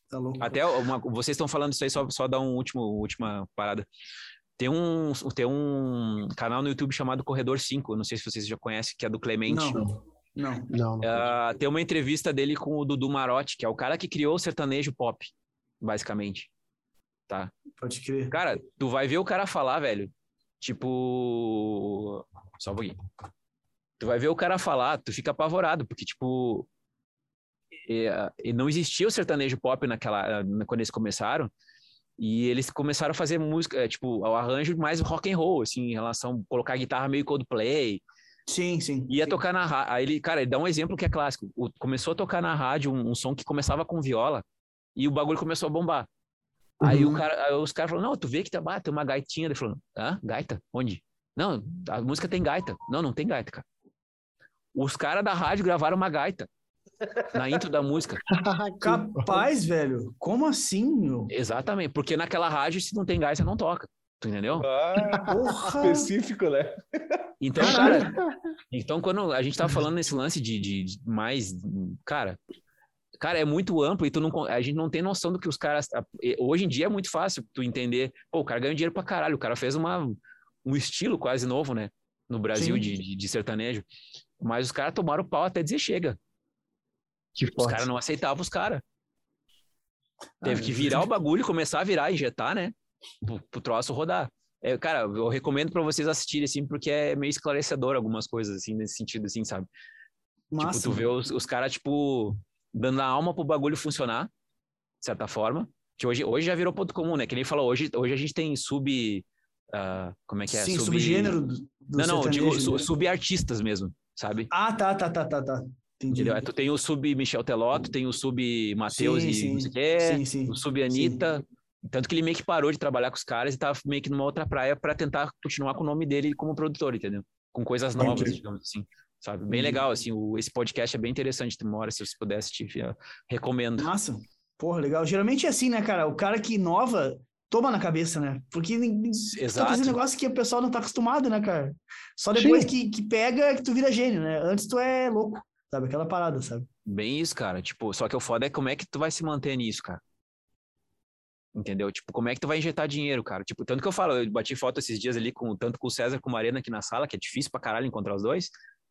Tá louco. Até uma, vocês estão falando isso aí, só, só dar um último, última parada. Tem um, tem um canal no YouTube chamado Corredor 5, não sei se vocês já conhecem, que é do Clemente. Não, não. não, uh, tem uma entrevista dele com o Dudu Marotti, que é o cara que criou o sertanejo pop, basicamente. Tá? Pode crer. Cara, tu vai ver o cara falar, velho. Tipo. Só um pouquinho. Tu vai ver o cara falar, tu fica apavorado, porque, tipo. E, não existia o sertanejo pop naquela, quando eles começaram. E eles começaram a fazer música, é, tipo, o arranjo mais rock and roll, assim, em relação a colocar guitarra meio Coldplay. Sim, sim. Ia sim. tocar na rádio. Aí ele, cara, ele dá um exemplo que é clássico. O, começou a tocar na rádio um, um, som que começava com viola e o bagulho começou a bombar. Uhum. Aí o cara, aí os caras falaram: Não, tu vê que tá, ah, tem uma gaitinha. Ele falou: Hã? Gaita? Onde? Não, a música tem gaita. Não, não tem gaita, cara. Os caras da rádio gravaram uma gaita na intro da música. Capaz, velho. Como assim, meu? Exatamente, porque naquela rádio, se não tem gás, você não toca. Tu entendeu? Ah, específico, né? Então, cara, então quando a gente tava falando nesse lance de, de, de, mais, cara, cara, é muito amplo e tu não, a gente não tem noção do que os caras, hoje em dia é muito fácil tu entender, pô, o cara ganhou dinheiro pra caralho, o cara fez uma, um estilo quase novo, né, no Brasil de, de, sertanejo, mas os caras tomaram pau até dizer chega, que os caras não aceitavam os caras. Teve ah, que virar o bagulho, começar a virar, injetar, né? Pro, pro troço rodar. É, cara, eu recomendo para vocês assistirem, assim, porque é meio esclarecedor algumas coisas, assim, nesse sentido, assim, sabe? Massa, tipo, tu vê os, os caras, tipo, dando a alma pro bagulho funcionar, de certa forma. Que hoje, hoje já virou ponto comum, né? Que nem falou, hoje, hoje a gente tem sub... Uh, como é que é? Sim, sub... subgênero do, do Não, não, digo né? subartistas mesmo, sabe? Ah, tá, tá, tá, tá, tá. Entendi. Entendeu? Tu tem o sub Michel Teló, tu tem o sub Matheus e sim, não sei o quê, sim, sim, o sub Anitta. Sim. Tanto que ele meio que parou de trabalhar com os caras e tava meio que numa outra praia para tentar continuar com o nome dele como produtor, entendeu? Com coisas novas, Entendi. digamos assim. Sabe? Bem legal, assim, o, esse podcast é bem interessante, uma hora, se você pudesse, te recomendo. Massa. Porra, legal. Geralmente é assim, né, cara? O cara que inova toma na cabeça, né? Porque Exato. tá fazendo negócio que o pessoal não tá acostumado, né, cara? Só depois que, que pega que tu vira gênio, né? Antes tu é louco. Sabe? Aquela parada, sabe? Bem isso, cara. Tipo, só que o foda é como é que tu vai se manter nisso, cara. Entendeu? Tipo, como é que tu vai injetar dinheiro, cara? Tipo, tanto que eu falo, eu bati foto esses dias ali com tanto com o César como a Marina aqui na sala, que é difícil pra caralho encontrar os dois.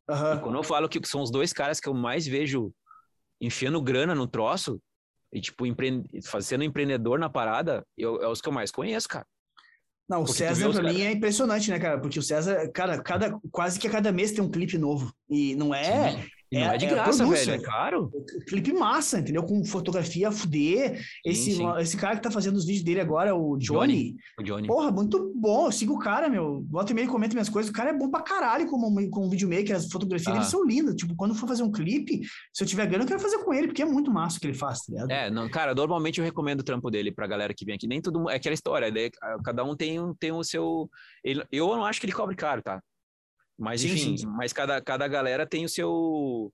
Uhum. Quando eu falo que são os dois caras que eu mais vejo enfiando grana no troço e, tipo, empre... sendo empreendedor na parada, eu, é os que eu mais conheço, cara. Não, o César pra mim cara- é impressionante, né, cara? Porque o César, cara, cada, quase que a cada mês tem um clipe novo. E não é, Sim. E não é- é, de é graça, velho. É caro. clipe massa, entendeu? Com fotografia a fuder. Esse, sim. esse cara que tá fazendo os vídeos dele agora, o Johnny. O Johnny. Porra, muito bom. Eu sigo o cara, meu. Volta e meia, comenta minhas coisas. O cara é bom pra caralho como, como videomaker. As fotografias Ah. dele são lindas. Tipo, quando for fazer um clipe, se eu tiver grana, eu quero fazer com ele, porque é muito massa o que ele faz, tá ligado? É, não, cara, normalmente eu recomendo o trampo dele pra galera que vem aqui. Nem todo mundo. É aquela história, ah, cada um tem, um- tem o seu. ele- eu não acho que ele cobre caro, tá? Mas Sim, enfim, sim, mas cada, cada galera tem o seu.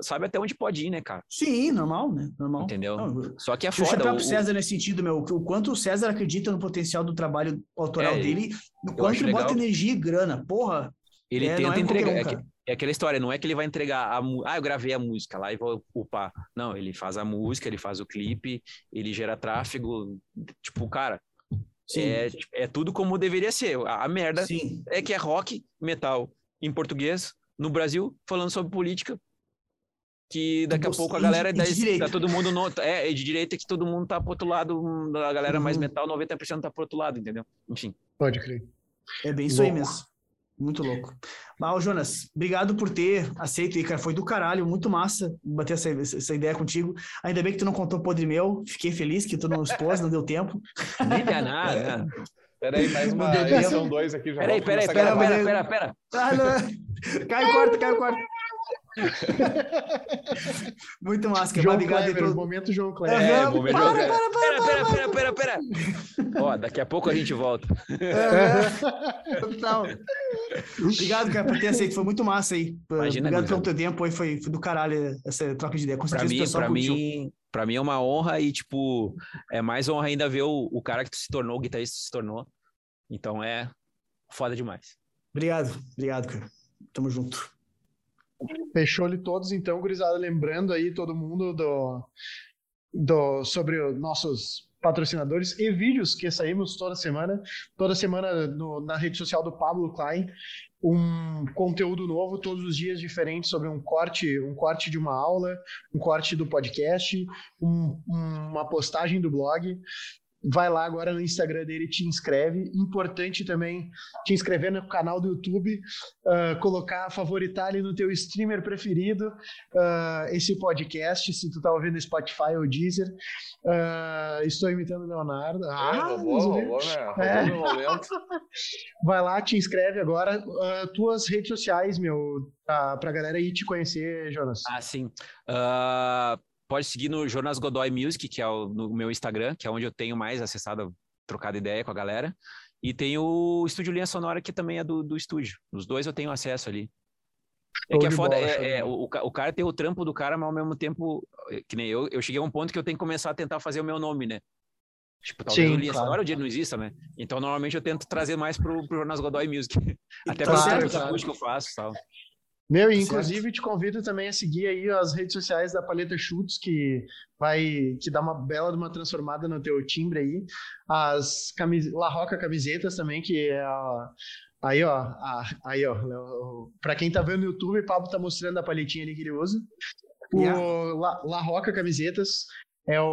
Sabe até onde pode ir, né, cara? Sim, normal, né? Normal. Entendeu? Não, Só que é Deixa foda. chapéu o- pro César nesse sentido, meu. O quanto o César acredita no potencial do trabalho autoral É, dele, o quanto ele bota legal. energia e grana. Porra, Ele É, tenta é entregar. um, é, é aquela história, não é que ele vai entregar a Ah, eu gravei a música lá e vou upar. Não, ele faz a música, ele faz o clipe, ele gera tráfego. Tipo, cara. É, é tudo como deveria ser. A, a merda sim. é que é rock, metal em português, no Brasil, falando sobre política. Que daqui a Tipo, pouco a galera da, e de direita. tá todo mundo no, é, é de direita que todo mundo tá pro outro lado, a galera mais Uhum. metal, 90% tá pro outro lado, entendeu? Enfim. Pode crer. É bem isso aí mesmo. Muito louco. Mas, ô, Jonas, obrigado por ter aceito aí, cara. Foi do caralho, muito massa bater essa, essa ideia contigo. Ainda bem que tu não contou podre meu. Fiquei feliz que tu não expôs, não deu tempo. Nem dá nada, né? Peraí, mais uma edição 2 aqui. Já Peraí, peraí, pera, pera, pera, pera. Ah. Cai o quarto, cai o quarto. Muito massa, cara. João Kleber, pelo- momento João Kleber. Aham, É, momento para, João para, para, Pera, pera, pera, pera, pera. Ó, daqui a pouco a gente volta. Aham. Total. Obrigado, cara, por ter aceito. Foi muito massa aí. Imagina, Obrigado pelo teu tempo aí. Foi, foi do caralho essa troca de ideia. Com Pra certeza o mim, pessoal pra mim, pra mim é uma honra e, tipo, é mais honra ainda ver o, o cara que tu se tornou, o guitarrista que tu se tornou. Então é foda demais. Obrigado, obrigado, cara. Tamo junto. Fechou-lhe todos, então, gurizada. Lembrando aí todo mundo do, do, sobre os nossos patrocinadores e vídeos que saímos toda semana. Toda semana no- na rede social do Pablo Klein. Um conteúdo novo, todos os dias diferentes sobre um corte, um corte de uma aula, um corte do podcast, um- uma postagem do blog. Vai lá agora no Instagram dele, te inscreve. Importante também te inscrever no canal do YouTube, ah, colocar, favoritar ali no teu streamer preferido ah, esse podcast, se tu tá ouvindo no Spotify ou Deezer. Ah, estou imitando o Leonardo. É, Ah, roubou, me roubou, livre. né? É. momento. Vai lá, te inscreve agora. tuas redes sociais, meu, ah, pra galera ir te conhecer, Jonas. Ah, sim. Ah, pode seguir no Jonas Godoy Music, que é o, no meu Instagram, que é onde eu tenho mais acessado, trocado ideia com a galera. E tem o Estúdio Linha Sonora, que também é do, do estúdio. Os dois eu tenho acesso ali. É que é foda, bola, é- é, o, o ca- o cara tem o trampo do cara, mas ao mesmo tempo, é, que nem eu, eu cheguei a um ponto que eu tenho que começar a tentar fazer o meu nome, né? Tipo, talvez Sim, o Linha claro. Sonora o dia não exista, né? Então, normalmente eu tento trazer mais pro, pro Jonas Godoy Music. Até tá de claro. que eu faço e tal. Meu, e Tá inclusive te convido também a seguir aí as redes sociais da Paleta Chutes, que vai te dar uma bela de uma transformada no teu timbre aí. As camis... La Roca camisetas também, que é a... Aí, ó, a- aí, ó, pra quem tá vendo no YouTube, o Pablo tá mostrando a paletinha ali que ele usa. O Yeah. La, La Roca Camisetas é o,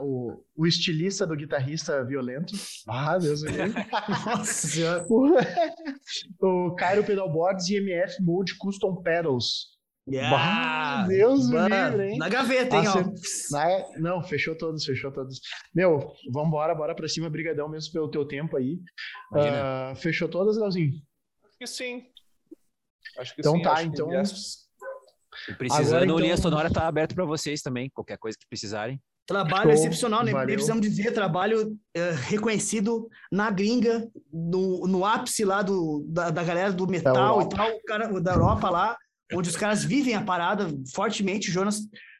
o, o estilista do guitarrista violento. Ah, Deus me livre. Nossa senhora. o, o Cairo Pedalboards e MF Mode Custom Pedals. Yeah. Bah, Deus me livre, hein? Na gaveta, hein, ó. Acer- Na- Não, fechou todos, fechou todos. Meu, vambora, bora pra cima, brigadão mesmo pelo teu tempo aí. Ah, fechou todas, Leozinho? Acho que sim. Acho que Então sim. tá, então- precisando, Agora, o Linha então- Sonora tá aberto para vocês também, qualquer coisa que precisarem. Trabalho Show, excepcional, né? valeu. Precisamos dizer, trabalho eh, reconhecido na gringa, no, no ápice lá do, da, da galera do metal e Europa. tal, cara, da Europa lá, onde os caras vivem a parada fortemente. O Jonas,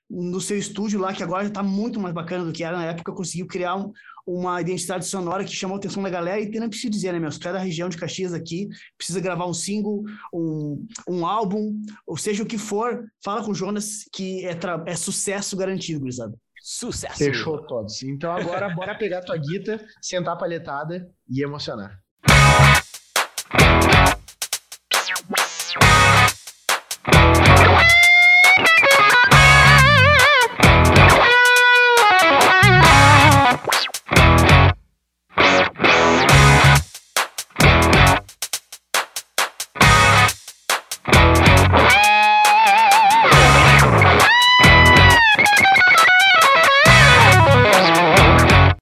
no seu estúdio lá, que agora já tá muito mais bacana do que era na época, conseguiu criar um- uma identidade sonora que chamou a atenção da galera. E tem, não preciso dizer, né, meu? Tu é da região de Caxias aqui, precisa gravar um single, um, um álbum, ou seja o que for, fala com o Jonas que é, é sucesso garantido, gurizada. Sucesso! Fechou todos. Então agora bora pegar tua guita, sentar a palhetada e emocionar.